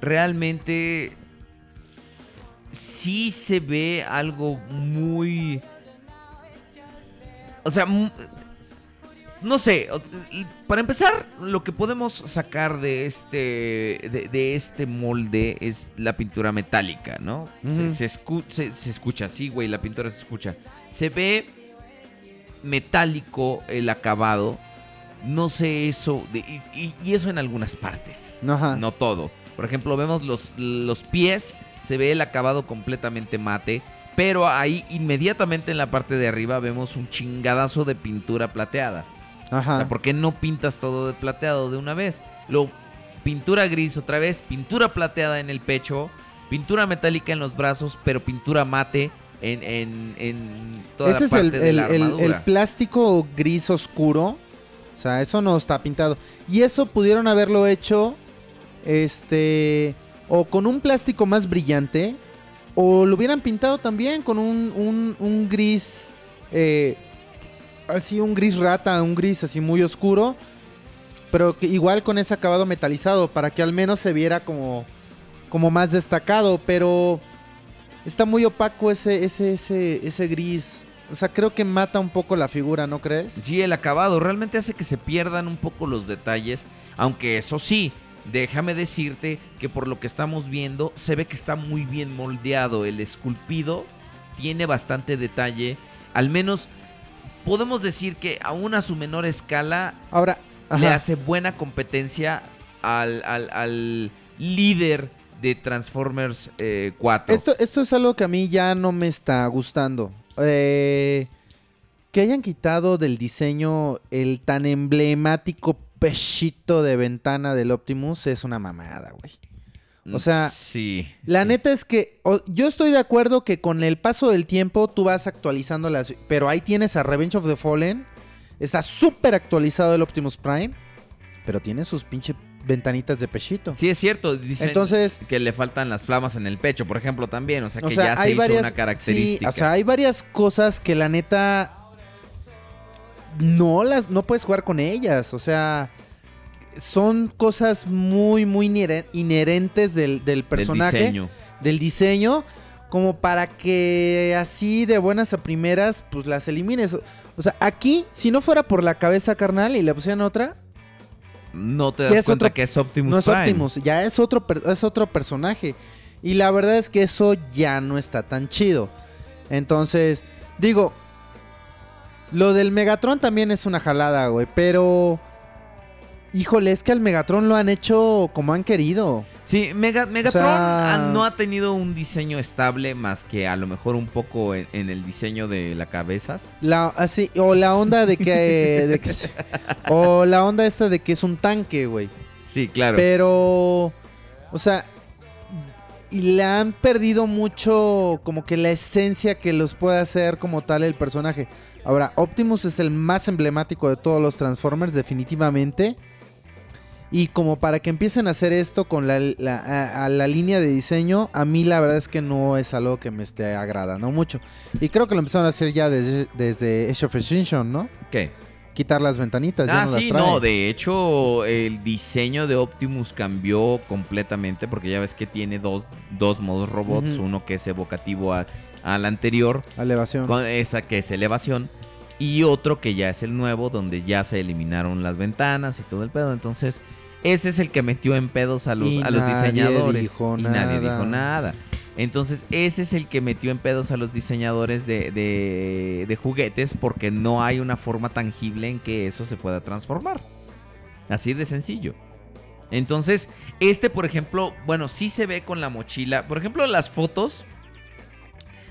Realmente sí se ve algo muy... O sea, no sé. Para empezar, lo que podemos sacar de este, de, de este molde es la pintura metálica, ¿no? Se- se, escu- se- se escucha así, güey. La pintura se escucha. Se ve metálico el acabado. No sé eso. de- y, y- y eso en algunas partes. Ajá. No todo. Por ejemplo, vemos los, los pies. Se ve el acabado completamente mate. Pero ahí inmediatamente en la parte de arriba vemos un chingadazo de pintura plateada. O Ajá. sea, ¿por qué no pintas todo de plateado de una vez? Lo pintura gris otra vez, pintura plateada en el pecho, pintura metálica en los brazos, pero pintura mate en, en, en toda Ese la es parte el, de el- la el- el armadura. plástico gris oscuro. O sea, eso no está pintado. Y eso pudieron haberlo hecho. Este. O con un plástico más brillante. O lo hubieran pintado también con un, un- un gris. eh, así, un gris rata, un gris así muy oscuro. Pero que igual con ese acabado metalizado. Para que al menos se viera como. Como más destacado. Pero. Está muy opaco ese, ese, ese, ese gris. O sea, creo que mata un poco la figura, ¿no crees? Sí, el acabado realmente hace que se pierdan un poco los detalles, aunque eso sí, déjame decirte que por lo que estamos viendo se ve que está muy bien moldeado el esculpido, tiene bastante detalle. Al menos podemos decir que aún a su menor escala Ahora, le hace buena competencia al, al- al líder de Transformers eh, 4. Esto, esto es algo que a mí ya no me está gustando. Eh, que hayan quitado del diseño el tan emblemático pechito de ventana del Optimus es una mamada, güey. O sea, sí. La sí. neta es que o- yo estoy de acuerdo que con el paso del tiempo tú vas actualizando las... Pero ahí tienes a Revenge of the Fallen. Está súper actualizado el Optimus Prime. Pero tiene sus pinche ventanitas de pechito. Sí, es cierto. Dicen Entonces, que le faltan las flamas en el pecho, por ejemplo, también. O sea, que o sea, ya se hizo varias... una característica. sí, o sea, hay varias cosas que la neta... No las... No puedes jugar con ellas. O sea... Son cosas muy, muy inhere- inherentes del, del Del personaje. diseño. del diseño como para que así de buenas a primeras pues las elimines. O sea, aquí si no fuera por la cabeza carnal y le pusieran otra, No te das cuenta otro- que es Optimus no es Prime. Optimus, ya es otro es otro personaje. Y la verdad es que eso ya no está tan chido. Entonces, digo, lo del Megatron también es una jalada, güey, pero híjole, es que al Megatron lo han hecho como han querido. Sí, Mega- Megatron sea- ah, no ha tenido un diseño estable más que a lo mejor un poco en, en el diseño de las cabezas. La, así, o la onda de que, de que o la onda esta de que es un tanque, güey. Sí, claro. Pero, o sea, y le han perdido mucho como que la esencia que los puede hacer como tal el personaje. Ahora, Optimus es el más emblemático de todos los Transformers, definitivamente. Y como para que empiecen a hacer esto con la, la- a, a la línea de diseño, a mí la verdad es que no es algo que me esté agradando mucho. Y creo que lo empezaron a hacer ya desde, desde Age of Extinction, ¿no? ¿Qué? Quitar las ventanitas. ya Ah, no las sí, trae. no, de hecho el diseño de Optimus cambió completamente porque ya ves que tiene dos, dos modos robots, uno que es evocativo a- al anterior, Elevación. con esa que es elevación, y otro que ya es el nuevo, donde ya se eliminaron las ventanas y todo el pedo. Entonces, ese es el que metió en pedos a los, Y a los nadie diseñadores. dijo y nadie nada. dijo nada. Entonces, ese es el que metió en pedos a los diseñadores de, de- de juguetes porque no hay una forma tangible en que eso se pueda transformar. Así de sencillo. Entonces, este, por ejemplo, bueno, sí se ve con la mochila. Por ejemplo, las fotos.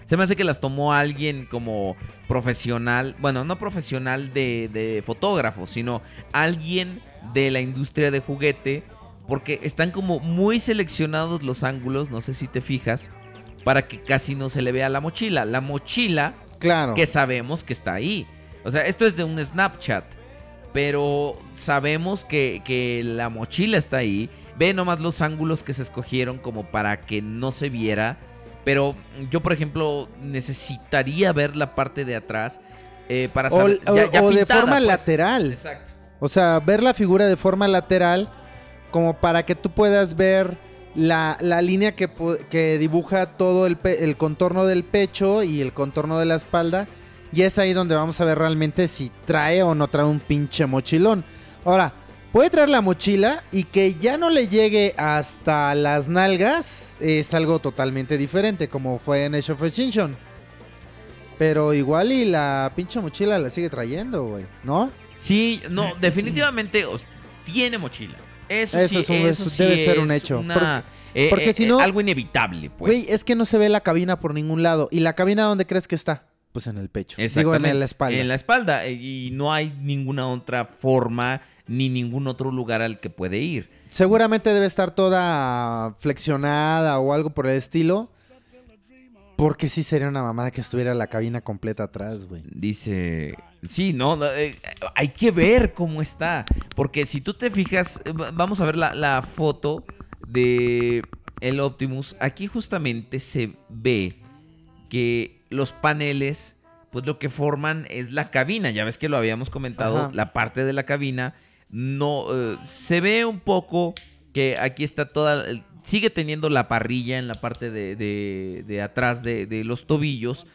Se me hace que las tomó alguien como profesional. Bueno, no profesional de, de fotógrafo, sino alguien de la industria de juguete. Porque están como muy seleccionados los ángulos, no sé si te fijas, para que casi no se le vea la mochila. La mochila Claro. que sabemos que está ahí. O sea, esto es de un Snapchat. Pero sabemos que, que la mochila está ahí. Ve nomás los ángulos que se escogieron como para que no se viera. Pero yo, por ejemplo, necesitaría ver la parte de atrás eh, para saber. o- ya- ya o de forma pues. lateral. Exacto. O sea, ver la figura de forma lateral como para que tú puedas ver la, la línea que, que dibuja todo el, pe- el contorno del pecho y el contorno de la espalda. Y es ahí donde vamos a ver realmente si trae o no trae un pinche mochilón. Ahora, puede traer la mochila y que ya no le llegue hasta las nalgas es algo totalmente diferente, como fue en Age of Extinction. Pero igual y la pinche mochila la sigue trayendo, güey, ¿no? Sí, no, definitivamente o sea, tiene mochila. Eso, Eso sí, es un- eso eso sí debe ser es un hecho. una- eh, porque eh, si eh, no- algo inevitable, pues. Güey, es que no se ve la cabina por ningún lado. ¿Y la cabina dónde crees que está? Pues en el pecho. Digo, en la espalda. En la espalda. eh, Y no hay ninguna otra forma ni ningún otro lugar al que puede ir. Seguramente debe estar toda flexionada o algo por el estilo. Porque sí sería una mamada que estuviera la cabina completa atrás, güey. Dice, sí, no, no, eh, hay que ver cómo está. Porque si tú te fijas, eh, va- vamos a ver la, la foto de el Optimus. Aquí justamente se ve que los paneles, pues lo que forman es la cabina. Ya ves que lo habíamos comentado, Ajá. la parte de la cabina. No, eh, se ve un poco que aquí está toda, sigue teniendo la parrilla en la parte de, de- de atrás de, de los tobillos,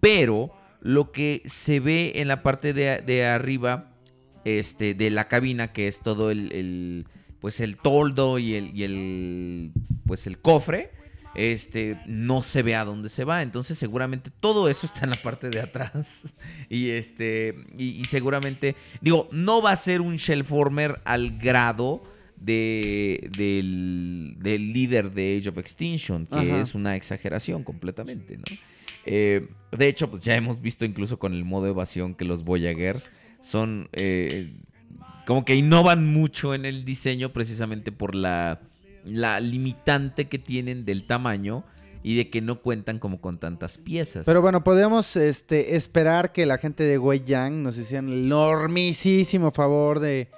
pero lo que se ve en la parte de, de arriba este, de la cabina, que es todo el, el, pues el toldo y el, y el pues el cofre, este, no se ve a dónde se va. Entonces, seguramente todo eso está en la parte de atrás. Y este, y, y seguramente, digo, no va a ser un Shellformer al grado de, del, del líder de Age of Extinction, que Ajá. es una exageración completamente, ¿no? Eh, de hecho, pues ya hemos visto incluso con el modo evasión que los Voyagers son eh, como que innovan mucho en el diseño precisamente por la, la limitante que tienen del tamaño y de que no cuentan como con tantas piezas. Pero bueno, podemos este, esperar que la gente de Wei Yang nos hicieran el enormísimo favor de,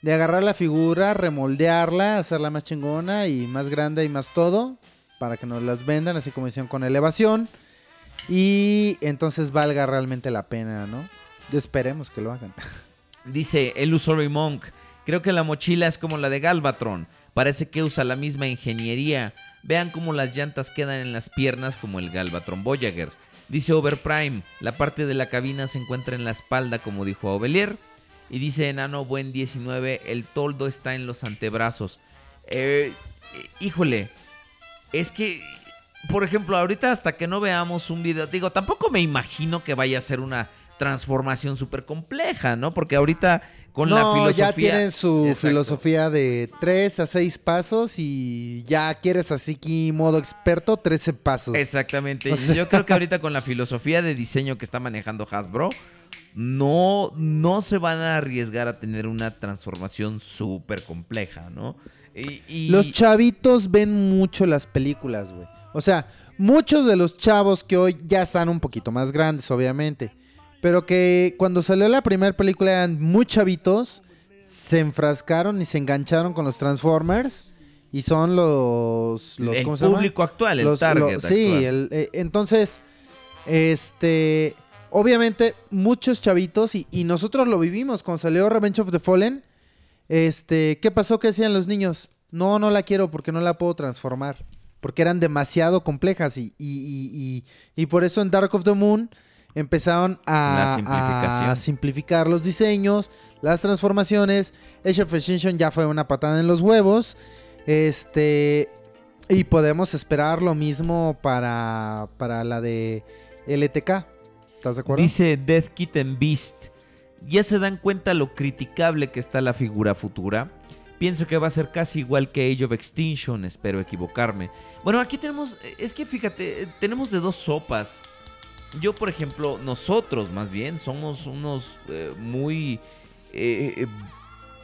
de agarrar la figura, remoldearla, hacerla más chingona y más grande y más todo, para que nos las vendan, así como hicieron con elevación. Y entonces valga realmente la pena, ¿no? Esperemos que lo hagan. Dice Illusory Monk, creo que la mochila es como la de Galvatron. Parece que usa la misma ingeniería. Vean cómo las llantas quedan en las piernas como el Galvatron Voyager. Dice Overprime, la parte de la cabina se encuentra en la espalda como dijo Ovelier. Y dice Enano Buen 19, el toldo está en los antebrazos. Eh, híjole, es que, por ejemplo, ahorita hasta que no veamos un video, digo, tampoco me imagino que vaya a ser una transformación súper compleja, ¿no? Porque ahorita con la filosofía... ya tienen su Exacto. filosofía de 3 a 6 pasos y ya quieres así que modo experto, 13 pasos. Exactamente. O sea- Yo creo que ahorita con la filosofía de diseño que está manejando Hasbro, no, no se van a arriesgar a tener una transformación súper compleja, ¿no? Y, y- Los chavitos ven mucho las películas, güey. O sea, muchos de los chavos que hoy ya están un poquito más grandes, obviamente. Pero que cuando salió la primera película eran muy chavitos, se enfrascaron y se engancharon con los Transformers. Y son los... los el ¿Cómo se llama? público actual, el Los- target sí, actual. el- eh, entonces, este, obviamente muchos chavitos y, y nosotros lo vivimos cuando salió Revenge of the Fallen. Este, ¿qué pasó? ¿Qué hacían los niños? No, no la quiero porque no la puedo transformar. Porque eran demasiado complejas y, y, y- y- y por eso en Dark of the Moon empezaron a simplificar los diseños, las transformaciones. Age of Extinction ya fue una patada en los huevos. Este, y podemos esperar lo mismo para, para la de LTK. ¿Estás de acuerdo? Dice Death Kitten Beast. ¿Ya se dan cuenta lo criticable que está la figura futura? Pienso que va a ser casi igual que Age of Extinction, espero equivocarme. Bueno, aquí tenemos, es que fíjate, eh, tenemos de dos sopas. Yo, por ejemplo, nosotros más bien, somos unos eh, muy... eh, eh,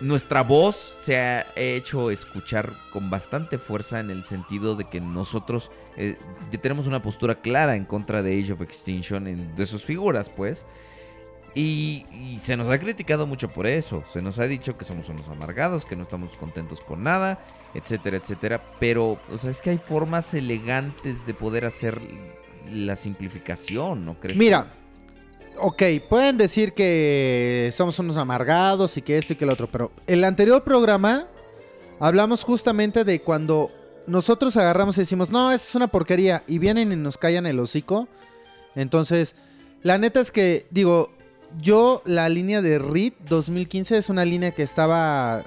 nuestra voz se ha hecho escuchar con bastante fuerza en el sentido de que nosotros eh, tenemos una postura clara en contra de Age of Extinction, en- de sus figuras, pues. Y, y se nos ha criticado mucho por eso. Se nos ha dicho que somos unos amargados, que no estamos contentos con nada, etcétera, etcétera. Pero, o sea, es que hay formas elegantes de poder hacer la simplificación, ¿no crees? Mira, ok, pueden decir que somos unos amargados y que esto y que lo otro, pero el anterior programa hablamos justamente de cuando nosotros agarramos y decimos, no, esto es una porquería, y vienen y nos callan el hocico. Entonces, la neta es que, digo, yo la línea de RIT 2015 es una línea que estaba...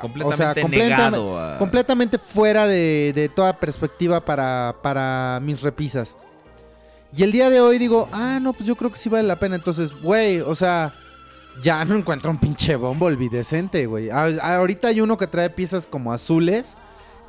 completamente completa- negado a... completamente fuera de, de toda perspectiva para, para mis repisas. Y el día de hoy digo, ah, no, pues yo creo que sí vale la pena. Entonces, güey, o sea, ya no encuentro un pinche Bumblebee decente, güey. Ahorita hay uno que trae piezas como azules,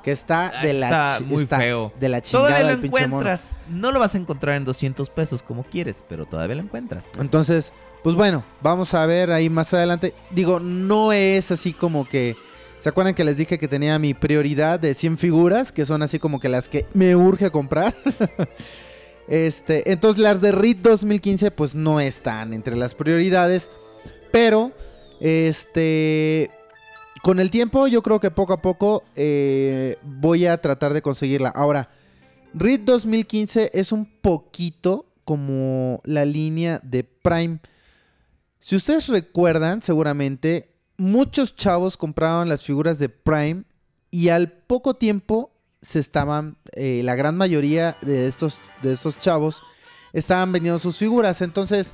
que está Ah, de la está muy está feo. De la chingada Todavía lo mono. encuentras. No lo vas a encontrar en 200 pesos como quieres, pero todavía lo encuentras. Entonces, pues bueno, vamos a ver ahí más adelante. Digo, no es así como que... ¿Se acuerdan que les dije que tenía mi prioridad de 100 figuras? Que son así como que las que me urge comprar. este, entonces las de RIT 2015 pues no están entre las prioridades. Pero, este... Con el tiempo yo creo que poco a poco eh, voy a tratar de conseguirla. Ahora, RIT 2015 es un poquito como la línea de Prime. Si ustedes recuerdan, seguramente, muchos chavos compraban las figuras de Prime y al poco tiempo se estaban, eh, la gran mayoría de estos, de estos chavos estaban vendiendo sus figuras. Entonces,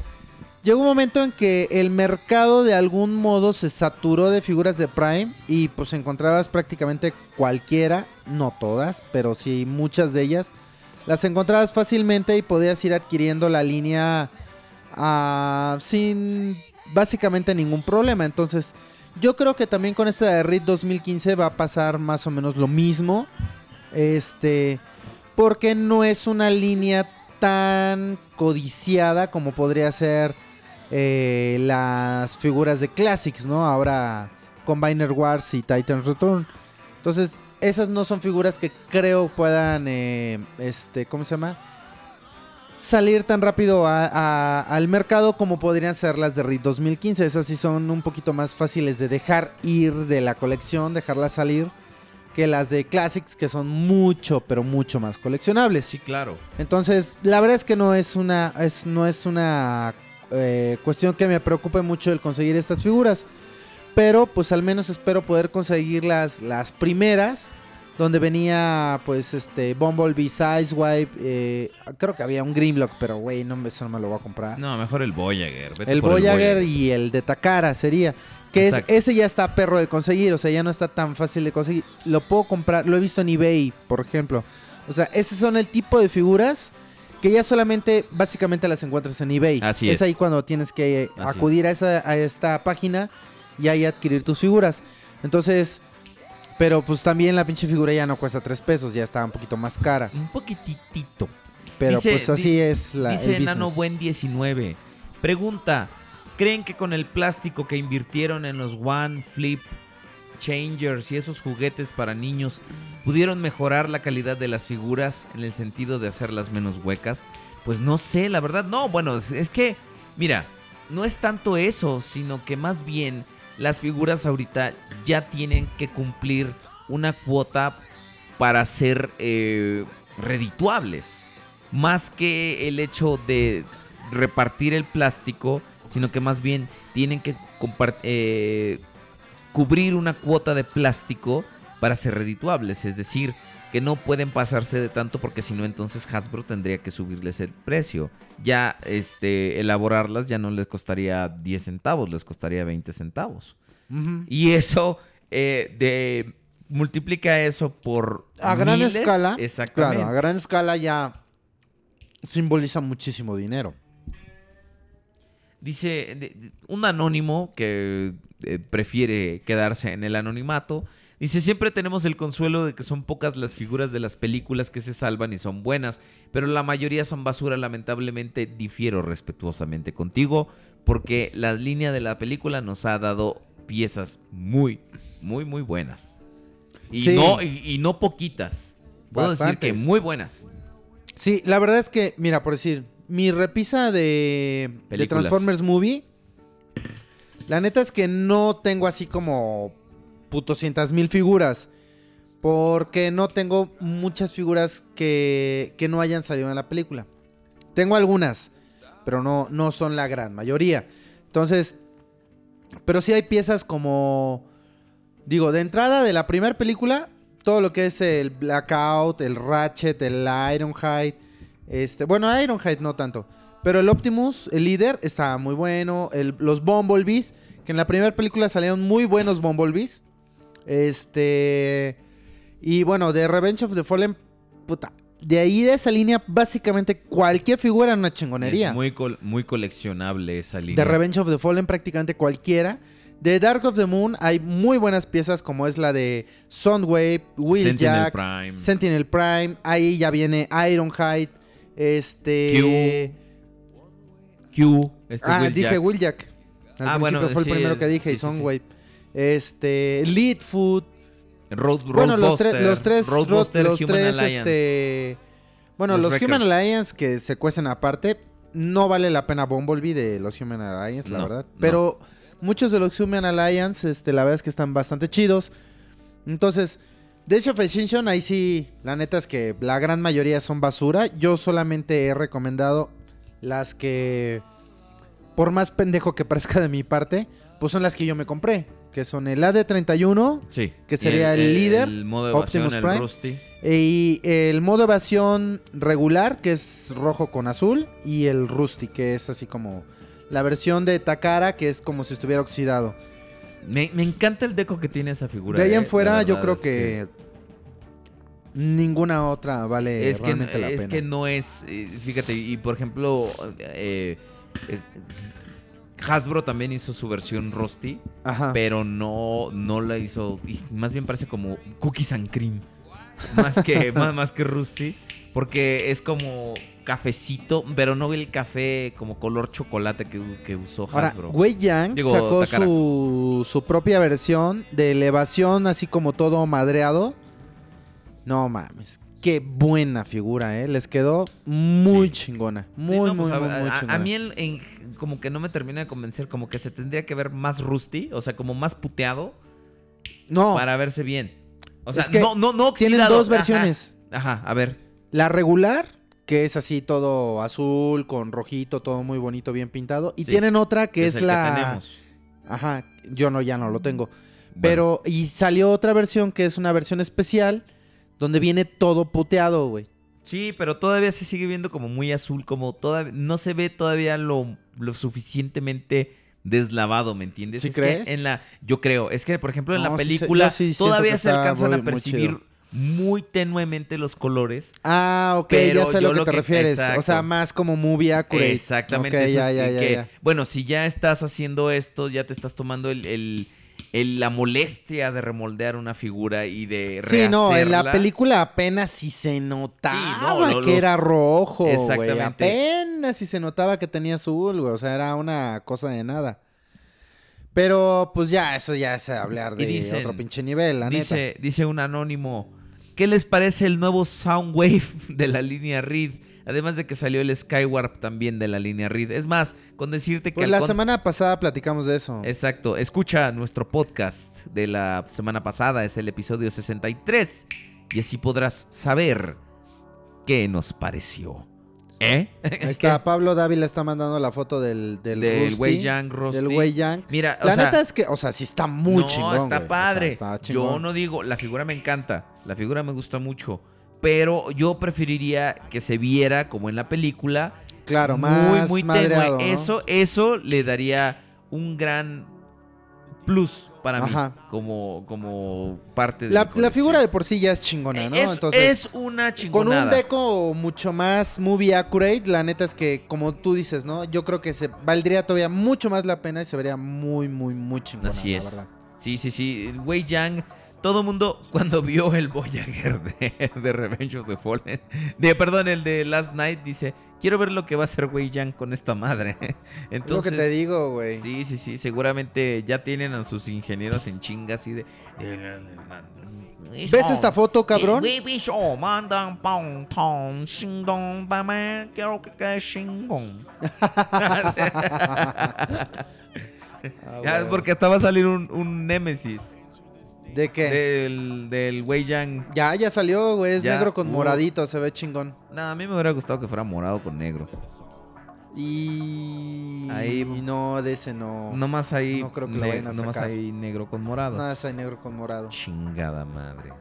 llegó un momento en que el mercado de algún modo se saturó de figuras de Prime y pues encontrabas prácticamente cualquiera, no todas, pero sí muchas de ellas, las encontrabas fácilmente y podías ir adquiriendo la línea ah, sin básicamente ningún problema. Entonces, yo creo que también con esta de RIT 2015 va a pasar más o menos lo mismo. Este, porque no es una línea tan codiciada como podría ser eh, las figuras de Classics, ¿no? Ahora Combiner Wars y Titan Return. Entonces, esas no son figuras que creo puedan, eh, este, ¿cómo se llama? Salir tan rápido a- a- al mercado como podrían ser las de RIT 2015. Esas sí son un poquito más fáciles de dejar ir de la colección, dejarlas salir, que las de Classics, que son mucho, pero mucho más coleccionables. Sí, claro. Entonces, la verdad es que no es una, es, no es una eh, cuestión que me preocupe mucho el conseguir estas figuras. Pero pues al menos espero poder conseguir las, las primeras. Donde venía pues este Bumblebee, Sizewipe. eh, creo que había un Grimlock, pero güey, no, me- eso no me lo voy a comprar. No, mejor el Voyager. vete el por Voyager y el de Takara sería. Que es, ese ya está perro de conseguir, o sea, ya no está tan fácil de conseguir. Lo puedo comprar, lo he visto en eBay, por ejemplo. O sea, esos son el tipo de figuras que ya solamente, básicamente las encuentras en eBay. Así es. es. ahí cuando tienes que Así acudir a, esa, a esta página y ahí adquirir tus figuras. Entonces, pero pues también la pinche figura ya no cuesta 3 pesos, ya está un poquito más cara. Un poquitito. Pero Dice- pues así es la Dice el Nano. Buen 19. Pregunta: ¿Creen que con el plástico que invirtieron en los One Flip Changers y esos juguetes para niños pudieron mejorar la calidad de las figuras en el sentido de hacerlas menos huecas? Pues no sé, la verdad, no. Bueno, es, es que, mira, no es tanto eso, sino que más bien las figuras ahorita ya tienen que cumplir una cuota para ser eh, redituables. Más que el hecho de repartir el plástico, sino que más bien tienen que eh, cubrir una cuota de plástico para ser redituables. Es decir, que no pueden pasarse de tanto porque si no entonces Hasbro tendría que subirles el precio. Ya este elaborarlas ya no les costaría 10 centavos, les costaría 20 centavos. Y eso eh, de multiplica eso por a gran escala, exactamente. claro, a gran escala ya simboliza muchísimo dinero. Dice un anónimo que eh, prefiere quedarse en el anonimato. Dice, siempre tenemos el consuelo de que son pocas las figuras de las películas que se salvan y son buenas, pero la mayoría son basura, lamentablemente difiero respetuosamente contigo, porque la línea de la película nos ha dado piezas muy, muy, muy buenas. Y, Sí. no, y, y no poquitas. Puedo decir que muy buenas. Sí, la verdad es que, mira, por decir, mi repisa de, de. Transformers Movie, la neta es que no tengo así como putocientas mil figuras. Porque no tengo muchas figuras que, que no hayan salido en la película. Tengo algunas, pero no, no son la gran mayoría. Entonces, pero sí hay piezas como, digo, de entrada de la primera película, todo lo que es el Blackout, el Ratchet, el Ironhide, este, bueno, Ironhide no tanto, pero el Optimus, el líder, está muy bueno, el- los Bumblebees, que en la primera película salieron muy buenos Bumblebees, este, y bueno, de Revenge of the Fallen, puta, de ahí de esa línea, básicamente cualquier figura era una chingonería. Es muy, col- muy coleccionable esa línea. De Revenge of the Fallen prácticamente cualquiera. De Dark of the Moon hay muy buenas piezas como es la de Soundwave, Sentinel Wheeljack, Prime. Sentinel Prime. Ahí ya viene Ironhide, este... Q. Este ah, dije Wheeljack. Al Ah, bueno, fue el primero que dije, sí, y sí, Este, Leadfoot. Road, Bueno, los tres, Roadbuster, los tres, Roadbuster, los Human tres, Alliance. este... Bueno, Los los, Human. Alliance que se cuecen aparte, no vale la pena Bumblebee de los Human Alliance, la No, verdad. no. Pero muchos de los Human Alliance, este, la verdad es que están bastante chidos. Entonces, Dash of Extinction, ahí sí, la neta es que la gran mayoría son basura. Yo solamente he recomendado las que, por más pendejo que parezca de mi parte, pues son las que yo me compré. Que son el AD31, Sí. que sería el líder, El modo evasión, Optimus el Prime. Rusty. y el modo evasión regular, que es rojo con azul, y el Rusty, que es así como la versión de Takara, que es como si estuviera oxidado. Me, me encanta el deco que tiene esa figura. De ahí eh, en la fuera, yo creo es que, ninguna otra vale es que, realmente la es pena. que no es, eh, fíjate, y por ejemplo, eh, eh, Hasbro también hizo su versión Rusty, Ajá. pero no, no la hizo, y más bien parece como Cookies and Cream, más que, más, más que Rusty, porque es como cafecito, pero no el café como color chocolate que, que usó Ahora, Hasbro. Wei Yang Digo, sacó su, su propia versión de elevación, así como todo madreado. No mames, qué buena figura, ¿eh? Les quedó muy chingona. Sí, Muy, no, muy, pues, muy, a, muy a- chingona. a mí el- en- como que no me termina de convencer, como que se tendría que ver más rusty, o sea, como más puteado no, para verse bien. O sea, Es que no, no, no tienen oxidado. dos Ajá. versiones. Ajá, a ver. La regular, que es así todo azul, con rojito, todo muy bonito, bien pintado. Y Sí, tienen otra que que es la... tenemos. Ajá, yo no, ya no lo tengo. Bueno, Pero, y salió otra versión que es una versión especial, donde viene todo puteado, güey. Sí, pero todavía se sigue viendo como muy azul, como todavía no se ve todavía lo, lo suficientemente deslavado, ¿me entiendes? ¿Sí Es que crees? en la, yo creo, es que por ejemplo en No, la película sí todavía se alcanzan muy- a percibir muy tenuemente los colores. Ah, ok, Pero ya sé a lo que lo te que- refieres. exacto. O sea, más como movie accurate. Exactamente. Eso ya, es ya, ya, que. Bueno, si ya estás haciendo esto, ya te estás tomando el, el- el- la molestia de remoldear una figura y de Sí, no, en la rehacerla. película apenas sí se notaba Sí, no, lo- que los- era rojo. Exactamente. Apenas sí se notaba que tenía azul, güey. O sea, era una cosa de nada. Pero, pues ya, eso ya es hablar de dicen- otro pinche nivel, la neta. Dice, dice un anónimo, ¿qué les parece el nuevo Soundwave de la línea Reed? Además de que salió el Skywarp también de la línea Reed. Es más, con decirte que... Pues la con- semana pasada platicamos de eso. Exacto, escucha nuestro podcast de la semana pasada, es el episodio 63, y así podrás saber qué nos pareció. ¿Eh? Ahí está, Pablo Dávila está mandando la foto del del, Wei Yang Rusty. Del Wei Yang. Mira, o La sea, neta es que, o sea, sí está muy no, chingón, está güey. O sea, padre. está yo no digo, la figura me encanta, la figura me gusta mucho, pero yo preferiría que se viera como en la película, Claro, más muy muy tenue. Eso eso le daría un gran plus para Ajá. mí como como parte de La, mi la figura de por sí ya es chingona, ¿no? es, Entonces, es una con chingonada. un deco mucho más movie accurate, la neta es que, como tú dices, ¿no? Yo creo que se valdría todavía mucho más la pena y se vería muy, muy, muy chingona, Así la es. verdad. Sí, sí, sí. Wei Yang, todo mundo cuando vio el Voyager de, de Revenge of the Fallen, de, perdón, el de Last Night, dice, quiero ver lo que va a hacer Wei Yang con esta madre. Es Entonces, lo que te digo, güey. Sí, sí, sí, seguramente ya tienen a sus ingenieros en chingas y de... ¿Ves esta foto, cabrón? Ah, Ya, güey. porque hasta va a salir un, un Némesis ¿De qué? del, del Wei Yang. Ya, ya salió, güey. Es Ya. negro con Uh. moradito, se ve chingón. No, a mí me hubiera gustado que fuera morado con negro. Y... Ahí- No, de ese no. Nomás ahí, No creo que lo vayan a nomás sacar. ahí negro con morado. No, es ahí negro con morado. Chingada madre.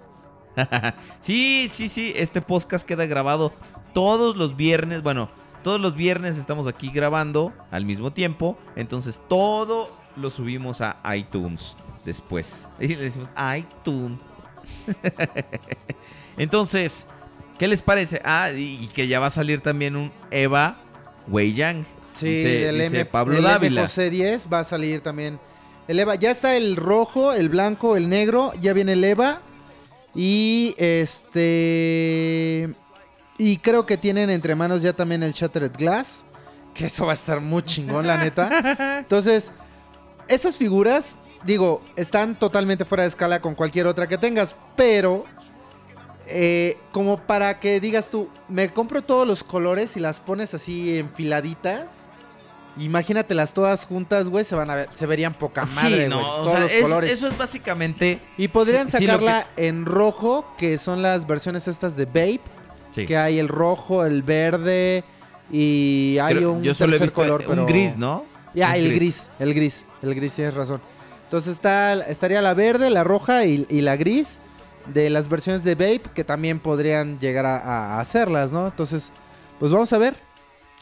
sí, sí, sí. Este podcast queda grabado todos los viernes. Bueno, todos los viernes estamos aquí grabando al mismo tiempo. Entonces todo lo subimos a iTunes después. Y le decimos iTunes. Entonces, ¿qué les parece? Ah, y, que ya va a salir también un Eva Wei Yang. Sí, Dice- del dice M, Pablo del Dávila. MJC10 va a salir también. El Eva, ya está el rojo, el blanco, el negro, ya viene el Eva. Y este. Y creo que tienen entre manos ya también el Shattered Glass. Que eso va a estar muy chingón, la neta. Entonces, esas figuras, digo, están totalmente fuera de escala con cualquier otra que tengas. Pero, eh, como para que digas tú, me compro todos los colores y las pones así enfiladitas. Imagínatelas todas juntas, güey, se van a ver, se verían poca madre, sí, güey. no, todos sea, los es- colores. eso es básicamente. Y podrían sí, sí, lo sacarla en rojo, que son las versiones estas de Babe, Sí. que hay el rojo, el verde y hay un yo solo he tercer visto color, un pero gris, ¿no? Ya, el gris. el gris, el gris, tienes razón. Entonces está, estaría la verde, la roja y, y la gris de las versiones de Babe que también podrían llegar a, a hacerlas, ¿no? Entonces, pues vamos a ver.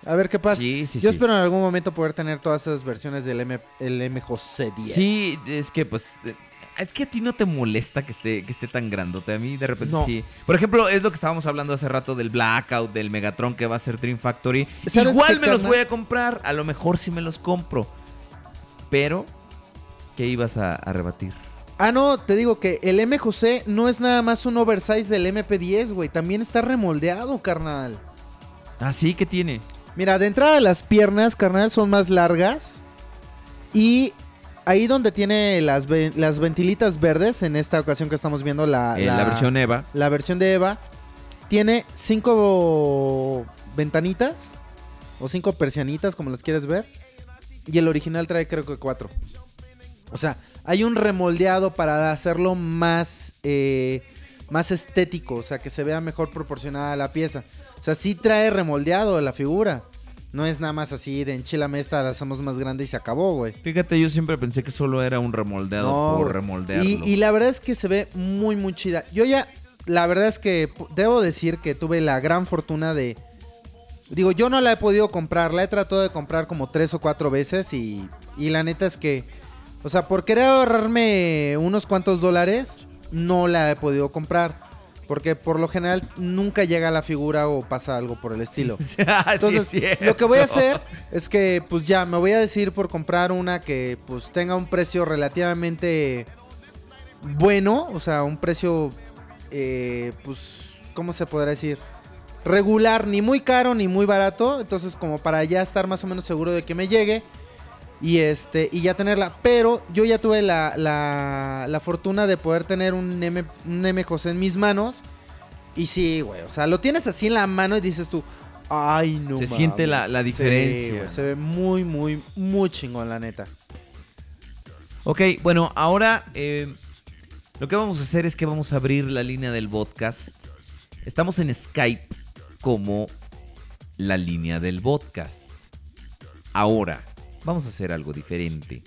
A ver qué pasa. Sí, sí, Yo sí. espero en algún momento poder tener todas esas versiones del M, el MJC10. Sí, es que pues. eh, Es que a ti no te molesta que esté, que esté tan grandote. A mí de repente No. sí. Por ejemplo, es lo que estábamos hablando hace rato del Blackout, del Megatron que va a ser Dream Factory. ¿Sabes Igual me los voy a comprar. A lo mejor sí me los compro. Pero, ¿qué ibas a, a rebatir? Ah, no, te digo que el MJC no es nada más un oversize del MP10, güey. También está remoldeado, carnal. Ah, sí, ¿qué tiene? Mira, de entrada las piernas, carnal, son más largas. Y ahí donde tiene las, ve- las ventilitas verdes, en esta ocasión que estamos viendo la, Eh, la versión Eva. la versión de Eva, tiene cinco ventanitas o cinco persianitas, como las quieres ver. Y el original trae creo que cuatro. O sea, hay un remoldeado para hacerlo más, eh, más estético, o sea, que se vea mejor proporcionada la pieza. O sea, sí trae remoldeado la figura. No es nada más así de enchilame esta, la hacemos más grande y se acabó, güey. Fíjate, yo siempre pensé que solo era un remoldeado No, por remoldearlo. Y, y la verdad es que se ve muy, muy chida. Yo ya, la verdad es que debo decir que tuve la gran fortuna de... Digo, yo no la he podido comprar, la he tratado de comprar como tres o cuatro veces y, y la neta es que... O sea, por querer ahorrarme unos cuantos dólares, no la he podido comprar. Porque por lo general nunca llega la figura o pasa algo por el estilo. Ah, sí, Entonces, es lo que voy a hacer es que, pues ya, me voy a decidir por comprar una que, pues, tenga un precio relativamente bueno. O sea, un precio, eh, pues, ¿cómo se podrá decir? Regular, ni muy caro ni muy barato. Entonces, como para ya estar más o menos seguro de que me llegue. Y este, y ya tenerla. Pero yo ya tuve la, la, la fortuna de poder tener un M, un M José en mis manos. Y sí, güey. O sea, lo tienes así en la mano y dices tú. Ay, no. Se siente la- la Sí, diferencia. güey, se ve muy, muy, muy chingón, la neta. Ok, bueno, ahora eh, lo que vamos a hacer es que vamos a abrir la línea del podcast. Estamos en Skype como la línea del podcast. Ahora, vamos a hacer algo diferente.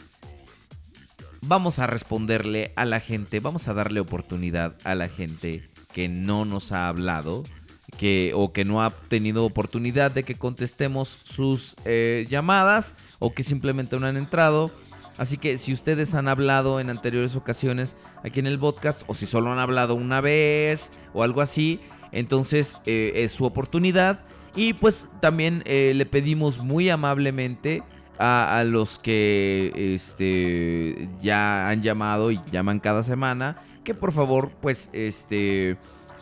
Vamos a responderle a la gente, vamos a darle oportunidad a la gente que no nos ha hablado que, o que no ha tenido oportunidad de que contestemos sus eh, llamadas o que simplemente no han entrado. Así que si ustedes han hablado en anteriores ocasiones aquí en el podcast o si solo han hablado una vez o algo así, entonces eh, es su oportunidad. Y pues también eh, le pedimos muy amablemente a, a los que este, ya han llamado y llaman cada semana que por favor pues este...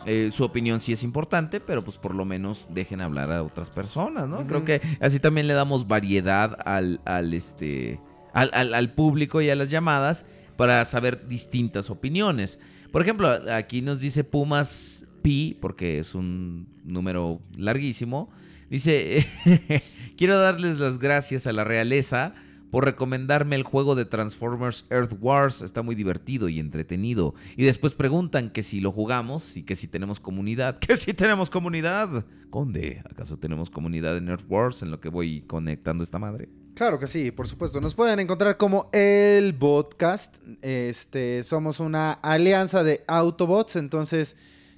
eh, su opinión sí es importante, pero pues por lo menos dejen hablar a otras personas, ¿no? Creo que así también le damos variedad al, al, este, al, al- al público y a las llamadas para saber distintas opiniones. Por ejemplo, aquí nos dice Pumas Pi, porque es un número larguísimo. Dice, quiero darles las gracias a la realeza por recomendarme el juego de Transformers Earth Wars. Está muy divertido y entretenido. Y después preguntan que si lo jugamos y que si tenemos comunidad. Que si tenemos comunidad. Conde, ¿acaso tenemos comunidad en Earth Wars en lo que voy conectando esta madre? Claro que sí, por supuesto. Nos pueden encontrar como el podcast. Este, somos una alianza de Autobots, entonces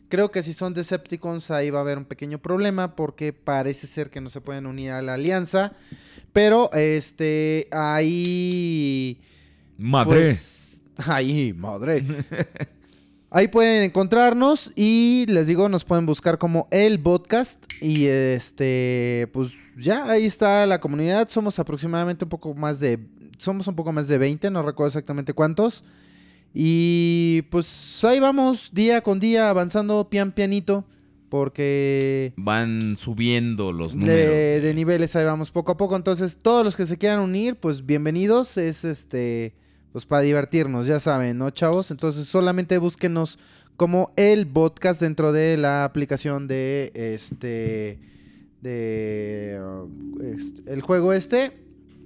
creo que si son Decepticons ahí va a haber un pequeño problema porque parece ser que no se pueden unir a la alianza. Pero este, ahí Madre. Pues, ahí, madre. Ahí pueden encontrarnos y les digo, nos pueden buscar como el podcast y este, pues ya ahí está la comunidad. Somos aproximadamente un poco más de, somos un poco más de 20, no recuerdo exactamente cuántos. Y pues ahí vamos día con día avanzando pian pianito porque Van subiendo los números. de, de niveles ahí vamos poco a poco. Entonces, todos los que se quieran unir, pues bienvenidos. Es este, pues para divertirnos, ya saben, ¿no, chavos? Entonces, solamente búsquenos como el podcast dentro de la aplicación de este, de uh, este, el juego este.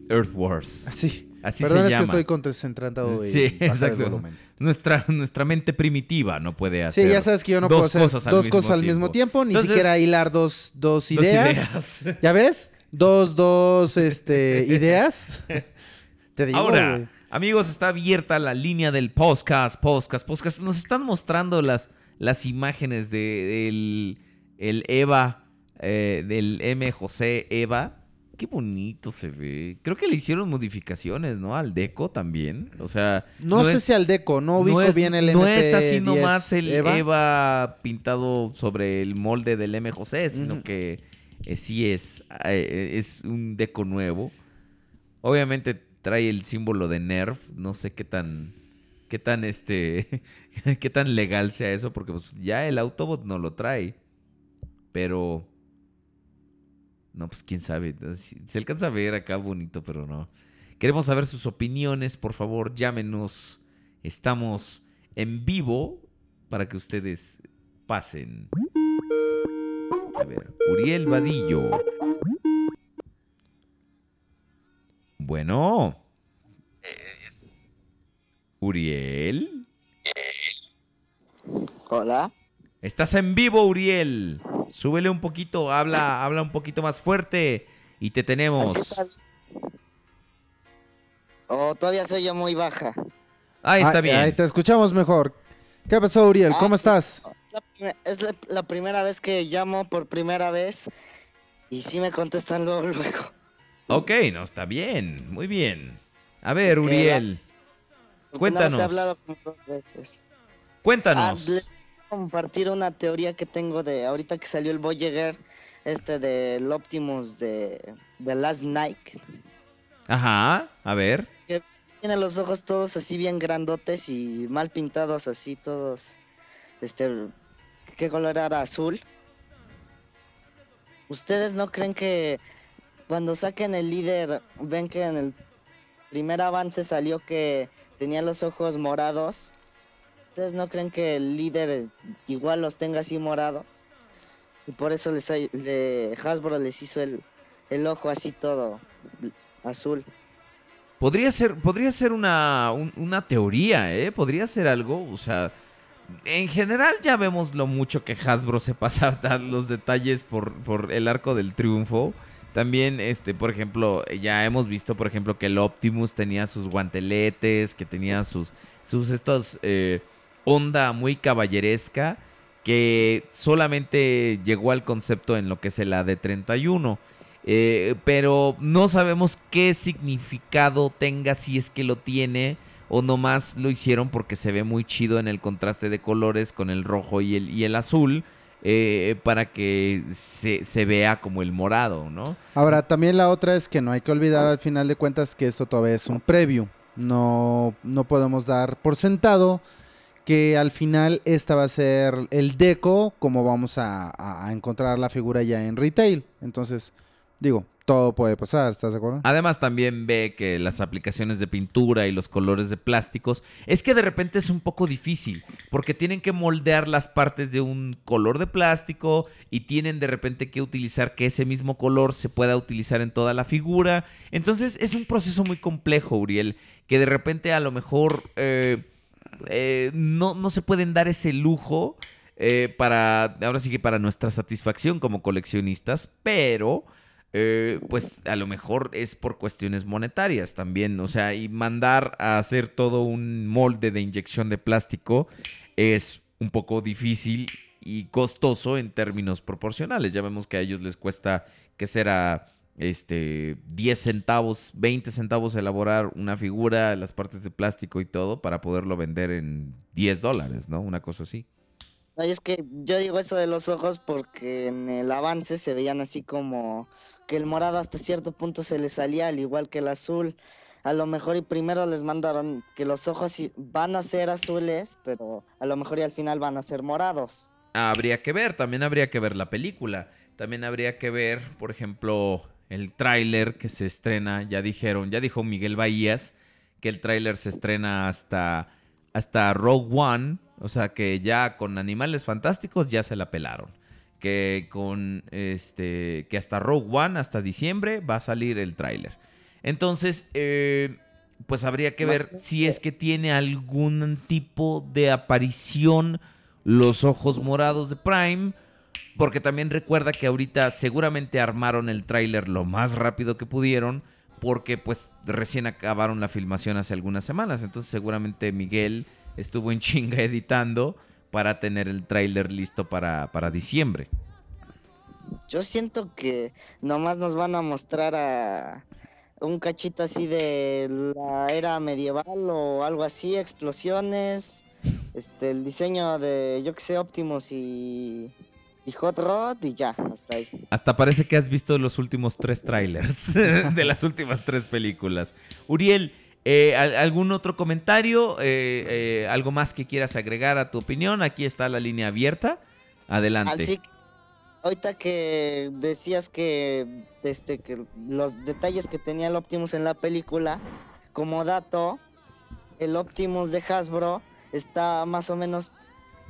Earth Wars. Así. Así Perdón, se es que estoy concentrado y Sí, el exacto. volumen. Nuestra, nuestra mente primitiva no puede hacer. Sí, ya sabes que yo no dos puedo hacer cosas dos cosas al mismo tiempo, ni Entonces, siquiera hilar dos, dos dos ideas. ¿Ya ves? Dos, dos, este, ideas. Te digo, Ahora, amigos, está abierta la línea del podcast, podcast, podcast. Nos están mostrando las, las imágenes de, del el Eva, eh, del M. José Eva. Qué bonito se ve. Creo que le hicieron modificaciones, ¿no? Al deco también. O sea, No, sé es- si al deco, no ubico es, bien el no MP10 es así nomás el Eva. Eva. pintado sobre el molde del M. José, sino que eh, sí es, eh, es un deco nuevo. Obviamente trae el símbolo de Nerf. No sé qué tan. qué tan este. qué tan legal sea eso. Porque pues, ya el Autobot no lo trae. Pero. No, pues quién sabe. Se alcanza a ver acá bonito, pero no. Queremos saber sus opiniones, por favor, llámenos. Estamos en vivo para que ustedes pasen. A ver, Uriel Vadillo. Bueno. Uriel. Hola. Estás en vivo, Uriel. Súbele un poquito, habla, habla un poquito más fuerte y te tenemos. Oh, todavía soy yo muy baja. Ahí está bien. Ahí te escuchamos mejor. ¿Qué pasó, Uriel? ¿Cómo Ah, estás? Es la, primer- es la- la primera vez que llamo por primera vez y sí me contestan luego, luego. Ok, no, está bien, muy bien. A ver, Uriel, Cuéntanos. No, he hablado como dos veces. Cuéntanos. Compartir una teoría que tengo de ahorita que salió el Voyager, este del Optimus de, de Last Night. Ajá, a ver. Tiene los ojos todos así bien grandotes y mal pintados así todos. Este, ¿qué color era? Azul. ¿Ustedes no creen que cuando saquen el líder, ven que en el primer avance salió que tenía los ojos morados? ¿Ustedes no creen que el líder igual los tenga así morados? Y por eso les, le, Hasbro les hizo el, el ojo así todo azul. Podría ser, podría ser una, un- una teoría, ¿eh? Podría ser algo, o sea... En general ya vemos lo mucho que Hasbro se pasa a dar los detalles por, por el arco del triunfo. También, este, por ejemplo, ya hemos visto, por ejemplo, que el Optimus tenía sus guanteletes, que tenía sus, sus estos eh, onda muy caballeresca, que solamente llegó al concepto en lo que es el AD31. Eh, pero no sabemos qué significado tenga si es que lo tiene o nomás lo hicieron porque se ve muy chido en el contraste de colores con el rojo y el, y el azul eh, para que se, se vea como el morado, ¿no? Ahora, también la otra es que no hay que olvidar al final de cuentas que esto todavía es un preview. No, no podemos dar por sentado que al final esta va a ser el deco como vamos a, encontrar la figura ya en retail. Entonces, digo, todo puede pasar, ¿estás de acuerdo? Además también ve que las aplicaciones de pintura y los colores de plásticos es que de repente es un poco difícil porque tienen que moldear las partes de un color de plástico y tienen de repente que utilizar que ese mismo color se pueda utilizar en toda la figura. Entonces es un proceso muy complejo, Uriel, que de repente a lo mejor eh, eh, no, no se pueden dar ese lujo eh, para, ahora sí que para nuestra satisfacción como coleccionistas, pero eh, pues a lo mejor es por cuestiones monetarias también, o sea, y mandar a hacer todo un molde de inyección de plástico es un poco difícil y costoso en términos proporcionales. Ya vemos que a ellos les cuesta, que será? Este, 10 centavos, 20 centavos elaborar una figura, las partes de plástico y todo para poderlo vender en 10 dólares, ¿no? Una cosa así. No, es que yo digo eso de los ojos porque en el avance se veían así como que el morado hasta cierto punto se le salía al igual que el azul. A lo mejor y primero les mandaron que los ojos van a ser azules, pero a lo mejor y al final van a ser morados. Habría que ver, también habría que ver la película. También habría que ver, por ejemplo, el tráiler que se estrena, ya dijeron, ya dijo Miguel Bahías que el tráiler se estrena hasta hasta Rogue One, o sea que ya con Animales Fantásticos ya se la pelaron. Que con este que hasta Rogue One hasta diciembre va a salir el tráiler. Entonces, eh, pues habría que ver si es que tiene algún tipo de aparición los ojos morados de Prime. Porque también recuerda que ahorita seguramente armaron el tráiler lo más rápido que pudieron. Porque pues recién acabaron la filmación hace algunas semanas. Entonces seguramente Miguel estuvo en chinga editando para tener el tráiler listo para, para diciembre. Yo siento que nomás nos van a mostrar a un cachito así de la era medieval o algo así, explosiones, este, el diseño de, yo que sé, Optimus y, y Hot Rod y ya, hasta ahí. Hasta parece que has visto los últimos tres trailers de las últimas tres películas. Uriel, eh, ¿al- ¿algún otro comentario? Eh, eh, ¿Algo más que quieras agregar a tu opinión? Aquí está la línea abierta. Adelante. Así que, ahorita que decías que, este, que los detalles que tenía el Optimus en la película, como dato, el Optimus de Hasbro está más o menos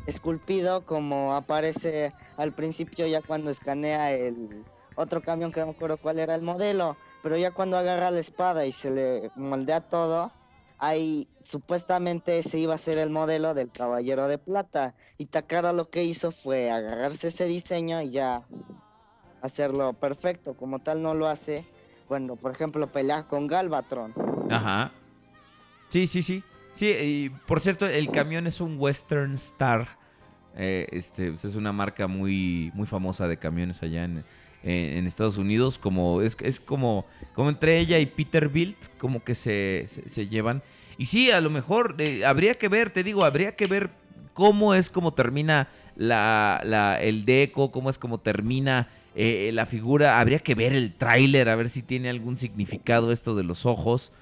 esculpido como aparece al principio ya cuando escanea el otro camión que no me acuerdo cuál era el modelo, pero ya cuando agarra la espada y se le moldea todo, ahí supuestamente ese iba a ser el modelo del Caballero de Plata y Takara lo que hizo fue agarrarse ese diseño y ya hacerlo perfecto, como tal no lo hace, bueno, por ejemplo, pelea con Galvatron. Ajá. Sí, sí, sí. Sí, y por cierto, el camión es un Western Star. Eh, este pues, es una marca muy, muy famosa de camiones allá en, Estados Unidos. Como es, como, como entre ella y Peterbilt, como que se, se, llevan. Y sí, a lo mejor eh, habría que ver, te digo, habría que ver cómo es como termina la, el deco, cómo es como termina eh, la figura. Habría que ver el tráiler, a ver si tiene algún significado esto de los ojos.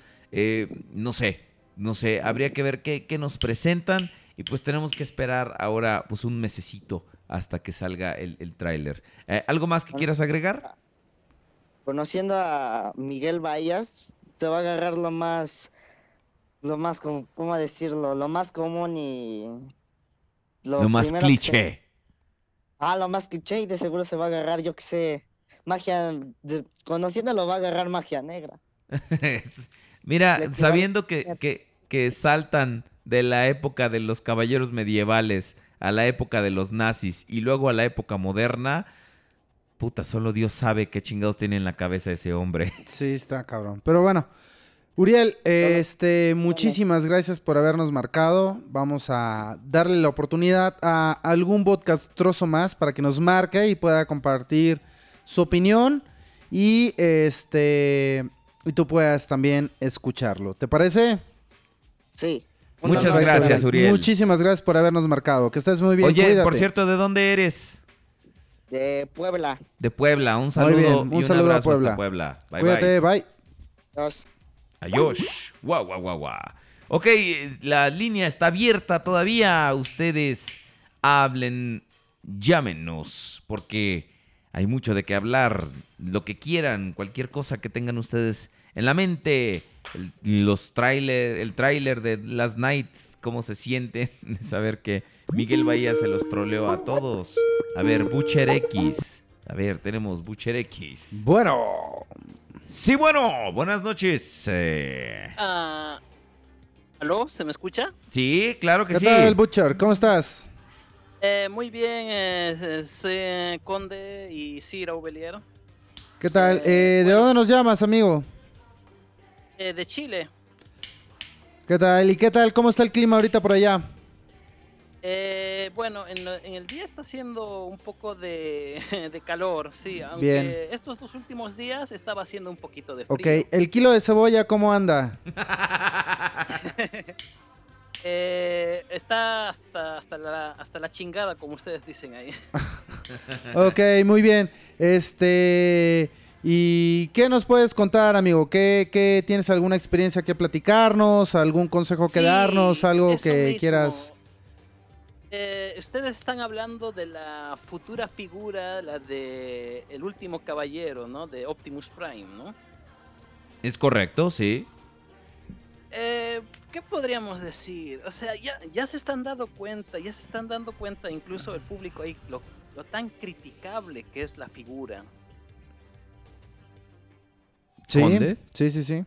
No sé, no sé, habría que ver qué, qué nos presentan y pues tenemos que esperar ahora pues un mesecito hasta que salga el, el tráiler. Eh, ¿Algo más que quieras agregar? Conociendo a Miguel Bahías, se va a agarrar lo más, lo más, ¿cómo decirlo? Lo más común y... Lo, más se- cliché. Ah, lo más cliché y de seguro se va a agarrar, yo que sé, magia, de- conociéndolo va a agarrar magia negra. Mira, sabiendo que, que, que saltan de la época de los caballeros medievales a la época de los nazis y luego a la época moderna, puta, solo Dios sabe qué chingados tiene en la cabeza ese hombre. Sí, está cabrón. Pero bueno, Uriel, este, muchísimas gracias por habernos marcado. Vamos a darle la oportunidad a algún podcast trozo más para que nos marque y pueda compartir su opinión y este y tú puedas también escucharlo. ¿Te parece? Sí. Muchas Perfecto, gracias, Uriel. Muchísimas gracias por habernos marcado. Que estés muy bien. Oye, por cierto, ¿de dónde eres? De Puebla. De Puebla. Un saludo bien, y un un saludo a Puebla. Puebla. Bye, Cuídate, bye. bye. Dos. Adiós. Guau, guau, guau, guau. Ok, la línea está abierta todavía. Ustedes hablen, llámenos, porque hay mucho de qué hablar. Lo que quieran, cualquier cosa que tengan ustedes en la mente. El, los trailer, el tráiler de Last Night, cómo se siente de saber que Miguel Bahía se los troleó a todos. A ver, Butcher X. A ver, tenemos Butcher X. Bueno. Sí, bueno, buenas noches. eh. Ah, ¿Aló? ¿Se me escucha? Sí, claro que ¿Qué sí. tal, Butcher? ¿Cómo estás? Eh, muy bien, eh, soy Conde y Cira Ubelier, ¿Qué tal? Eh, ¿De dónde nos llamas, amigo? Eh, de Chile. ¿Qué tal? ¿Y qué tal? ¿Cómo está el clima ahorita por allá? Eh, bueno, en, el día está haciendo un poco de, de calor, sí, aunque Bien. estos dos últimos días estaba haciendo un poquito de Ok, frío. ¿el kilo de cebolla cómo anda? Eh, está hasta, hasta, la, hasta la chingada, como ustedes dicen ahí. Ok, muy bien. Este... ¿Y qué nos puedes contar, amigo? ¿Qué, qué tienes alguna experiencia que platicarnos? ¿Algún consejo que Sí, darnos? ¿Algo que mismo. quieras? Eh, ustedes están hablando de la futura figura, la de el último caballero, ¿no? De Optimus Prime, ¿no? Es correcto, sí. Eh, ¿Qué podríamos decir? O sea, ya, ya se están dando cuenta, ya se están dando cuenta incluso el público ahí lo, lo tan criticable que es la figura. Sí, ¿Conde? sí, sí, sí.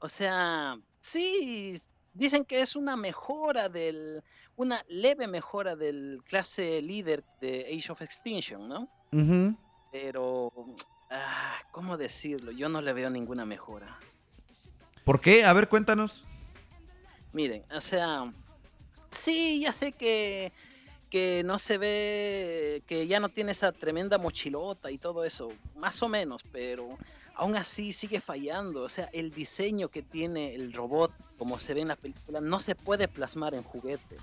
O sea, sí, dicen que es una mejora del, una leve mejora del clase líder de Age of Extinction, ¿no? Pero, ah, ¿cómo decirlo? Yo no le veo ninguna mejora. ¿Por qué? A ver, cuéntanos. Miren, o sea, sí, ya sé que, que no se ve, que ya no tiene esa tremenda mochilota y todo eso, más o menos, pero aún así sigue fallando. O sea, el diseño que tiene el robot, como se ve en la película, no se puede plasmar en juguete.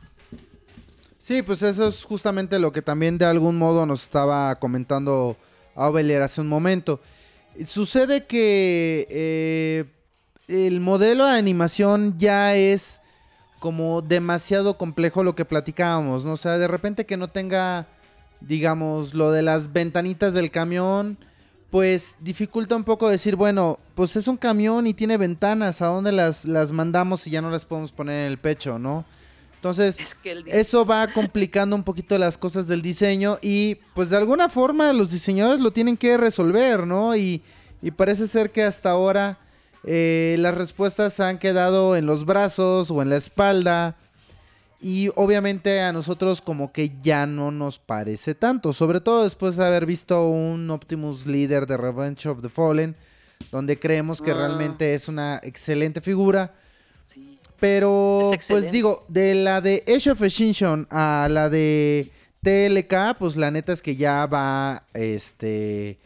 Sí, pues eso es justamente lo que también de algún modo nos estaba comentando Aubelier hace un momento. Sucede que eh, el modelo de animación ya es como demasiado complejo lo que platicábamos, ¿no? O sea, de repente que no tenga, digamos, lo de las ventanitas del camión, pues dificulta un poco decir, bueno, pues es un camión y tiene ventanas, ¿a dónde las, las mandamos y ya no las podemos poner en el pecho, ¿no? Entonces, que el eso va complicando un poquito las cosas del diseño y pues de alguna forma los diseñadores lo tienen que resolver, ¿no? Y, y parece ser que hasta ahora eh, las respuestas han quedado en los brazos o en la espalda y obviamente a nosotros como que ya no nos parece tanto, sobre todo después de haber visto un Optimus líder de Revenge of the Fallen, donde creemos que Ah. realmente es una excelente figura. Pero, Es pues digo, de la de Age of Extinction a la de TLK, pues la neta es que ya va, este,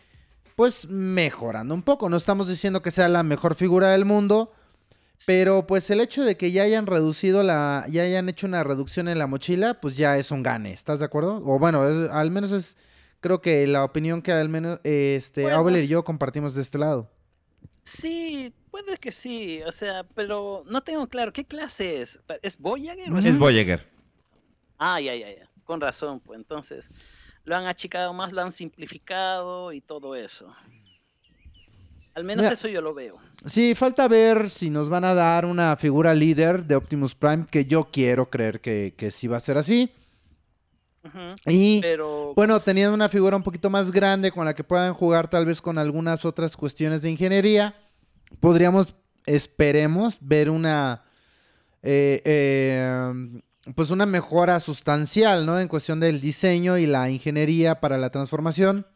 pues mejorando un poco. No estamos diciendo que sea la mejor figura del mundo, pero pues el hecho de que ya hayan reducido la, ya hayan hecho una reducción en la mochila, pues ya es un gane. ¿Estás de acuerdo? O bueno, es- al menos es, creo que la opinión que al menos, eh, este, Bueno, Aubel y yo compartimos de este lado. Sí, puede que sí, o sea, pero no tengo claro, ¿qué clase es? ¿Es Voyager? o Es Voyager. Ah, ya, ya, ya, con razón, pues entonces lo han achicado más, lo han simplificado y todo eso. Al menos Mira. eso yo lo veo. Sí, falta ver si nos van a dar una figura líder de Optimus Prime, que yo quiero creer que, que sí va a ser así. Y Pero bueno, teniendo una figura un poquito más grande con la que puedan jugar tal vez con algunas otras cuestiones de ingeniería, podríamos, esperemos, ver una, eh, eh, pues una mejora sustancial, ¿no? En cuestión del diseño y la ingeniería para la transformación,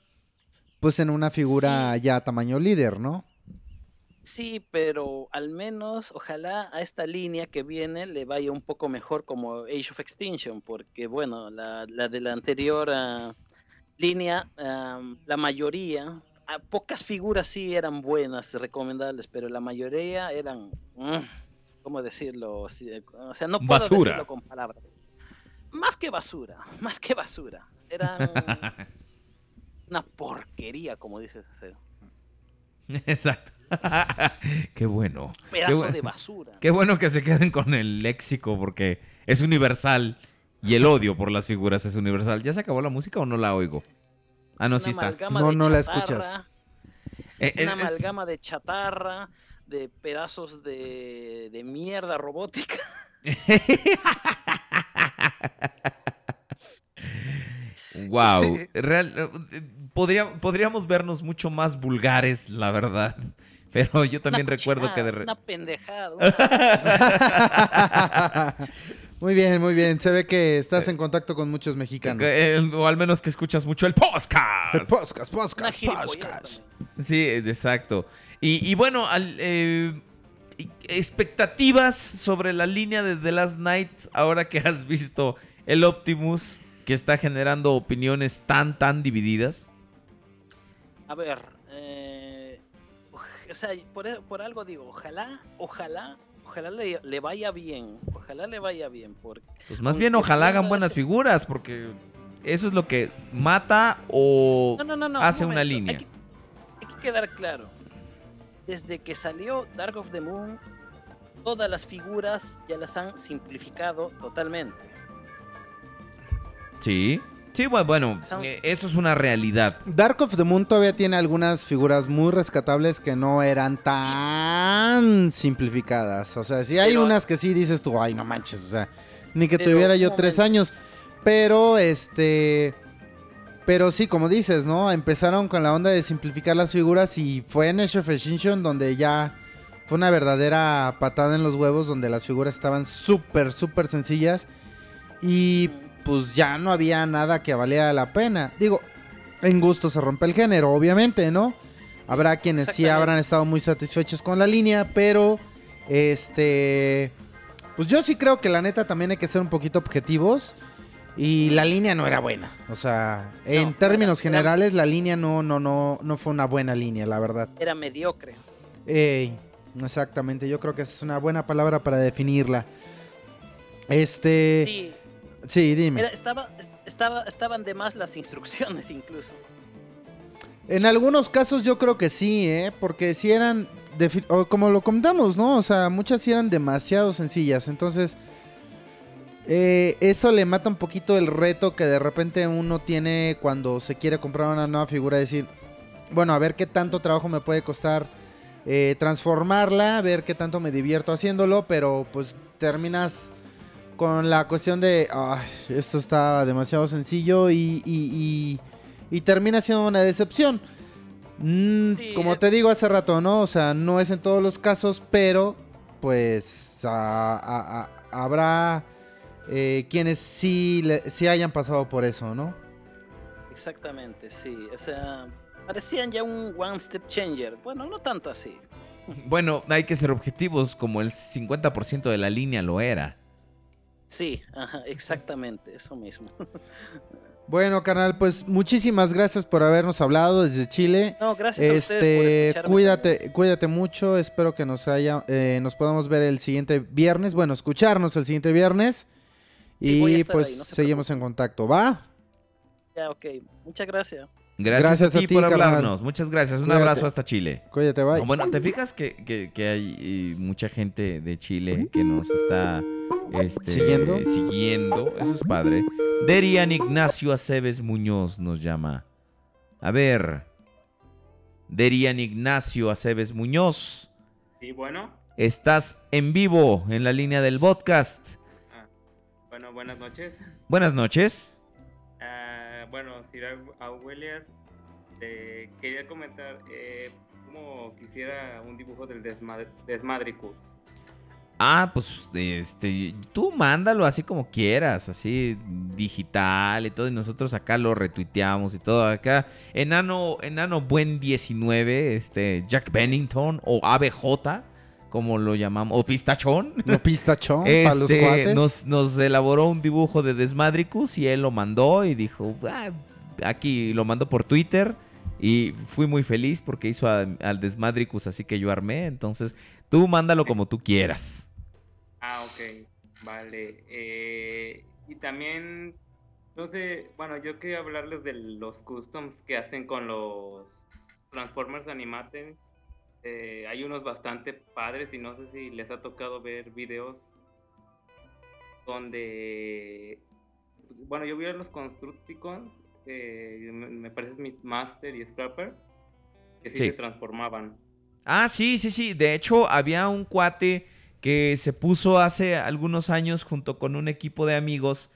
pues en una figura ya tamaño líder, ¿no? Sí, pero al menos ojalá a esta línea que viene le vaya un poco mejor como Age of Extinction, porque bueno, la, la de la anterior ah, línea, la mayoría, ah, pocas figuras sí eran buenas, recomendables, pero la mayoría eran, mm, ¿cómo decirlo? Sí, o sea, no puedo Basura. decirlo con palabras. Más que basura, más que basura. Eran una porquería, como dices. Exacto. Qué bueno. Qué Pedazo de basura. Qué bueno que se queden con el léxico porque es universal y el odio por las figuras es universal. ¿Ya se acabó la música o no la oigo? Ah, no, sí está. No, no la escuchas. Eh, eh, Una eh, amalgama de chatarra, de pedazos de, de mierda robótica. Wow. Real- eh, podría- podríamos vernos mucho más vulgares, la verdad. Pero yo también Una recuerdo que de re- Una pendejada. una- Muy bien, muy bien. Se ve que estás en contacto con muchos mexicanos. eh, o al menos que escuchas mucho el podcast. Podcast, una podcast, podcast. también. Sí, eh, exacto. Y, y bueno, al- eh, expectativas sobre la línea de The Last Night, ahora que has visto el Optimus, que está generando opiniones tan, tan divididas. A ver, eh, o sea, por, por algo digo, ojalá, ojalá, ojalá le, le vaya bien, ojalá le vaya bien, porque Pues más bien ojalá hagan buenas figuras, porque eso es lo que mata o No, no, no, no, hace un una línea. Hay que, hay que quedar claro. Desde que salió Dark of the Moon, todas las figuras ya las han simplificado totalmente. Sí. Sí, bu- bueno, eh, eso es una realidad. Dark of the Moon todavía tiene algunas figuras muy rescatables que no eran tan simplificadas. O sea, sí hay Pero- unas que sí dices tú, ay, no manches, o sea, ni que tuviera yo tres momento. años. Pero, este... Pero sí, como dices, ¿no? Empezaron con la onda de simplificar las figuras y fue en Age of Extinction donde ya fue una verdadera patada en los huevos, donde las figuras estaban súper, súper sencillas y pues ya no había nada que valiera la pena. Digo, en gusto se rompe el género, obviamente, ¿no? Habrá quienes sí habrán estado muy satisfechos con la línea, pero este... Pues yo sí creo que la neta también hay que ser un poquito objetivos. Y la línea no era buena. O sea, en términos era- generales, la línea no, no, no, no fue una buena línea, la verdad. Era mediocre. Ey, exactamente, yo creo que esa es una buena palabra para definirla. Este. Sí, Sí, dime. era- estaba, estaba, estaban de más las instrucciones incluso. En algunos casos yo creo que sí, ¿eh? Porque si eran, o como lo comentamos, ¿no? O sea, muchas sí eran demasiado sencillas. Entonces, eh, eso le mata un poquito el reto que de repente uno tiene cuando se quiere comprar una nueva figura. Decir, bueno, a ver qué tanto trabajo me puede costar eh, transformarla, a ver qué tanto me divierto haciéndolo, pero pues terminas con la cuestión de, "Ay, esto está demasiado sencillo y, y- y- y termina siendo una decepción. Mm, Sí, como es- te digo hace rato, ¿no? O sea, no es en todos los casos, pero pues a- a- a- habrá eh, quienes sí, le- sí hayan pasado por eso, ¿no? Exactamente, sí. O sea, parecían ya un one step changer. Bueno, no tanto así. Bueno, hay que ser objetivos, como el 50% de la línea lo era. Sí, ajá, exactamente, eso mismo. Bueno, canal, pues muchísimas gracias por habernos hablado desde Chile. No, gracias a ustedes por Este, cuídate, cuídate mucho. Espero que nos haya, eh, nos podamos ver el siguiente viernes. Bueno, escucharnos el siguiente viernes. Y pues ahí, no se seguimos en contacto. ¿Va? Ya, ok. Muchas gracias. Gracias, Gracias a a ti por carnal. hablarnos. Muchas gracias. Un Cuídate. abrazo hasta Chile. Cuídate, bye. No, Bueno, ¿te fijas que, que- que hay eh, mucha gente de Chile que nos está este, ¿Siguiendo? siguiendo? Eso es padre. Derian Ignacio Aceves Muñoz nos llama. A ver. Derian Ignacio Aceves Muñoz. Sí, bueno. Estás en vivo en la línea del podcast. Bueno, buenas noches. Buenas noches. Sir William, te quería comentar eh, cómo quisiera un dibujo del desmad Desmadricus. Ah, pues este, tú mándalo así como quieras, así digital y todo, y nosotros acá lo retuiteamos y todo. Acá, enano, enano buen 19, este, Jack Bennington o ABJ, como lo llamamos, o Pistachón. No pistachón para los Este, cuates. nos, nos elaboró un dibujo de Desmadricus y él lo mandó y dijo, "Ah, aquí lo mandó por Twitter y fui muy feliz porque hizo al Desmadricus así que yo armé. Entonces, tú mándalo como tú quieras. Ah, ok, vale. Eh, y también, sé, bueno, yo quería hablarles de los customs que hacen con los Transformers Animated. Eh, hay unos bastante padres y no sé si les ha tocado ver videos donde, bueno, yo vi a los Constructicons, que me, parece Master y Scrapper, que sí, Sí. se transformaban. Ah, sí, sí, sí. De hecho, había un cuate que se puso hace algunos años junto con un equipo de amigos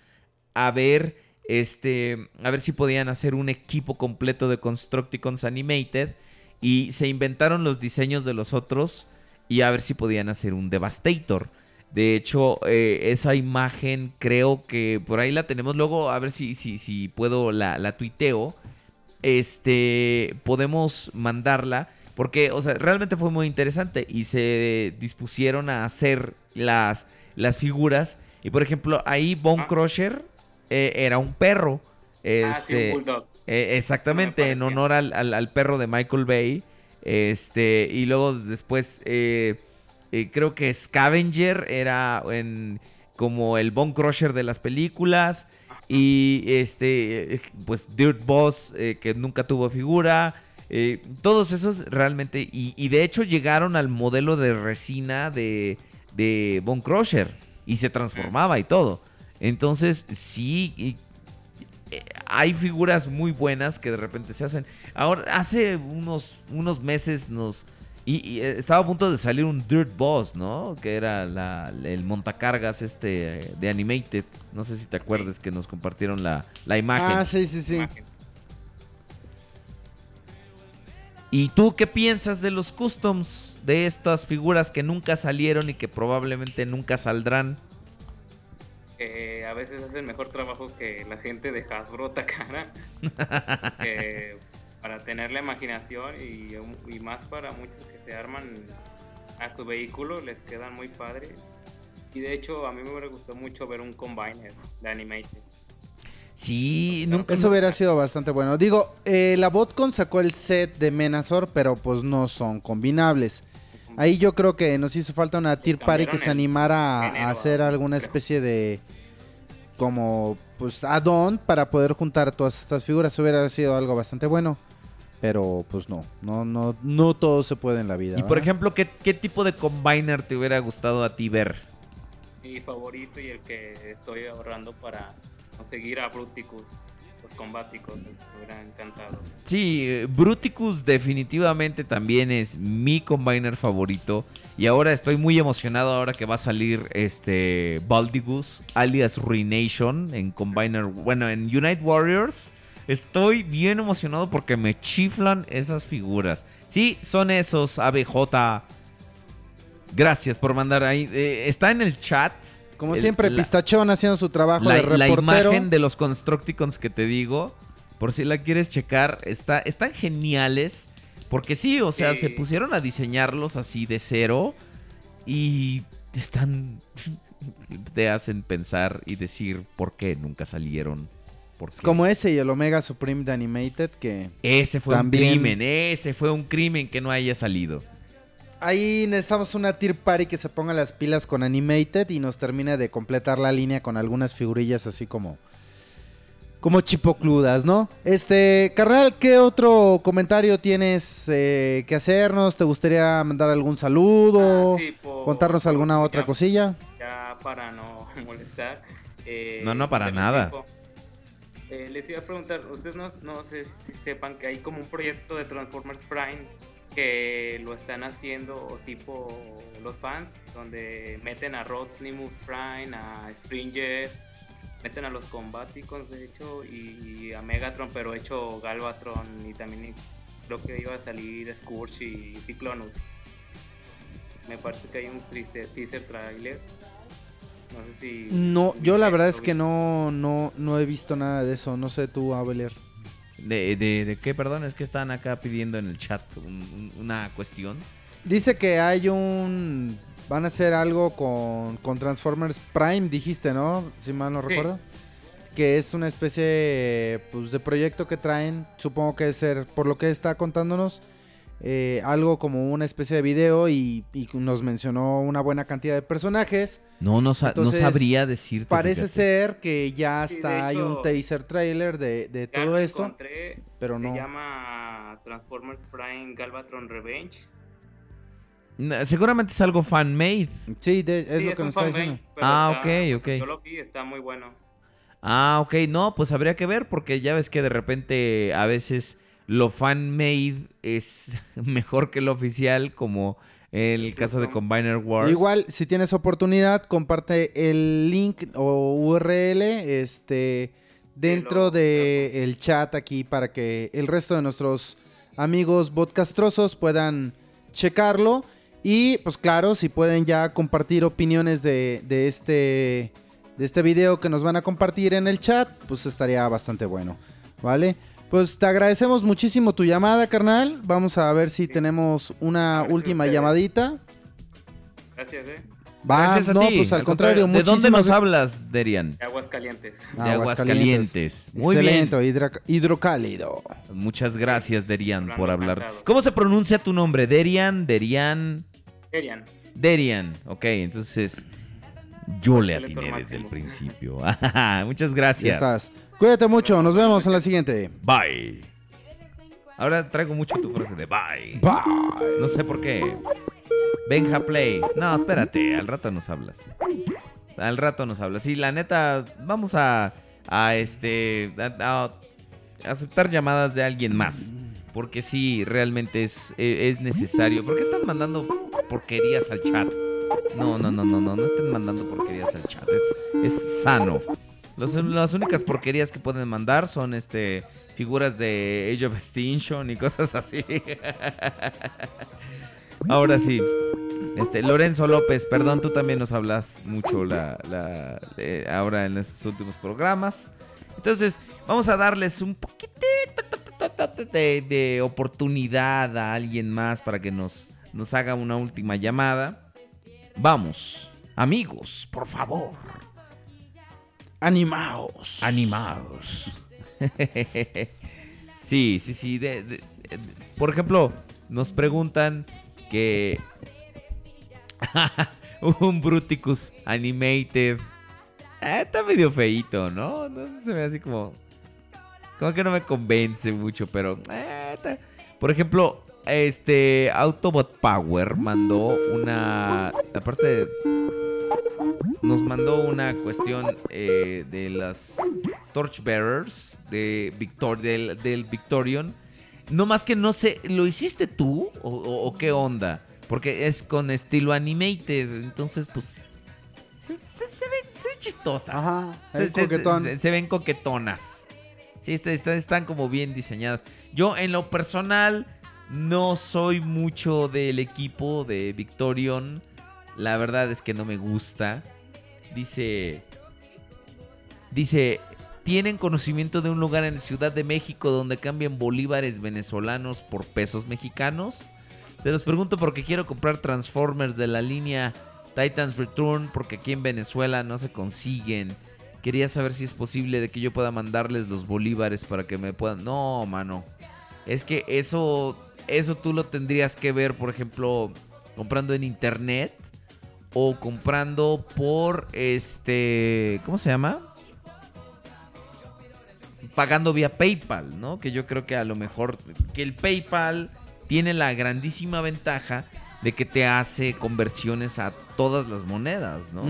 a ver, este, a ver si podían hacer un equipo completo de Constructicons Animated y se inventaron los diseños de los otros y a ver si podían hacer un Devastator. De hecho, eh, esa imagen creo que por ahí la tenemos. Luego, a ver si, si, si puedo la, la tuiteo. Este, podemos mandarla. Porque, o sea, realmente fue muy interesante. Y se dispusieron a hacer las, las figuras. Y por ejemplo, ahí Bone Crusher eh, era un perro. Ah, sí, un Este, bulldog. eh, exactamente, en honor al, al- al perro de Michael Bay. Este, y luego después, eh, eh, creo que Scavenger era en, como el Bone Crusher de las películas. Y este, eh, pues Dirt Boss, eh, que nunca tuvo figura. eh, todos esos realmente. Y, y de hecho llegaron al modelo de resina de, de Bone Crusher. Y se transformaba y todo. Entonces, sí, y- hay figuras muy buenas que de repente se hacen. Ahora, hace unos, unos meses nos... Y, y, eh, estaba a punto de salir un Dirt Boss, ¿no? Que era la- el montacargas este eh, de Animated. No sé si te acuerdas que nos compartieron la, la imagen. Ah, sí, sí, sí. ¿Y tú qué piensas de los customs? De estas figuras que nunca salieron y que probablemente nunca saldrán. que a veces hacen mejor trabajo que la gente de Hasbro Takara que para tener la imaginación y, y más para muchos que se arman a su vehículo les quedan muy padres y de hecho a mí me hubiera gustado mucho ver un combiner de Animated Sí, nunca. Eso hubiera sido bastante bueno. Digo, eh, la Botcon sacó el set de Menazor, pero pues no son combinables. Ahí yo creo que nos hizo falta una tier party que se animara a- a, hacer alguna especie de como pues add-on para poder juntar todas estas figuras. Hubiera sido algo bastante bueno. Pero pues no, no, no, no todo se puede en la vida. Y por ejemplo, ¿qué, qué tipo de combiner te hubiera gustado a ti ver? Mi favorito y el que estoy ahorrando para conseguir a Bruticus, los combáticos, me hubiera encantado. Sí, Bruticus definitivamente también es mi combiner favorito. Y ahora estoy muy emocionado ahora que va a salir este Baldigus, alias Ruination, en Combiner, bueno, en Unite Warriors. Estoy bien emocionado porque me chiflan esas figuras. Sí, son esos ABJ. Gracias por mandar ahí. eh, está en el chat. Como el- siempre, la- Pistachón haciendo su trabajo la, de la reportero. imagen de los Constructicons que te digo, por si la quieres checar, está, están geniales. Porque sí, o sea, se pusieron a diseñarlos así de cero y están... te hacen pensar y decir por qué nunca salieron. Como ese y el Omega Supreme de Animated que Ese fue también- un crimen, ese fue un crimen que no haya salido. Ahí necesitamos una tier party que se ponga las pilas con Animated y nos termine de completar la línea con algunas figurillas así como como chipocludas, ¿no? Este, carnal, ¿qué otro comentario tienes eh, que hacernos? ¿Te gustaría mandar algún saludo? Ah, sí, por- ¿Contarnos alguna por- otra ya- cosilla? Ya para no molestar. eh, No, no, para nada. tiempo. Eh, les iba a preguntar, ustedes no, no sé si sepan que hay como un proyecto de Transformers Prime que lo están haciendo tipo los fans, donde meten a Rodimus Prime, a Springer, meten a los Combaticons de hecho y a Megatron, pero hecho Galvatron y también creo que iba a salir Scourge y Cyclonus. Me parece que hay un teaser trailer. No sé si. No, yo la verdad es que no, no, no he visto nada de eso. No sé tú, Abeler. ¿De, de, de qué, perdón? Es que están acá pidiendo en el chat un- un- una cuestión. Dice que hay un... Van a hacer algo con, con Transformers Prime, dijiste, ¿no? Si mal no Sí. recuerdo. Que es una especie pues, de proyecto que traen. Supongo que es ser, por lo que está contándonos, eh, algo como una especie de video y, y nos mencionó una buena cantidad de personajes. No, no, sa- no sabría decirte. Parece fíjate. ser que ya Sí, hay un teaser trailer de, de Ya todo esto. encontré, pero no. Se llama Transformers Prime Galvatron Revenge. Seguramente es algo fan-made. Sí, de- es Sí, lo que nos está diciendo. Ah, está- ok, ok. Yo lo vi, está muy bueno. Ah, ok. No, pues habría que ver porque ya ves que de repente a veces lo fan-made es mejor que lo oficial, como el caso de Combiner Wars. Igual, si tienes oportunidad, comparte el link o URL este, dentro del chat aquí para que el resto de nuestros amigos podcastrosos puedan checarlo. Y pues claro, si pueden ya compartir opiniones de, de este, de este video que nos van a compartir en el chat, pues estaría bastante bueno. ¿Vale? Pues te agradecemos muchísimo tu llamada, carnal. Vamos a ver si tenemos una última ustedes. llamadita. Gracias, eh. Va, Gracias a no, ti. pues al, contrario, ¿De dónde nos hablas, Derian? De Aguascalientes. De Aguascalientes. Muy Excelente, bien. hidrocálido. Muchas gracias, Derian, por hablar. encantado. ¿Cómo se pronuncia tu nombre? Derian, Derian, Erian. Derian. Ok, entonces yo le atiné desde el principio. Muchas Ya gracias. estás. Cuídate mucho, nos vemos en la siguiente. Bye. Ahora traigo mucho tu frase de bye. Bye. No sé por qué. Benja Play. No, espérate, al rato nos hablas. Al rato nos hablas. Sí, la neta, vamos a, a este a, a aceptar llamadas de alguien más. Porque sí, realmente es, e- es necesario. ¿Por qué están mandando porquerías al chat? No, no, no, no, no, no estén mandando porquerías al chat. Es, es sano. Los- las únicas porquerías que pueden mandar son este figuras de Age of Extinction y cosas así. Ahora sí. Este, Lorenzo López, perdón, tú también nos hablas mucho la, la- eh, ahora en estos últimos programas. Entonces, vamos a darles un poquitito de, de oportunidad a alguien más para que nos, nos haga una última llamada. Vamos, amigos, por favor. Animaos. Animados. sí, sí, sí. por ejemplo, nos preguntan que un Bruticus Animated eh, está medio feito, ¿no? No se ve así como. Como que no me convence mucho, pero. está- Por ejemplo, este Autobot Power mandó una. Aparte de- Nos mandó una cuestión eh, de las Torchbearers de Victor, del, del Victorion. No más que no sé, ¿lo hiciste tú o, o- o qué onda? Porque es con estilo animated, entonces pues se, se- se ven, se ven chistosas. Ajá, Se, se- ven coquetonas. Sí, está- está- están como bien diseñadas. Yo en lo personal no soy mucho del equipo de Victorion. La verdad es que no me gusta. Dice... Dice, ¿tienen conocimiento de un lugar en Ciudad de México donde cambian bolívares venezolanos por pesos mexicanos? Se los pregunto porque quiero comprar Transformers de la línea Titans Return porque aquí en Venezuela no se consiguen. Quería saber si es posible de que yo pueda mandarles los bolívares para que me puedan... No, mano. Es que eso, eso tú lo tendrías que ver, por ejemplo, comprando en internet o comprando por este, ¿cómo se llama? Pagando vía PayPal, ¿no? Que yo creo que a lo mejor que el PayPal tiene la grandísima ventaja de que te hace conversiones a todas las monedas, ¿no?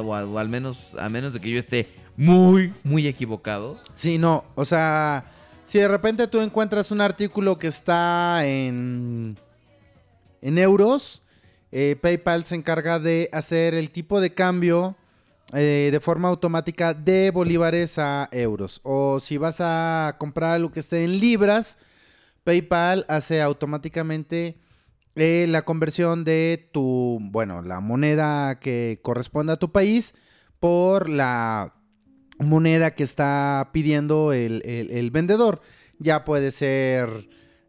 O, o al menos a menos de que yo esté muy muy equivocado. Sí, no, o sea, si de repente tú encuentras un artículo que está en, en euros, eh, PayPal se encarga de hacer el tipo de cambio eh, de forma automática de bolívares a euros. O si vas a comprar algo que esté en libras, PayPal hace automáticamente eh, la conversión de tu, bueno, la moneda que corresponde a tu país por la moneda que está pidiendo el- el vendedor. Ya puede ser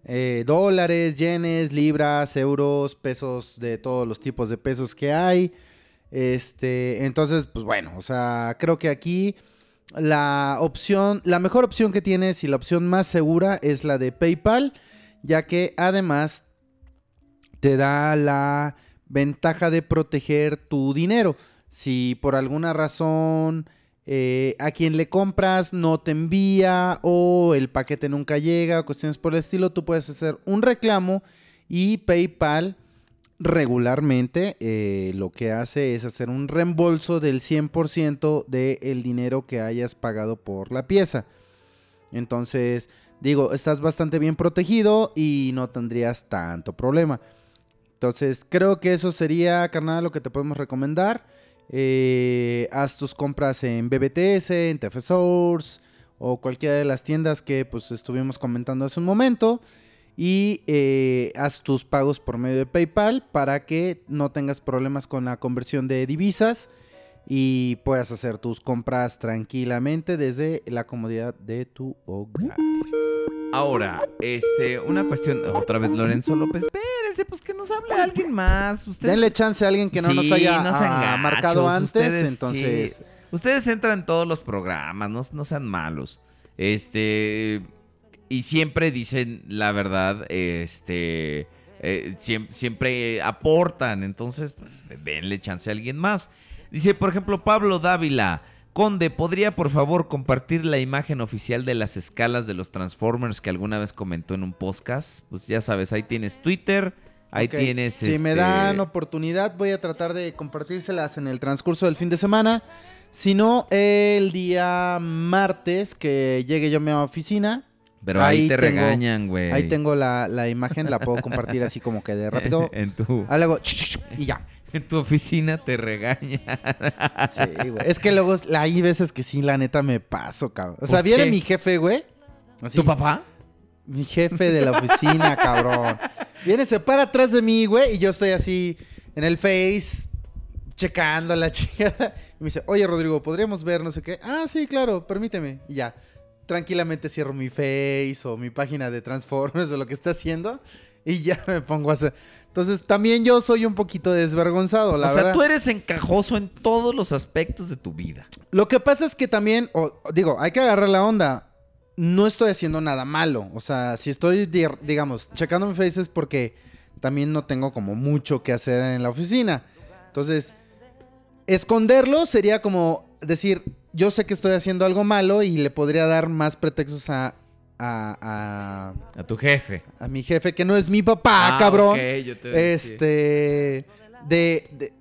eh, dólares, yenes, libras, euros, pesos de todos los tipos de pesos que hay. Este, entonces, pues bueno, o sea, creo que aquí la opción, la mejor opción que tienes y la opción más segura es la de PayPal, ya que además te da la ventaja de proteger tu dinero. Si por alguna razón eh, a quien le compras no te envía o el paquete nunca llega o cuestiones por el estilo, tú puedes hacer un reclamo y PayPal regularmente eh, lo que hace es hacer un reembolso del 100% del dinero que hayas pagado por la pieza. Entonces, digo, estás bastante bien protegido y no tendrías tanto problema. Entonces, creo que eso sería, carnal, lo que te podemos recomendar. Eh, haz tus compras en BBTS, en TF Source o cualquiera de las tiendas que pues estuvimos comentando hace un momento. Y eh, haz tus pagos por medio de PayPal para que no tengas problemas con la conversión de divisas y puedas hacer tus compras tranquilamente desde la comodidad de tu hogar. Ahora, este, una cuestión, otra vez Lorenzo López, espérense, pues que nos hable alguien más. Ustedes, Denle chance a alguien que no nos haya no ah, marcado antes, ustedes, entonces... sí. Ustedes entran en todos los programas, no, no sean malos. Este, y siempre dicen la verdad, este, eh, siem- siempre aportan, entonces, pues, denle chance a alguien más. Dice, por ejemplo, Pablo Dávila. Conde, ¿podría por favor compartir la imagen oficial de las escalas de los Transformers que alguna vez comentó en un podcast? Pues ya sabes, ahí tienes Twitter, ahí Ok, tienes... Si me este, dan oportunidad, voy a tratar de compartírselas en el transcurso del fin de semana. Si no, el día martes que llegue yo a mi oficina. Pero ahí te tengo- regañan, güey. Ahí tengo la, la imagen, la puedo compartir así como que de rápido. en tu... Luego, y ya. En tu oficina te regañan. Sí, güey. Es que luego hay veces que sí, la neta me paso, cabrón. O sea, ¿Por viene qué? mi jefe, güey. Así, ¿Tu papá? Mi jefe de la oficina, cabrón. Viene, se para atrás de mí, güey, y yo estoy así en el Face, checando la chica. Y me dice, oye, Rodrigo, ¿podríamos ver no sé qué? Ah, sí, claro, permíteme. Y ya, tranquilamente cierro mi Face o mi página de Transformers o lo que está haciendo. Y ya me pongo a hacer Entonces, también yo soy un poquito desvergonzado, la o sea, verdad. tú eres encajoso en todos los aspectos de tu vida. Lo que pasa es que también, o- digo, hay que agarrar la onda. No estoy haciendo nada malo. O sea, si estoy, di- digamos, checando mi face es porque también no tengo como mucho que hacer en la oficina. Entonces, esconderlo sería como decir, yo sé que estoy haciendo algo malo y le podría dar más pretextos a, a, A tu jefe. a, a mi jefe, que no es mi papá, Ah, cabrón. yo te a este, de, de-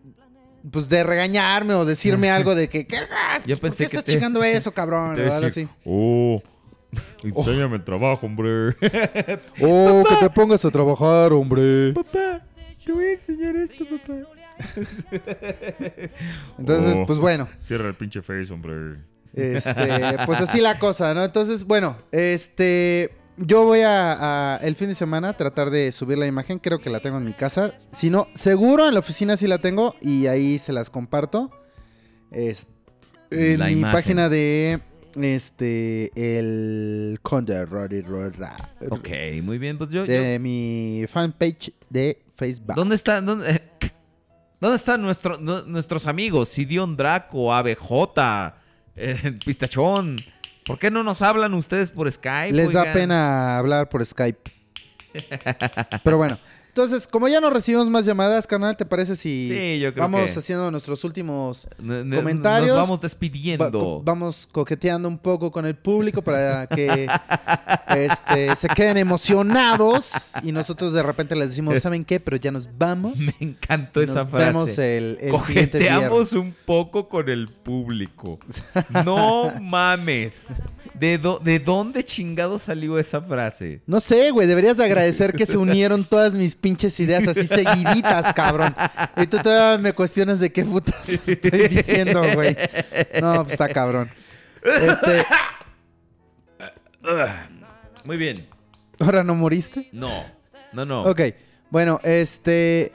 pues de regañarme o decirme algo de que, ¿qué, Yo ¿por pensé qué que estás te- chingando eso, cabrón? te O iba a algo decir, así. Oh, enséñame el trabajo, hombre. Oh, que te pongas a trabajar, hombre. Papá, te voy a enseñar esto, papá. Entonces, Oh, pues bueno. Cierra el pinche face, hombre. Este, pues así la cosa, ¿no? Entonces, bueno, este. Yo voy a, a el fin de semana tratar de subir la imagen. Creo que la tengo en mi casa. Si no, seguro en la oficina sí la tengo. Y ahí se las comparto. Es, en La mi imagen. página de. Este. El Conde Rory Rora. Ok, muy bien. Pues yo, De mi fanpage de Facebook. ¿Dónde está? ¿Dónde, eh, ¿dónde están nuestro- nuestros amigos? Sidion Draco, ABJ, eh, Pistachón. ¿Por qué no nos hablan ustedes por Skype? Les da pena hablar por Skype. Pero bueno. Entonces, como ya no recibimos más llamadas, carnal, ¿te parece si Sí, yo creo vamos que- haciendo nuestros últimos N- n- comentarios? Nos vamos Va- despidiendo. co- vamos coqueteando un poco con el público para que este, se queden emocionados y nosotros de repente les decimos, ¿saben qué? Pero ya nos vamos. Me encantó Nos esa frase. vemos el- Coqueteamos un poco con el público. No mames. ¿De, do- ¿De dónde chingado salió esa frase? No sé, güey, deberías de agradecer que se unieron todas mis pinches ideas así seguiditas, cabrón. Y tú todavía me cuestionas de qué putas estoy diciendo, güey. No, pues está cabrón. Este, Muy bien. ¿ahora no moriste? No, no, no. Ok, bueno, este...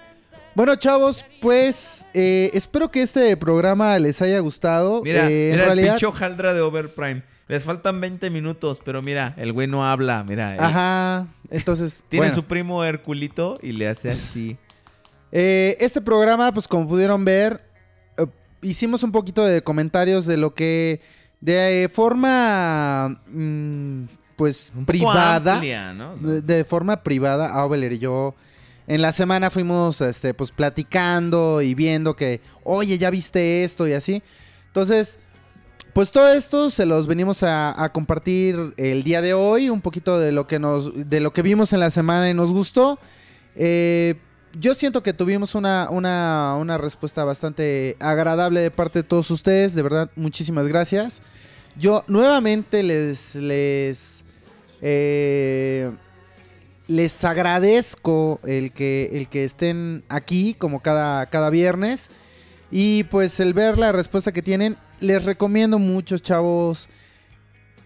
Bueno, chavos, pues eh, espero que este programa les haya gustado. Mira, Eh, en mira realidad, el pinche hojaldra de Overprime. Les faltan 20 minutos, pero mira, el güey no habla, mira. él Ajá, entonces... Tiene bueno. su primo Herculito y le hace así. Eh, este programa, pues como pudieron ver, eh, hicimos un poquito de comentarios de lo que de forma, mm, pues, privada, amplia, ¿no? de, de forma privada, Aubeler y yo, en la semana fuimos, este, pues, platicando y viendo que, oye, ya viste esto y así. Entonces, pues todo esto se los venimos a, compartir el día de hoy, un poquito de lo que nos, de lo que vimos en la semana y nos gustó. Eh, yo siento que tuvimos una, una, una respuesta bastante agradable de parte de todos ustedes. De verdad, muchísimas gracias. Yo nuevamente les, les, eh, les agradezco el que, el que estén aquí como cada, cada viernes. Y pues el ver la respuesta que tienen, les recomiendo mucho, chavos.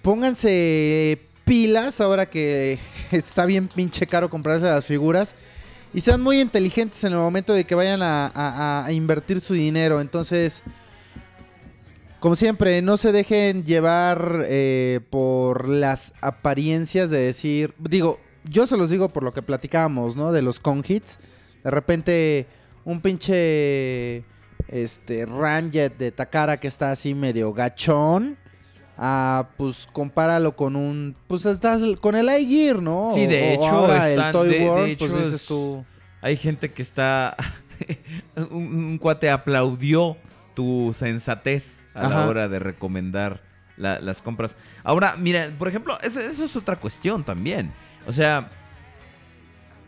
Pónganse pilas ahora que está bien pinche caro comprarse las figuras. Y sean muy inteligentes en el momento de que vayan a, invertir su dinero. Entonces, como siempre, no se dejen llevar eh, por las apariencias de decir, digo, yo se los digo por lo que platicábamos, ¿no? De los con hits. De repente, un pinche este Ramjet de Takara que está así medio gachón. Ah, pues compáralo con un. Pues estás con el iGear, ¿no? Sí, de O- hecho, ahora están- el Toy de- hecho, pues es- tú. Hay gente que está. un, un cuate aplaudió tu sensatez a la hora de recomendar la- las compras. Ahora, mira, por ejemplo, eso, eso es otra cuestión también. O sea,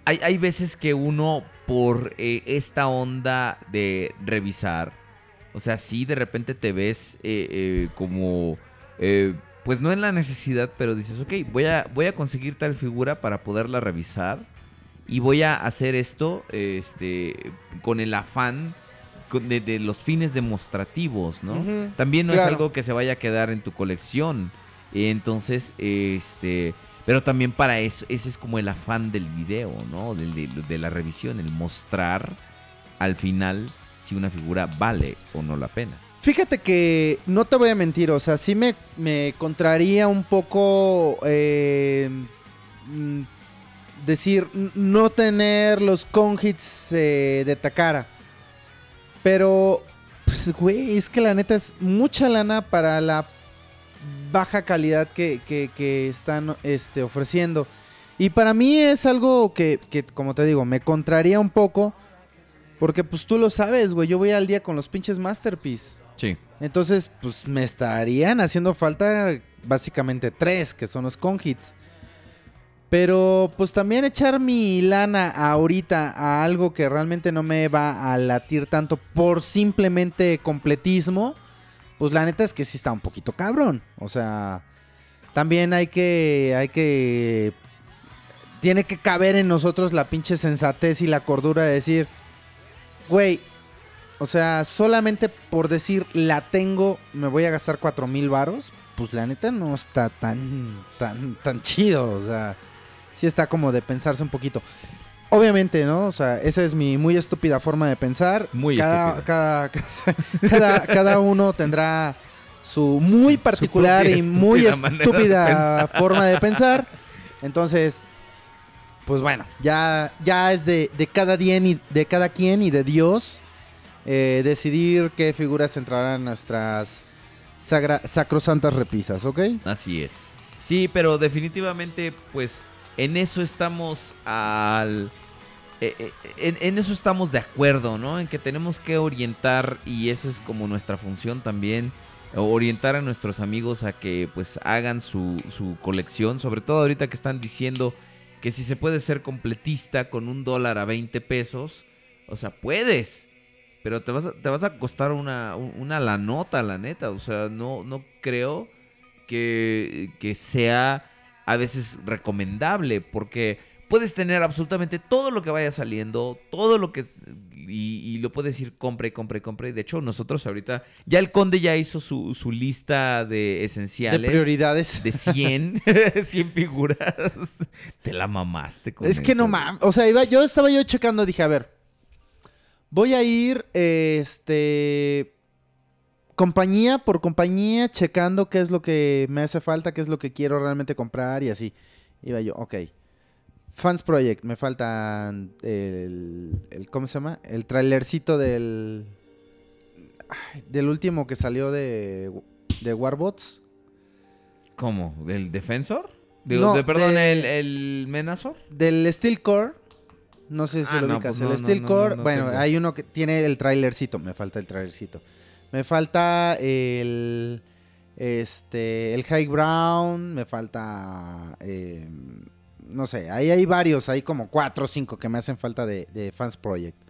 hay, hay veces que uno, por eh, esta onda de revisar, o sea, sí, de repente te ves eh, eh, como. eh, pues no en la necesidad, pero dices, ok, voy a, voy a conseguir tal figura para poderla revisar. Y voy a hacer esto este, con el afán de, de los fines demostrativos, ¿no? También no es algo que se vaya a quedar en tu colección. Entonces, este... Pero también para eso, ese es como el afán del video, ¿no? De, la revisión, el mostrar al final si una figura vale o no la pena. Fíjate que no te voy a mentir, o sea, sí me, me contraría un poco eh, mm, decir, no tener los con hits eh, de Takara. Pero, pues, güey, es que la neta es mucha lana para la baja calidad que, que- que están este, ofreciendo. Y para mí es algo que, que, como te digo, me contraría un poco. Porque, pues, tú lo sabes, güey, yo voy al día con los pinches Masterpiece. Sí. Entonces, pues me estarían haciendo falta básicamente tres, que son los con hits. Pero pues también echar mi lana ahorita a algo que realmente no me va a latir tanto por simplemente completismo, pues la neta es que sí está un poquito cabrón. O sea, también hay que, hay que, tiene que caber en nosotros la pinche sensatez y la cordura de decir, güey, o sea, solamente por decir la tengo, me voy a gastar cuatro mil varos. Pues la neta no está tan, tan, tan chido. O sea, sí está como de pensarse un poquito. Obviamente, ¿no? O sea, esa es mi muy estúpida forma de pensar. Muy cada, estúpida. cada, cada, cada uno tendrá su muy particular y muy estúpida de forma de pensar. Entonces, pues bueno, ya, ya es de, de cada dien y de cada quien y de Dios eh, decidir qué figuras entrarán en nuestras sagra- sacrosantas repisas, ¿ok? Así es. Sí, pero definitivamente, pues, en eso estamos al... eh, eh, En, eso estamos de acuerdo, ¿no? En que tenemos que orientar, y eso es como nuestra función también, orientar a nuestros amigos a que pues hagan su, su colección, sobre todo ahorita que están diciendo que si se puede ser completista con un dólar a 20 pesos, o sea, puedes, pero te vas a, te vas a costar una, un- una la la neta, o sea, no, no creo que, que sea a veces recomendable, porque puedes tener absolutamente todo lo que vaya saliendo, todo lo que... Y, y lo puedes ir compra y compra y compra. Y de hecho, nosotros ahorita, ya el conde ya hizo su, su lista de esenciales. De prioridades. De 100, 100 figuras. Te la mamaste con Es que no mames. O sea, iba, yo estaba yo checando, dije, a ver. Voy a ir, este. Compañía por compañía, checando qué es lo que me hace falta, qué es lo que quiero realmente comprar y así. Iba yo, ok. Fans Project, me faltan el, el- ¿Cómo se llama? El trailercito del. ay, del último que salió de. De Warbots. ¿Cómo? ¿Del Defensor? De, No, de- perdón, de- el, el Menazor. Del Steel Core. No sé si Ah, lo no, ubicas. pues no, el Steel Core. no, no bueno, tengo. hay uno que tiene el trailercito. Me falta el trailercito. Me falta el. Este. El High Brown. Me falta. eh, no sé. Ahí hay varios. Hay como cuatro o cinco que me hacen falta de, de Fans Project.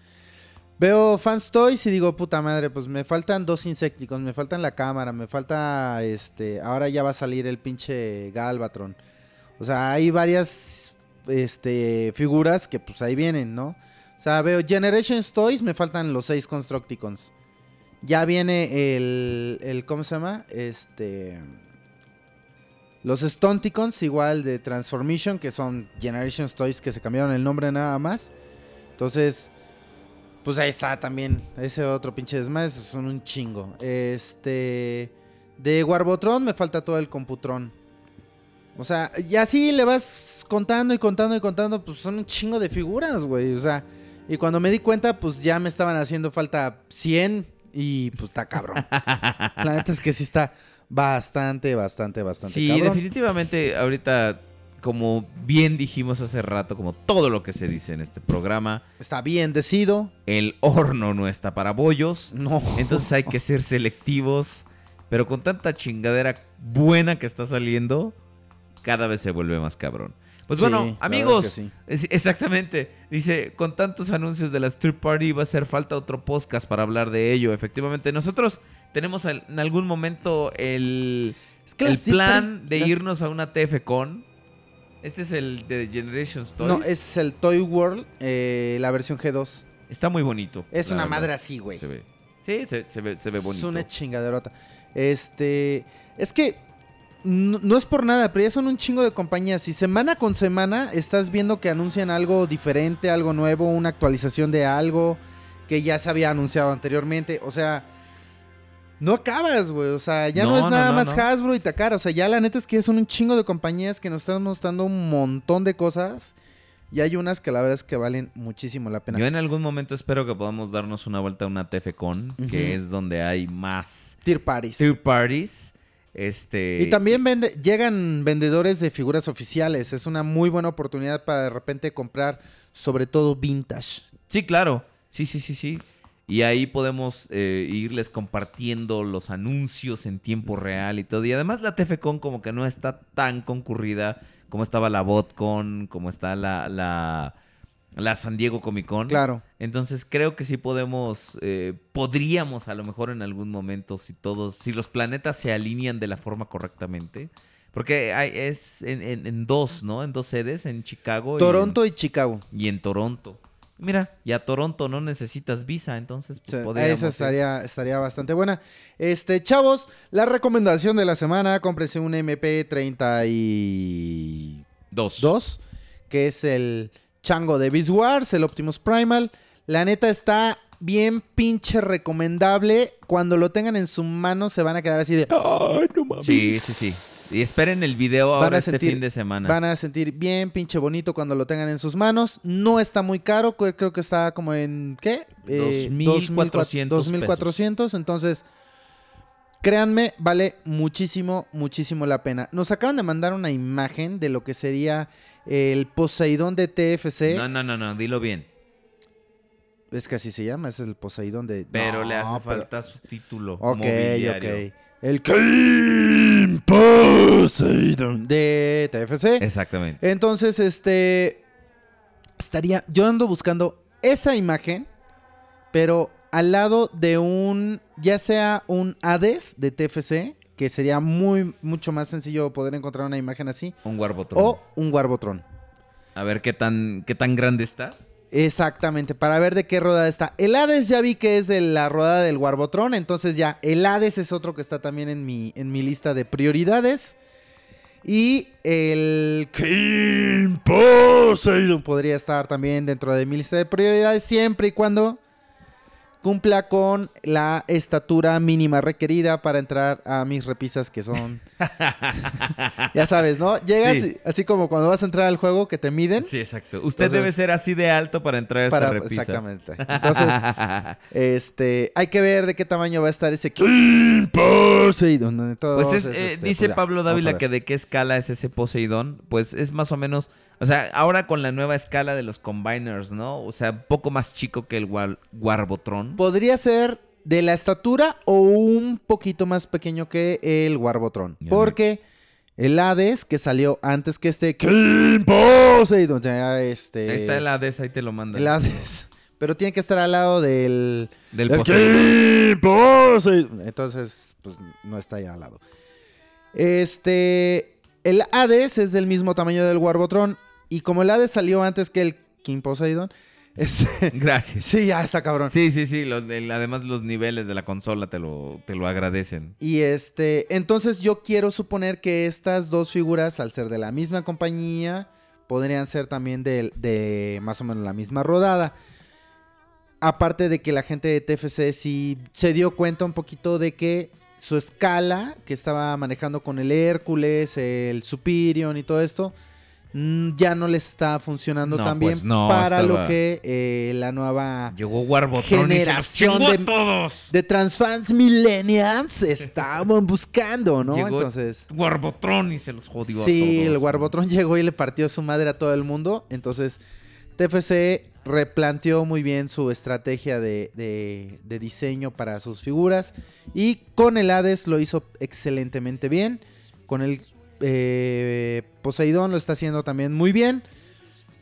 Veo Fans Toys y digo, puta madre, pues me faltan dos insecticos, me faltan la cámara, me falta este, ahora ya va a salir el pinche Galvatron. O sea, hay varias este figuras que pues ahí vienen, ¿no? O sea, veo Generations Toys, me faltan los seis Constructicons. Ya viene el, el ¿cómo se llama? Este los Stunticons igual de Transformation, que son Generations Toys que se cambiaron el nombre nada más. Entonces, pues ahí está también. Ese otro pinche desmadre. Son un chingo. Este. De Warbotron me falta todo el Computron. O sea, y así le vas contando y contando y contando. Pues son un chingo de figuras, güey. O sea, y cuando me di cuenta, pues ya me estaban haciendo falta 100. Y pues está cabrón. La neta es que sí está bastante, bastante, bastante Sí, cabrón. definitivamente ahorita, como bien dijimos hace rato, como todo lo que se dice en este programa, Está bien decido. el horno no está para bollos. No. Entonces hay que ser selectivos. Pero con tanta chingadera buena que está saliendo, cada vez se vuelve más cabrón. Pues Sí, bueno, amigos, es que sí. es- exactamente. Dice, con tantos anuncios de la Street Party va a hacer falta otro podcast para hablar de ello. Efectivamente, nosotros tenemos en algún momento el, que el plan de irnos a una TFCon. Este es el de Generations Toys. No, es el Toy World, eh, la versión G2. Está muy bonito. Es una verdad. madre así, güey. Se ve. Sí, se, se ve, se ve bonito. Es una chingaderota. Este. Es que. No, no es por nada, pero ya son un chingo de compañías. Y semana con semana estás viendo que anuncian algo diferente, algo nuevo, una actualización de algo que ya se había anunciado anteriormente. O sea. No acabas, güey. O sea, ya no, No, es nada no, más. Hasbro y Takara. O sea, ya la neta es que son un chingo de compañías que nos están mostrando un montón de cosas. Y hay unas que la verdad es que valen muchísimo la pena. Yo en algún momento espero que podamos darnos una vuelta a una TFCon, que Ujú. es donde hay más Tier parties. tier parties. Este, Y también vende- llegan vendedores de figuras oficiales. Es una muy buena oportunidad para de repente comprar, sobre todo vintage. Sí, claro. Sí, sí, sí, sí. Y ahí podemos eh, irles compartiendo los anuncios en tiempo real y todo. Y además la TFCon como que no está tan concurrida como estaba la BotCon, como está la, la, la San Diego Comic Con. Claro. Entonces creo que sí podemos, eh, podríamos a lo mejor en algún momento, si todos, si los planetas se alinean de la forma correctamente. Porque hay, es en, en- en dos, ¿no? En dos sedes, en Chicago. y en- Toronto y Chicago. y en Toronto. Mira, y a Toronto no necesitas visa, entonces pues, O sea, esa ir. estaría, estaría bastante buena. Este, chavos, la recomendación de la semana, cómprense un MP32, Dos. que es el chango de Beast Wars, el Optimus Primal. La neta está bien pinche recomendable. Cuando lo tengan en su mano se van a quedar así de... ¡Ay, no mames! Sí, sí, sí. Y esperen el video Van ahora a este sentir- fin de semana. Van a sentir bien pinche bonito cuando lo tengan en sus manos. No está muy caro, creo creo que está como en ¿qué? Eh, 2,400 2,400, entonces créanme, vale muchísimo muchísimo la pena. Nos acaban de mandar una imagen de lo que sería el Poseidón de TFC. No, no, no, no, dilo bien. Es que así se llama, es el Poseidón de Pero No, le hace pero- falta su título Ok, mobiliario. ok. El King Poseidon de TFC. Exactamente. Entonces, este. Estaría. Yo ando buscando esa imagen, pero al lado de un. Ya sea un Hades de TFC, que sería muy, mucho más sencillo poder encontrar una imagen así, Un Warbotron. o un Warbotron. A ver qué tan, qué tan grande está. Exactamente, para ver de qué rodada está. El Hades ya vi que es de la rodada del Warbotron, entonces ya, el Hades es otro que está también en mi, en mi lista de prioridades. Y el King Poseidon podría estar también dentro de mi lista de prioridades, siempre y cuando cumpla con la estatura mínima requerida para entrar a mis repisas que son... ya sabes, ¿no? Llegas Sí. así como cuando vas a entrar al juego que te miden. Sí, exacto. Usted Entonces- debe ser así de alto para entrar a esta Para- repisa. exactamente. Entonces, este, hay que ver de qué tamaño va a estar ese King Poseidon. Pues es, eh, este, dice pues ya, Pablo Dávila que de qué escala es ese Poseidón. Pues es más o menos, o sea, ahora con la nueva escala de los Combiners, ¿no? O sea, un poco más chico que el War- Warbotron. podría ser de la estatura o un poquito más pequeño que el Warbotron. Ya Porque el Hades, que salió antes que este King Poseidon, ya este... Ahí está el Hades, ahí te lo manda. el Hades. Pero tiene que estar al lado del... Del del. King Poseidon. Entonces, pues no está ahí al lado. Este... El Hades es del mismo tamaño del Warbotron. Y como el Hades salió antes que el King Poseidon... Es... Gracias. sí, ya está cabrón. Sí, sí, sí. el- además los niveles de la consola te lo, te lo agradecen. Y este, entonces yo quiero suponer que estas dos figuras, al ser de la misma compañía, podrían ser también de, de más o menos la misma rodada. Aparte de que la gente de TFC sí se dio cuenta un poquito de que su escala que estaba manejando con el Hércules, el Superion y todo esto, ya no les está funcionando No, tan bien pues no, para estaba- lo que eh, la nueva Llegó generación de, a todos. de transfans millennials estaban buscando, ¿no? Llegó Entonces, Warbotron y se los jodió a sí, todos. el Warbotron llegó y le partió su madre a todo el mundo. Entonces, TFC replanteó muy bien su estrategia de, de- de diseño para sus figuras. Y con el Hades lo hizo excelentemente bien. Con el eh, Poseidón lo está haciendo también muy bien.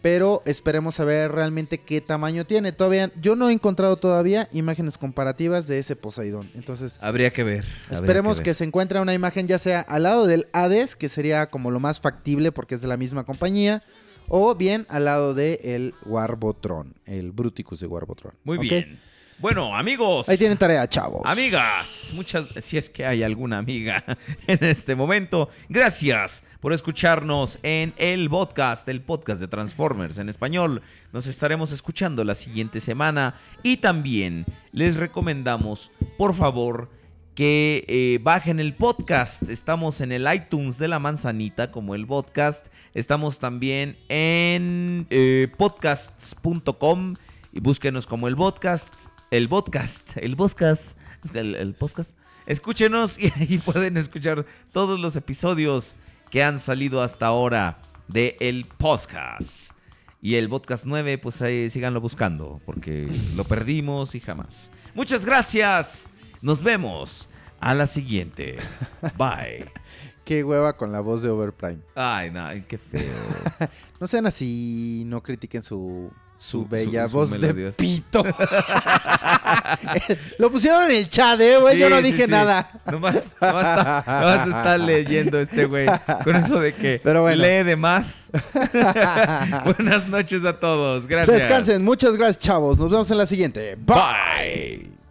Pero esperemos a ver realmente qué tamaño tiene. Todavía, yo no he encontrado todavía imágenes comparativas de ese Poseidón. Entonces, Habría que ver. habría Esperemos que, ver. se encuentre una imagen ya sea al lado del Hades, que sería como lo más factible porque es de la misma compañía, o bien al lado del el Warbotron, el Bruticus de Warbotron. Muy bien. Bueno, amigos. Ahí tienen tarea, chavos. Amigas, muchas, si es que hay alguna amiga en este momento, gracias por escucharnos en el podcast, el podcast de Transformers en español. Nos estaremos escuchando la siguiente semana y también les recomendamos, por favor, que eh, bajen el podcast. Estamos en el iTunes de la manzanita como el podcast. Estamos también en eh, podcasts.com y búsquenos como el podcast. El podcast. El podcast. El, el podcast. Escúchenos y ahí pueden escuchar todos los episodios que han salido hasta ahora de el podcast. Y el podcast 9, pues ahí síganlo buscando, porque lo perdimos y jamás. Muchas gracias. Nos vemos a la siguiente. Bye. Qué hueva con la voz de Overprime. Ay, no, qué feo. No sean así, no critiquen su, su, Su- bella su- su voz de pito. Lo pusieron en el chat, eh, güey. Yo no dije sí. nada. Nomás, nomás está, nomás está leyendo este güey. Con eso de que Pero bueno. lee de más. Buenas noches a todos. Gracias. Descansen. Muchas gracias, chavos. Nos vemos en la siguiente. Bye.